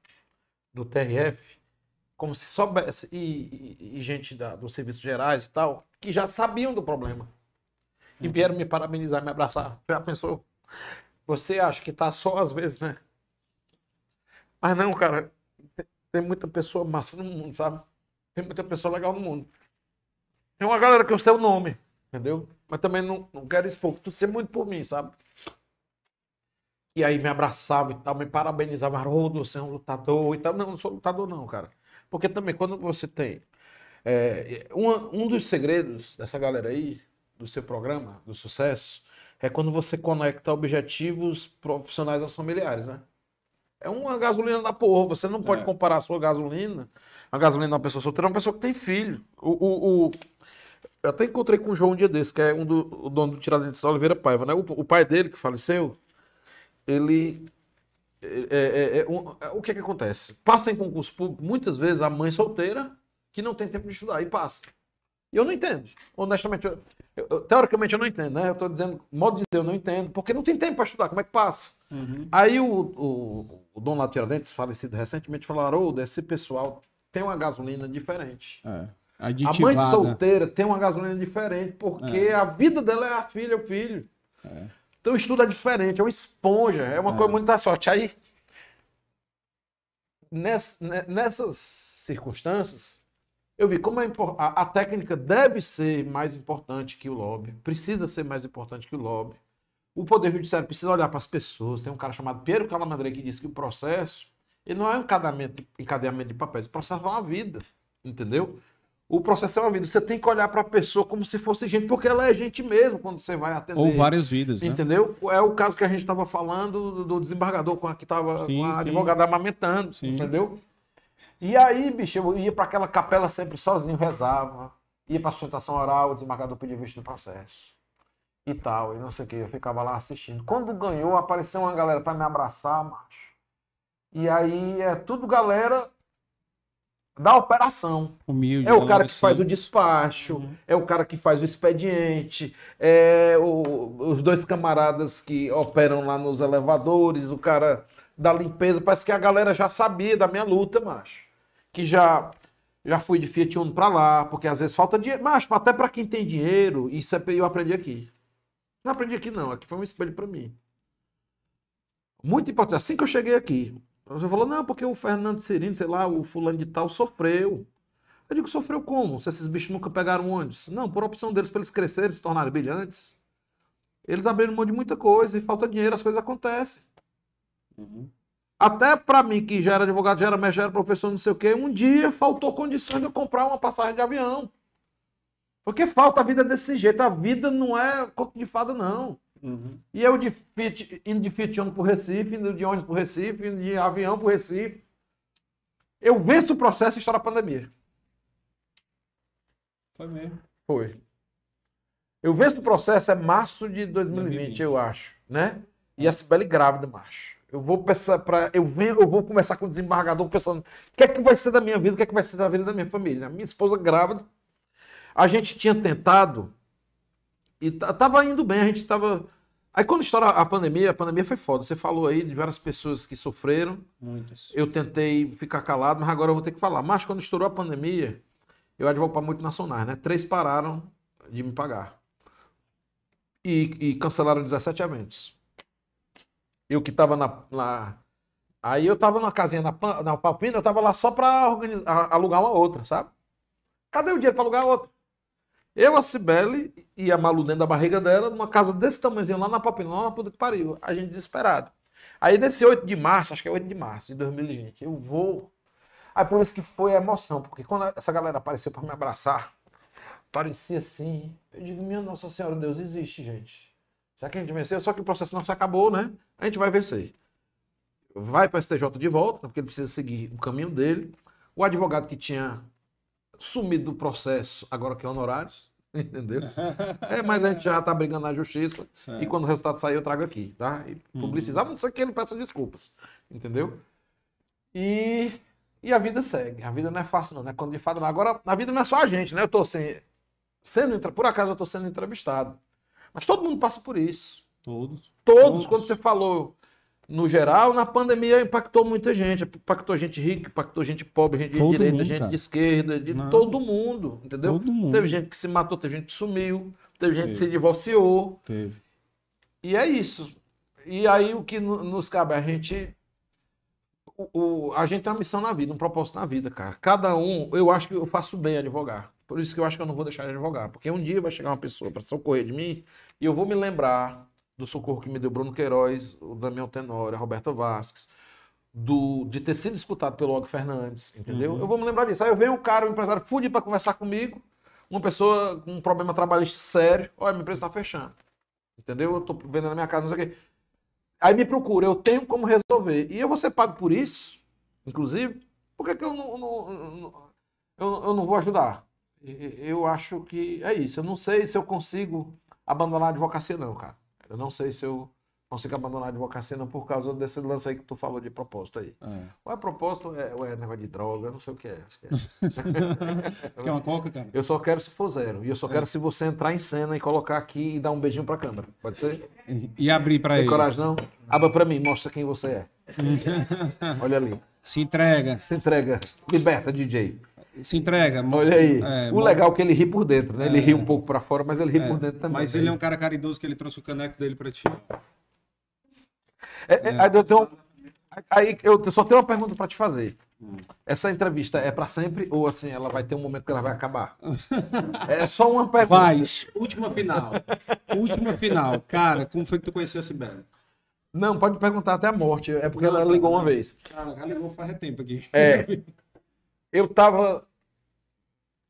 do TRF, como se soubesse, e, e- e gente da, dos serviços gerais e tal, que já sabiam do problema. E vieram me parabenizar, me abraçar. Já pensou? Você acha que tá só às vezes, né? Mas não, cara. tem- Tem muita pessoa massa no mundo, sabe? Tem muita pessoa legal no mundo. Tem uma galera que eu sei o nome, entendeu? Mas também não, não quero expor, tu sei muito por mim, sabe? E aí me abraçava e tal, me parabenizava, Haroldo, você é um lutador e tal. Não, não sou lutador não, cara. Porque também quando você tem... é, um, um dos segredos dessa galera aí, do seu programa, do sucesso, é quando você conecta objetivos profissionais aos familiares, né? É uma gasolina da porra. Você não pode É. comparar a sua gasolina, a gasolina de uma pessoa solteira, uma pessoa que tem filho. O, o, o- Eu até encontrei com o João um dia desse, que é um do o dono do Tiradentes da Oliveira Paiva, né? O, o pai dele, que faleceu, ele. É- é- é um- é- o que é que acontece? Passa em concurso público, muitas vezes a mãe solteira que não tem tempo de estudar, e passa. E eu não entendo. Honestamente, eu- eu- teoricamente eu não entendo, né? Eu tô dizendo, modo de dizer, eu não entendo, porque não tem tempo para estudar, como é que passa? Uhum. Aí o, o, o dono lá do Tiradentes, falecido recentemente, falou: Haroldo, esse pessoal tem uma gasolina diferente. É. A mãe Aditivada. solteira tem uma gasolina diferente, porque a vida dela é a filha, o filho. É. Então o estudo é diferente, é uma esponja, é uma É. coisa muito da sorte. Aí, ness- ne- nessas circunstâncias, eu vi como é impor- a, a técnica deve ser mais importante que o lobby, precisa ser mais importante que o lobby. O Poder Judiciário precisa olhar para as pessoas. Tem um cara chamado Piero Calamandrei que diz que o processo ele não é um encadeamento, encadeamento de papéis, o processo é uma vida, entendeu? O processo é uma vida. Você tem que olhar para a pessoa como se fosse gente, porque ela é gente mesmo quando você vai atender. Ou várias vidas, né? Entendeu? É o caso que a gente estava falando do, do desembargador com a que estava com a advogada amamentando, Sim. entendeu? E aí, bicho, eu ia para aquela capela sempre sozinho, rezava, ia para sustentação oral, o desembargador pedia visto do processo e tal, e não sei o que, eu ficava lá assistindo. Quando ganhou, apareceu uma galera para me abraçar, macho. E aí é tudo galera da operação. Humilde. É o cara que Assim. faz o despacho, Uhum. é o cara que faz o expediente, é o- os dois camaradas que operam lá nos elevadores, o cara da limpeza. Parece que a galera já sabia da minha luta, macho. Que já já fui de Fiat Uno pra lá, porque às vezes falta dinheiro. Macho, até pra quem tem dinheiro, isso é, eu aprendi aqui. Não aprendi aqui não, aqui foi um espelho pra mim. Muito importante. Assim que eu cheguei aqui, você falou, não, porque o Fernando Cirino, sei lá, o fulano de tal, sofreu. Eu digo, sofreu como? Se esses bichos nunca pegaram ônibus? Não, por opção deles, para eles crescerem, se tornarem brilhantes. Eles abriram mão de muita coisa e falta dinheiro, as coisas acontecem. Uhum. Até para mim, que já era advogado, já era mestre, já era professor, não sei o quê, um dia faltou condições de eu comprar uma passagem de avião. Porque falta a vida desse jeito. A vida não é conto de fada, não. Uhum. E eu de Fiat, indo de Fiat Uno pro Recife, indo de ônibus pro Recife, indo de avião pro Recife. Eu venço o processo e estoura a pandemia. Foi mesmo. Foi. Eu venço o processo é março de 2020, 2020. eu acho, né? E a Sibeli grávida, macho. Eu vou pensar para eu venho, eu vou conversar com o desembargador pensando, o que é que vai ser da minha vida, o que é que vai ser da vida da minha família. Minha esposa grávida. A gente tinha tentado e ta- tava indo bem, a gente tava Aí quando estoura a pandemia, a pandemia foi foda. Você falou aí de várias pessoas que sofreram. Muitas. Eu tentei ficar calado, mas agora eu vou ter que falar. Mas quando estourou a pandemia, eu advogo para multinacionais, né? Três pararam de me pagar. E, e cancelaram 17 eventos. Eu que tava na. na- Aí eu tava numa casinha na, na Palpina, eu tava lá só para organizar, alugar uma outra, sabe? Cadê o dinheiro para alugar outra? Eu, a Cibele e a Malu dentro da barriga dela, numa casa desse tamanhozinho lá na Palpina, lá na puta que pariu. A gente desesperado. Aí nesse 8 de março, acho que é 8 de março de 2020, eu vou. Aí por isso que foi a emoção, porque quando essa galera apareceu para me abraçar, parecia assim. Eu digo, minha Nossa Senhora, Deus existe, gente. Será que a gente venceu? Só que o processo não se acabou, né? A gente vai vencer. Vai para o STJ de volta, porque ele precisa seguir o caminho dele. O advogado que tinha sumido do processo, agora que é honorários, entendeu? É, mas a gente já tá brigando na justiça. Certo. E quando o resultado sair, eu trago aqui, tá? E publicizar, a não ser que ele peça desculpas. Entendeu? E E a vida segue. A vida não é fácil, não, não é quando de não. Agora, a vida não é só a gente, né? Eu tô sem, sendo, por acaso eu tô sendo entrevistado. Mas todo mundo passa por isso. Todos. Todos, Todos. quando você falou no geral, na pandemia impactou muita gente. Impactou gente rica, impactou gente pobre, gente de Todo direita, mundo, gente cara. de esquerda, de Não. todo mundo, entendeu? Todo mundo. Teve gente que se matou, teve gente que sumiu, teve gente que Teve. se divorciou. Teve. E é isso. E aí o que no- nos cabe a gente. O, o- a gente tem uma missão na vida, um propósito na vida, cara. Cada um, eu acho que eu faço bem advogar. Por isso que eu acho que eu não vou deixar de advogar. Porque um dia vai chegar uma pessoa para socorrer de mim e eu vou me lembrar do socorro que me deu Bruno Queiroz, o Damião Tenório, a Roberta Vasques, do, de ter sido escutado pelo Og Fernandes, entendeu? Uhum. Eu vou me lembrar disso. Aí eu venho um cara, um empresário fudido para conversar comigo, uma pessoa com um problema trabalhista sério, olha, minha empresa está fechando. Entendeu? Eu tô vendendo na minha casa, não sei o quê. Aí me procura, eu tenho como resolver. E eu vou ser pago por isso, inclusive, por que, que eu, não, não- não- eu, eu não vou ajudar? Eu acho que é isso. Eu não sei se eu consigo abandonar a advocacia, não, cara. Eu não sei se eu consigo abandonar a advocacia, não, por causa desse lance aí que tu falou de propósito aí. É. Ou é propósito, é, ou é negócio de droga, não sei o que é. Acho que é. Quer uma coca, cara? Eu só quero se for zero. E eu só É. quero se você entrar em cena e colocar aqui e dar um beijinho pra câmera. Pode ser? E- E abrir pra Tem ele. coragem, não? Abra pra mim, mostra quem você é. Olha ali. Se entrega. Se entrega. Liberta, DJ. Se entrega. Olha aí. É, o mo- legal é que ele ri por dentro, né? Ele É. ri um pouco pra fora, mas ele ri É, por dentro também. Mas ele é um cara caridoso que ele trouxe o caneco dele pra ti. É, é, aí eu, tenho- aí eu só tenho uma pergunta pra te fazer. Essa entrevista é pra sempre ou assim, ela vai ter um momento que ela vai acabar? É só uma pergunta. Vai, última final. última final. Cara, como foi que tu conheceu a Sibeli? Não, pode perguntar até a morte. É porque ela ligou uma vez. Cara, já ligou faz tempo aqui. É. Eu tava.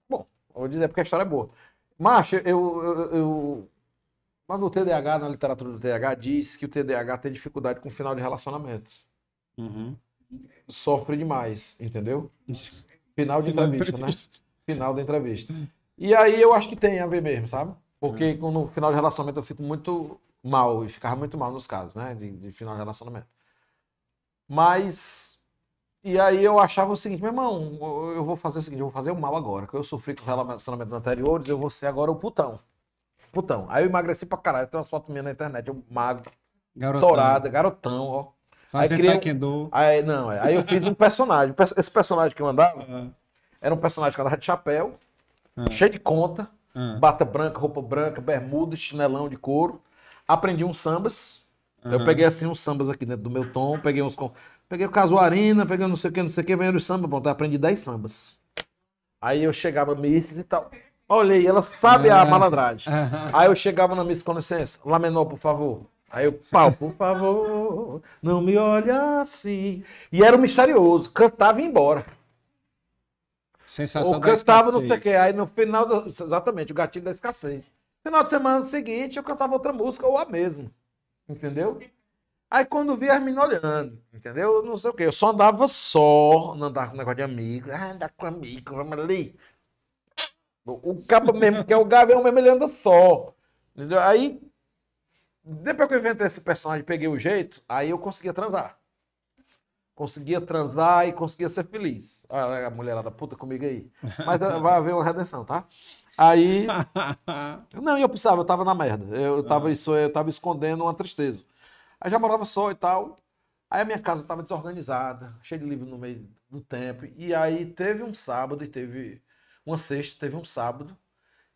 Bom, vou dizer porque a história é boa. Macho, eu, eu, eu- Lá no TDAH, na literatura do TDAH, diz que o TDAH tem dificuldade com o final de relacionamento. Uhum. Sofre demais, entendeu? Final de Final da entrevista, né? entrevista. Final da entrevista. E aí eu acho que tem a ver mesmo, sabe? Porque com- no final de relacionamento eu fico muito mal, e ficava muito mal nos casos, né? De, de final de relacionamento. Mas. E aí eu achava o seguinte, meu irmão, eu- vou fazer o seguinte, eu vou fazer o mal agora. Que eu sofri com relacionamentos anteriores, eu vou ser agora o putão. Putão. Aí eu emagreci pra caralho, tem umas fotos minhas na internet, eu magro, Garotão. torada, garotão, ó. Fazendo taekwondo. Aí, não, aí eu fiz um personagem. Esse personagem que eu andava Ah, era um personagem que andava de chapéu, Ah. cheio de conta, ah, bata branca, roupa branca, bermuda, chinelão de couro. Aprendi uns sambas. Eu peguei assim uns sambas aqui dentro do meu tom, peguei uns. Peguei o casuarina, peguei não sei o que, não sei o que, veio do samba, pronto, eu aprendi 10 sambas. Aí eu chegava misses e tal. Olhei, ela sabe a Ah. malandragem. Aí eu chegava na missa com licença, Lá menor, por favor. Aí eu, pau, por favor, não me olhe assim. E era o misterioso, cantava e ia embora. Sensação Ou da cantava não sei o que. Aí no final, da- exatamente, o gatilho da escassez. Final de semana seguinte, eu cantava outra música ou a mesma. Entendeu? Aí quando vi as meninas olhando, entendeu? Não sei o que. Eu só andava só, não andava com negócio de amigo. Ah, andar com amigo, vamos ali. O cabo mesmo, que é o Gavião mesmo, ele anda só. Entendeu? Aí, depois que eu inventei esse personagem peguei o jeito, aí eu conseguia transar. Conseguia transar e conseguia ser feliz. Olha a mulherada puta comigo aí. Mas eh, vai haver uma redenção, tá? Aí. Não, e eu pensava, eu tava na merda. Eu tava, isso, eu tava escondendo uma tristeza. Aí já morava só e tal. Aí a minha casa tava desorganizada, cheia de livro no meio do tempo. E aí teve um sábado e teve uma sexta, teve um sábado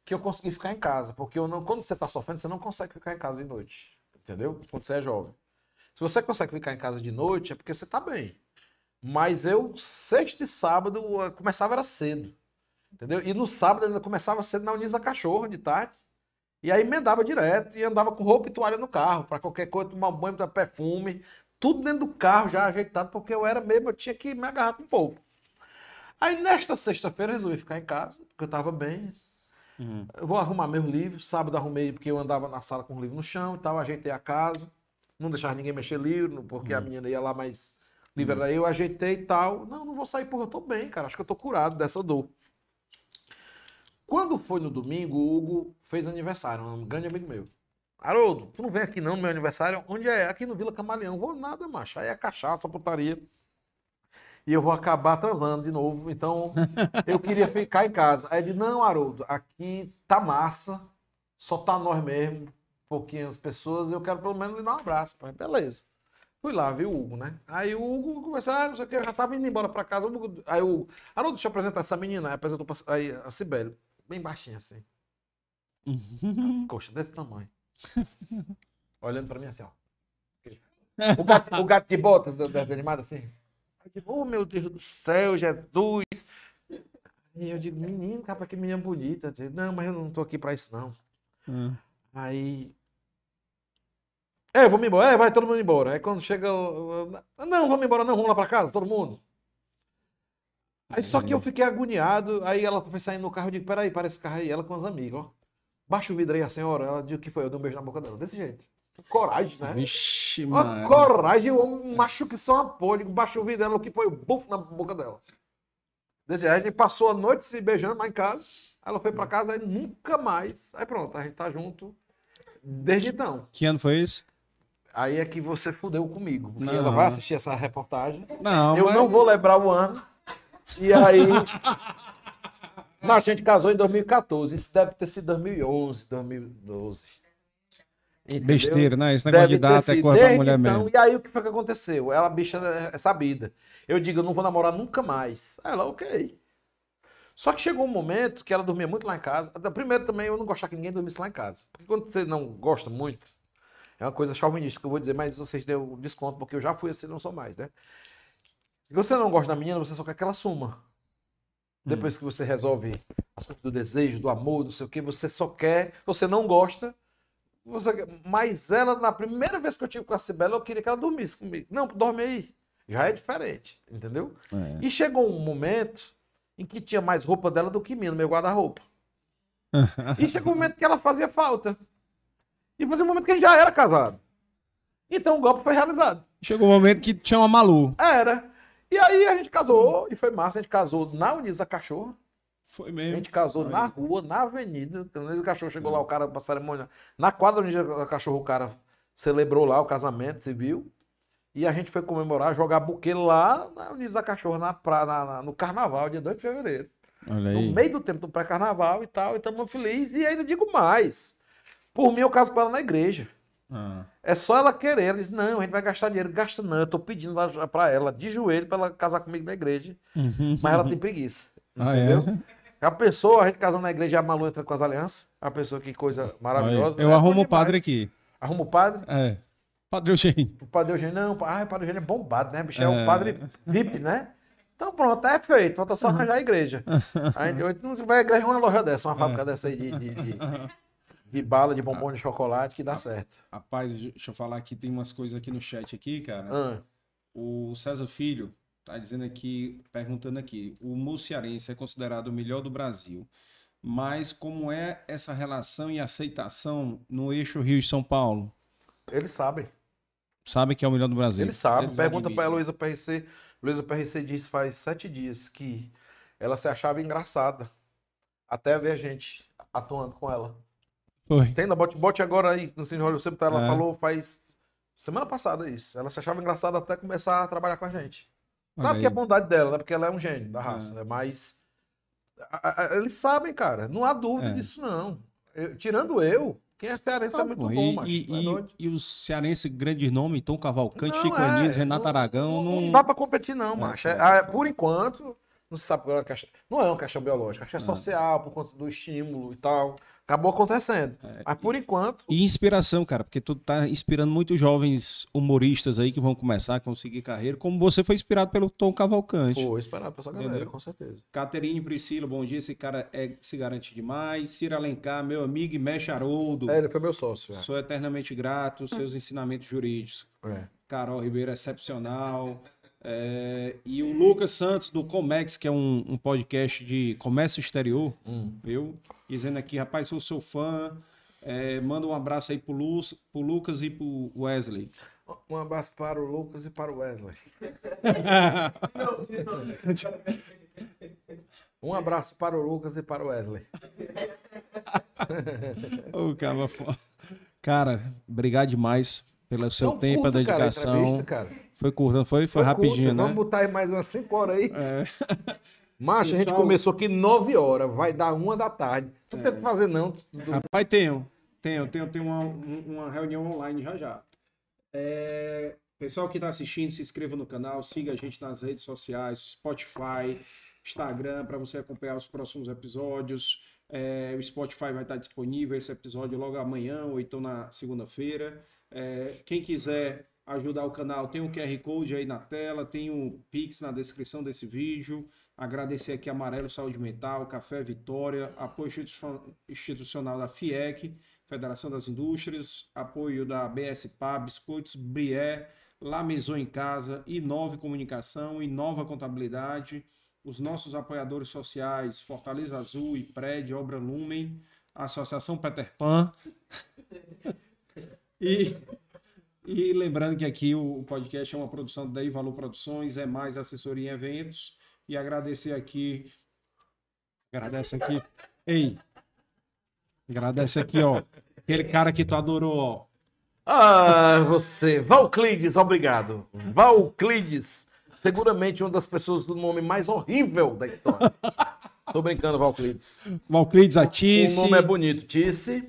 que eu consegui ficar em casa. Porque eu não, quando você tá sofrendo, você não consegue ficar em casa de noite. Entendeu? Quando você é jovem. Se você consegue ficar em casa de noite, é porque você tá bem. Mas eu, sexta e sábado, começava era cedo. Entendeu? E no sábado ainda começava cedo na Unisa Cachorro, de tarde. E aí emendava direto e andava com roupa e toalha no carro, para qualquer coisa, tomar um banho, dar perfume, tudo dentro do carro já ajeitado, porque eu era mesmo, eu tinha que me agarrar com o povo. Aí nesta sexta-feira eu resolvi ficar em casa, porque eu estava bem. Uhum. Eu vou arrumar meus livros. Sábado arrumei porque eu andava na sala com os livros no chão e tal, ajeitei a casa. Não deixava ninguém mexer livro, porque a menina ia lá, mas livro era eu, ajeitei e tal. Não, não vou sair porque eu tô bem, cara. Acho que eu tô curado dessa dor. Quando foi no domingo, o Hugo fez aniversário, um grande amigo meu. Haroldo, tu não vem aqui não no meu aniversário? Onde é? Aqui no Vila Camaleão. Vou nada, macho. Aí é cachaça, putaria. e eu vou acabar transando de novo. Então, eu queria ficar em casa. Aí ele disse, não, Haroldo, aqui tá massa, só tá nós mesmo, pouquinhas pessoas, eu quero pelo menos lhe dar um abraço. Falei, beleza. Fui lá, vi o Hugo, né? Aí o Hugo começou, ah, não sei o que, eu já tava indo embora pra casa. Aí o Hugo, Haroldo, deixa eu apresentar essa menina. Aí apresentou pra, aí, a Cibele, bem baixinha assim, coxa desse tamanho. Olhando pra mim assim, ó. O gato, o gato de botas do desenho animado assim. Aí eu digo, oh meu Deus do céu, Jesus. E eu digo, menino, cara, que menina bonita. Digo, não, mas eu não tô aqui pra isso, não. Hum. Aí. É, vamos embora. É, vai todo mundo embora. Aí quando chega. Não, vamos embora, não, vamos lá pra casa, todo mundo. Aí só que eu fiquei agoniado. Aí ela foi saindo no carro. Eu digo, peraí, para esse carro aí. Ela com os amigos, ó. Baixa o vidro aí, a senhora. Ela disse o que foi. Eu dei um beijo na boca dela. Desse jeito. Coragem, né? Vixe, Ó, mano. coragem, um macho que só uma porra. Digo, Baixou o vidro dela, o que foi? Bufo na boca dela. Desse jeito, a gente passou a noite se beijando lá em casa. Ela foi pra casa, aí nunca mais. Aí pronto, a gente tá junto desde então. Que ano foi isso? Aí é que você fudeu comigo. Porque Não. ela vai assistir essa reportagem. Não, eu mas... não vou lembrar o ano. E aí. Não, a gente casou em 2014. Isso deve ter sido 2011, 2012. Entendeu? Besteira, né? Esse negócio de Deve ter data é coisa pra mulher então, mesmo. E aí o que foi que aconteceu? Ela, bicha é sabida. Eu digo, eu não vou namorar nunca mais. Ela, ok. Só que chegou um momento que ela dormia muito lá em casa. Primeiro também eu não gostava que ninguém dormisse lá em casa. Porque quando você não gosta muito, é uma coisa chauvinista que eu vou dizer, mas vocês deu desconto, porque eu já fui assim, não sou mais, né? Você não gosta da menina, você só quer que ela suma. Depois que você resolve as coisas do desejo, do amor, não sei o que, você só quer, você não gosta, você mas ela, na primeira vez que eu tive com a Cibela, eu queria que ela dormisse comigo. Não, dorme aí. Já é diferente, entendeu? É. E chegou um momento em que tinha mais roupa dela do que minha no meu guarda-roupa. E chegou um momento que ela fazia falta. E fazia um momento que a gente já era casado. Então o golpe foi realizado. Chegou um momento que tinha uma Malu. Era. E aí a gente casou, e foi massa. A gente casou na Unisa Cachorro. Foi A mesmo. gente casou Aí. na rua, na avenida. A Unisa Cachorro chegou lá, o cara pra cerimônia. Na quadra da Unisa Cachorro, o cara celebrou lá o casamento civil. E a gente foi comemorar, jogar buquê lá na Unisa Cachorro, na, pra, na- na- no carnaval, dia 2 de fevereiro. Olha no aí. meio do tempo do pré-carnaval e tal, e estamos felizes. E ainda digo mais. Por mim, eu caso com ela na igreja. Ah. É só ela querer. Ela diz, não, a gente vai gastar dinheiro. Gasta não, eu tô pedindo pra ela, de joelho, pra ela casar comigo na igreja. Mas ela tem preguiça. Ah, Entendeu? é? Já pensou a gente casando na igreja a Malu entra com as alianças? A pessoa que coisa maravilhosa. Eu É arrumo o padre aqui. Arruma o padre? É. Padre Eugênio. O padre Eugênio, não, ai, o padre Eugênio é bombado, né? Bicho, é, um É. padre VIP, né? Então pronto, é feito, falta só arranjar a igreja. Aí, não vai a igreja uma loja dessa, uma fábrica dessa aí de, de, de, de bala, de bombom de chocolate, que dá certo. Rapaz, deixa eu falar aqui, tem umas coisas aqui no chat aqui, cara. Ah, O César Filho tá dizendo aqui, perguntando aqui, o Muciarense é considerado o melhor do Brasil, mas como é essa relação e aceitação no eixo Rio e São Paulo? eles sabem. Sabe que é o melhor do Brasil? Eles sabem. Eles Pergunta pra admiram. Heloísa PRC. Heloísa PRC disse faz sete dias que ela se achava engraçada até ver a gente atuando com ela. Foi. Tem na Bote Bote agora aí, no Cine Hollywood, sempre tá, ela É. falou faz semana passada isso. Ela se achava engraçada até começar a trabalhar com a gente. Olha Claro que é bondade dela, né? Porque ela é um gênio da raça, É. né? Mas a- a- eles sabem, cara. Não há dúvida É. disso, não. Eu- tirando eu, quem é cearense é Ah, muito pô, bom, e, macho. e, Não é e- os cearenses, grandes nomes, Tom Cavalcante, Não, Chico é, Anísio, Renato não- Aragão, não, não... dá pra competir, não, É, macho. É, ah, foda. por enquanto, não se sabe qual é a questão. Não é uma questão biológica, a questão É. social, por conta do estímulo e tal. Acabou acontecendo. É, Mas por enquanto, E inspiração, cara, porque tu tá inspirando muitos jovens humoristas aí que vão começar a conseguir carreira, como você foi inspirado pelo Tom Cavalcante. pô, esperar pra essa galera, Entendeu? com certeza. Caterine Priscila, bom dia. Esse cara é, se garante demais. Cira Alencar, meu amigo e mexe Haroldo. É, ele foi meu sócio. já. Sou eternamente grato. Seus ensinamentos jurídicos. É. Carol Ribeiro, excepcional. É, e o Lucas Santos, do Comex, que é um, um podcast de comércio exterior, Hum. viu? Dizendo aqui, rapaz, sou seu fã. É, manda um abraço aí pro, Lu, pro Lucas e pro Wesley. Um abraço para o Lucas e para o Wesley. Um abraço para o Lucas e para o Wesley. Ô, cara, cara, obrigado demais pelo seu Então, tempo, a curta, cara, dedicação. cara. Foi curta, não foi? Foi, rapidinho, curta, né? Vamos botar aí mais umas 5 horas aí. É. Macho, a gente Então- começou aqui 9 horas, vai dar uma da tarde. Tu É. tenta fazer não. tu- Rapaz, tenho. Tenho, tenho, tenho uma, um- uma reunião online já já. É, pessoal que está assistindo, se inscreva no canal, siga a gente nas redes sociais, Spotify, Instagram, para você acompanhar os próximos episódios. É, o Spotify vai estar disponível esse episódio logo amanhã ou então na segunda-feira. É, quem quiser ajudar o canal, tem um QR Code aí na tela, tem um Pix na descrição desse vídeo. Agradecer aqui Amarelo Saúde Mental, Café Vitória, apoio institucio- institucional da FIEC, Federação das Indústrias, apoio da BSPA, Biscoitos Brié, La Maison em Casa, Inove Comunicação, Inova Contabilidade, os nossos apoiadores sociais, Fortaleza Azul, IPRED, Obra Lumen, Associação Peter Pan. e, e lembrando que aqui o podcast é uma produção da Valor Produções, é mais assessoria em eventos. E agradecer aqui. Agradece aqui. Ei! Agradece aqui, ó. Aquele cara que tu adorou, ó. Ah, você. Valclides, obrigado. Valclides. Seguramente uma das pessoas do nome mais horrível da história. Tô brincando, Valclides. Valclides O Atice, nome é bonito. Tice,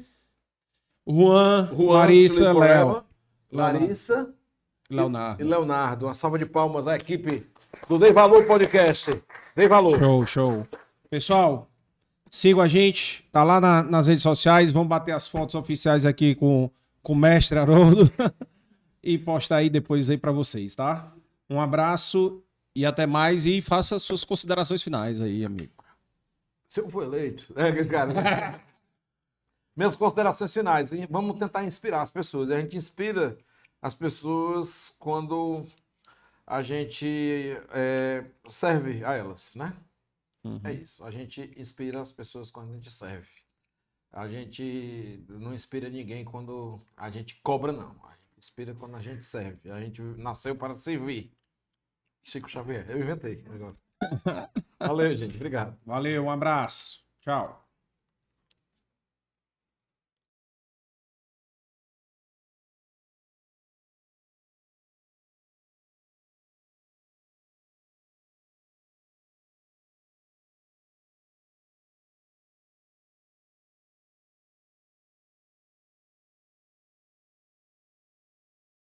Juan, Juan, Felipe Léo. Larissa e Leonardo. Leonardo. Uma salva de palmas à equipe do Dei Valor Podcast. Dei Valor. Show, show. Pessoal, sigam a gente. Tá lá na- nas redes sociais. Vamos bater as fotos oficiais aqui com, com o mestre Haroldo. e postar aí depois aí para vocês, tá? Um abraço. E até mais e faça suas considerações finais aí, amigo. Se eu for eleito. É, cara. Minhas considerações finais. hein? Vamos tentar inspirar as pessoas. A gente inspira as pessoas quando a gente é, serve a elas, né? Uhum. É isso. A gente inspira as pessoas quando a gente serve. A gente não inspira ninguém quando a gente cobra, não. A gente inspira quando a gente serve. A gente nasceu para servir. Chico Xavier, eu inventei agora. Valeu, gente. Obrigado. Valeu, um abraço. Tchau.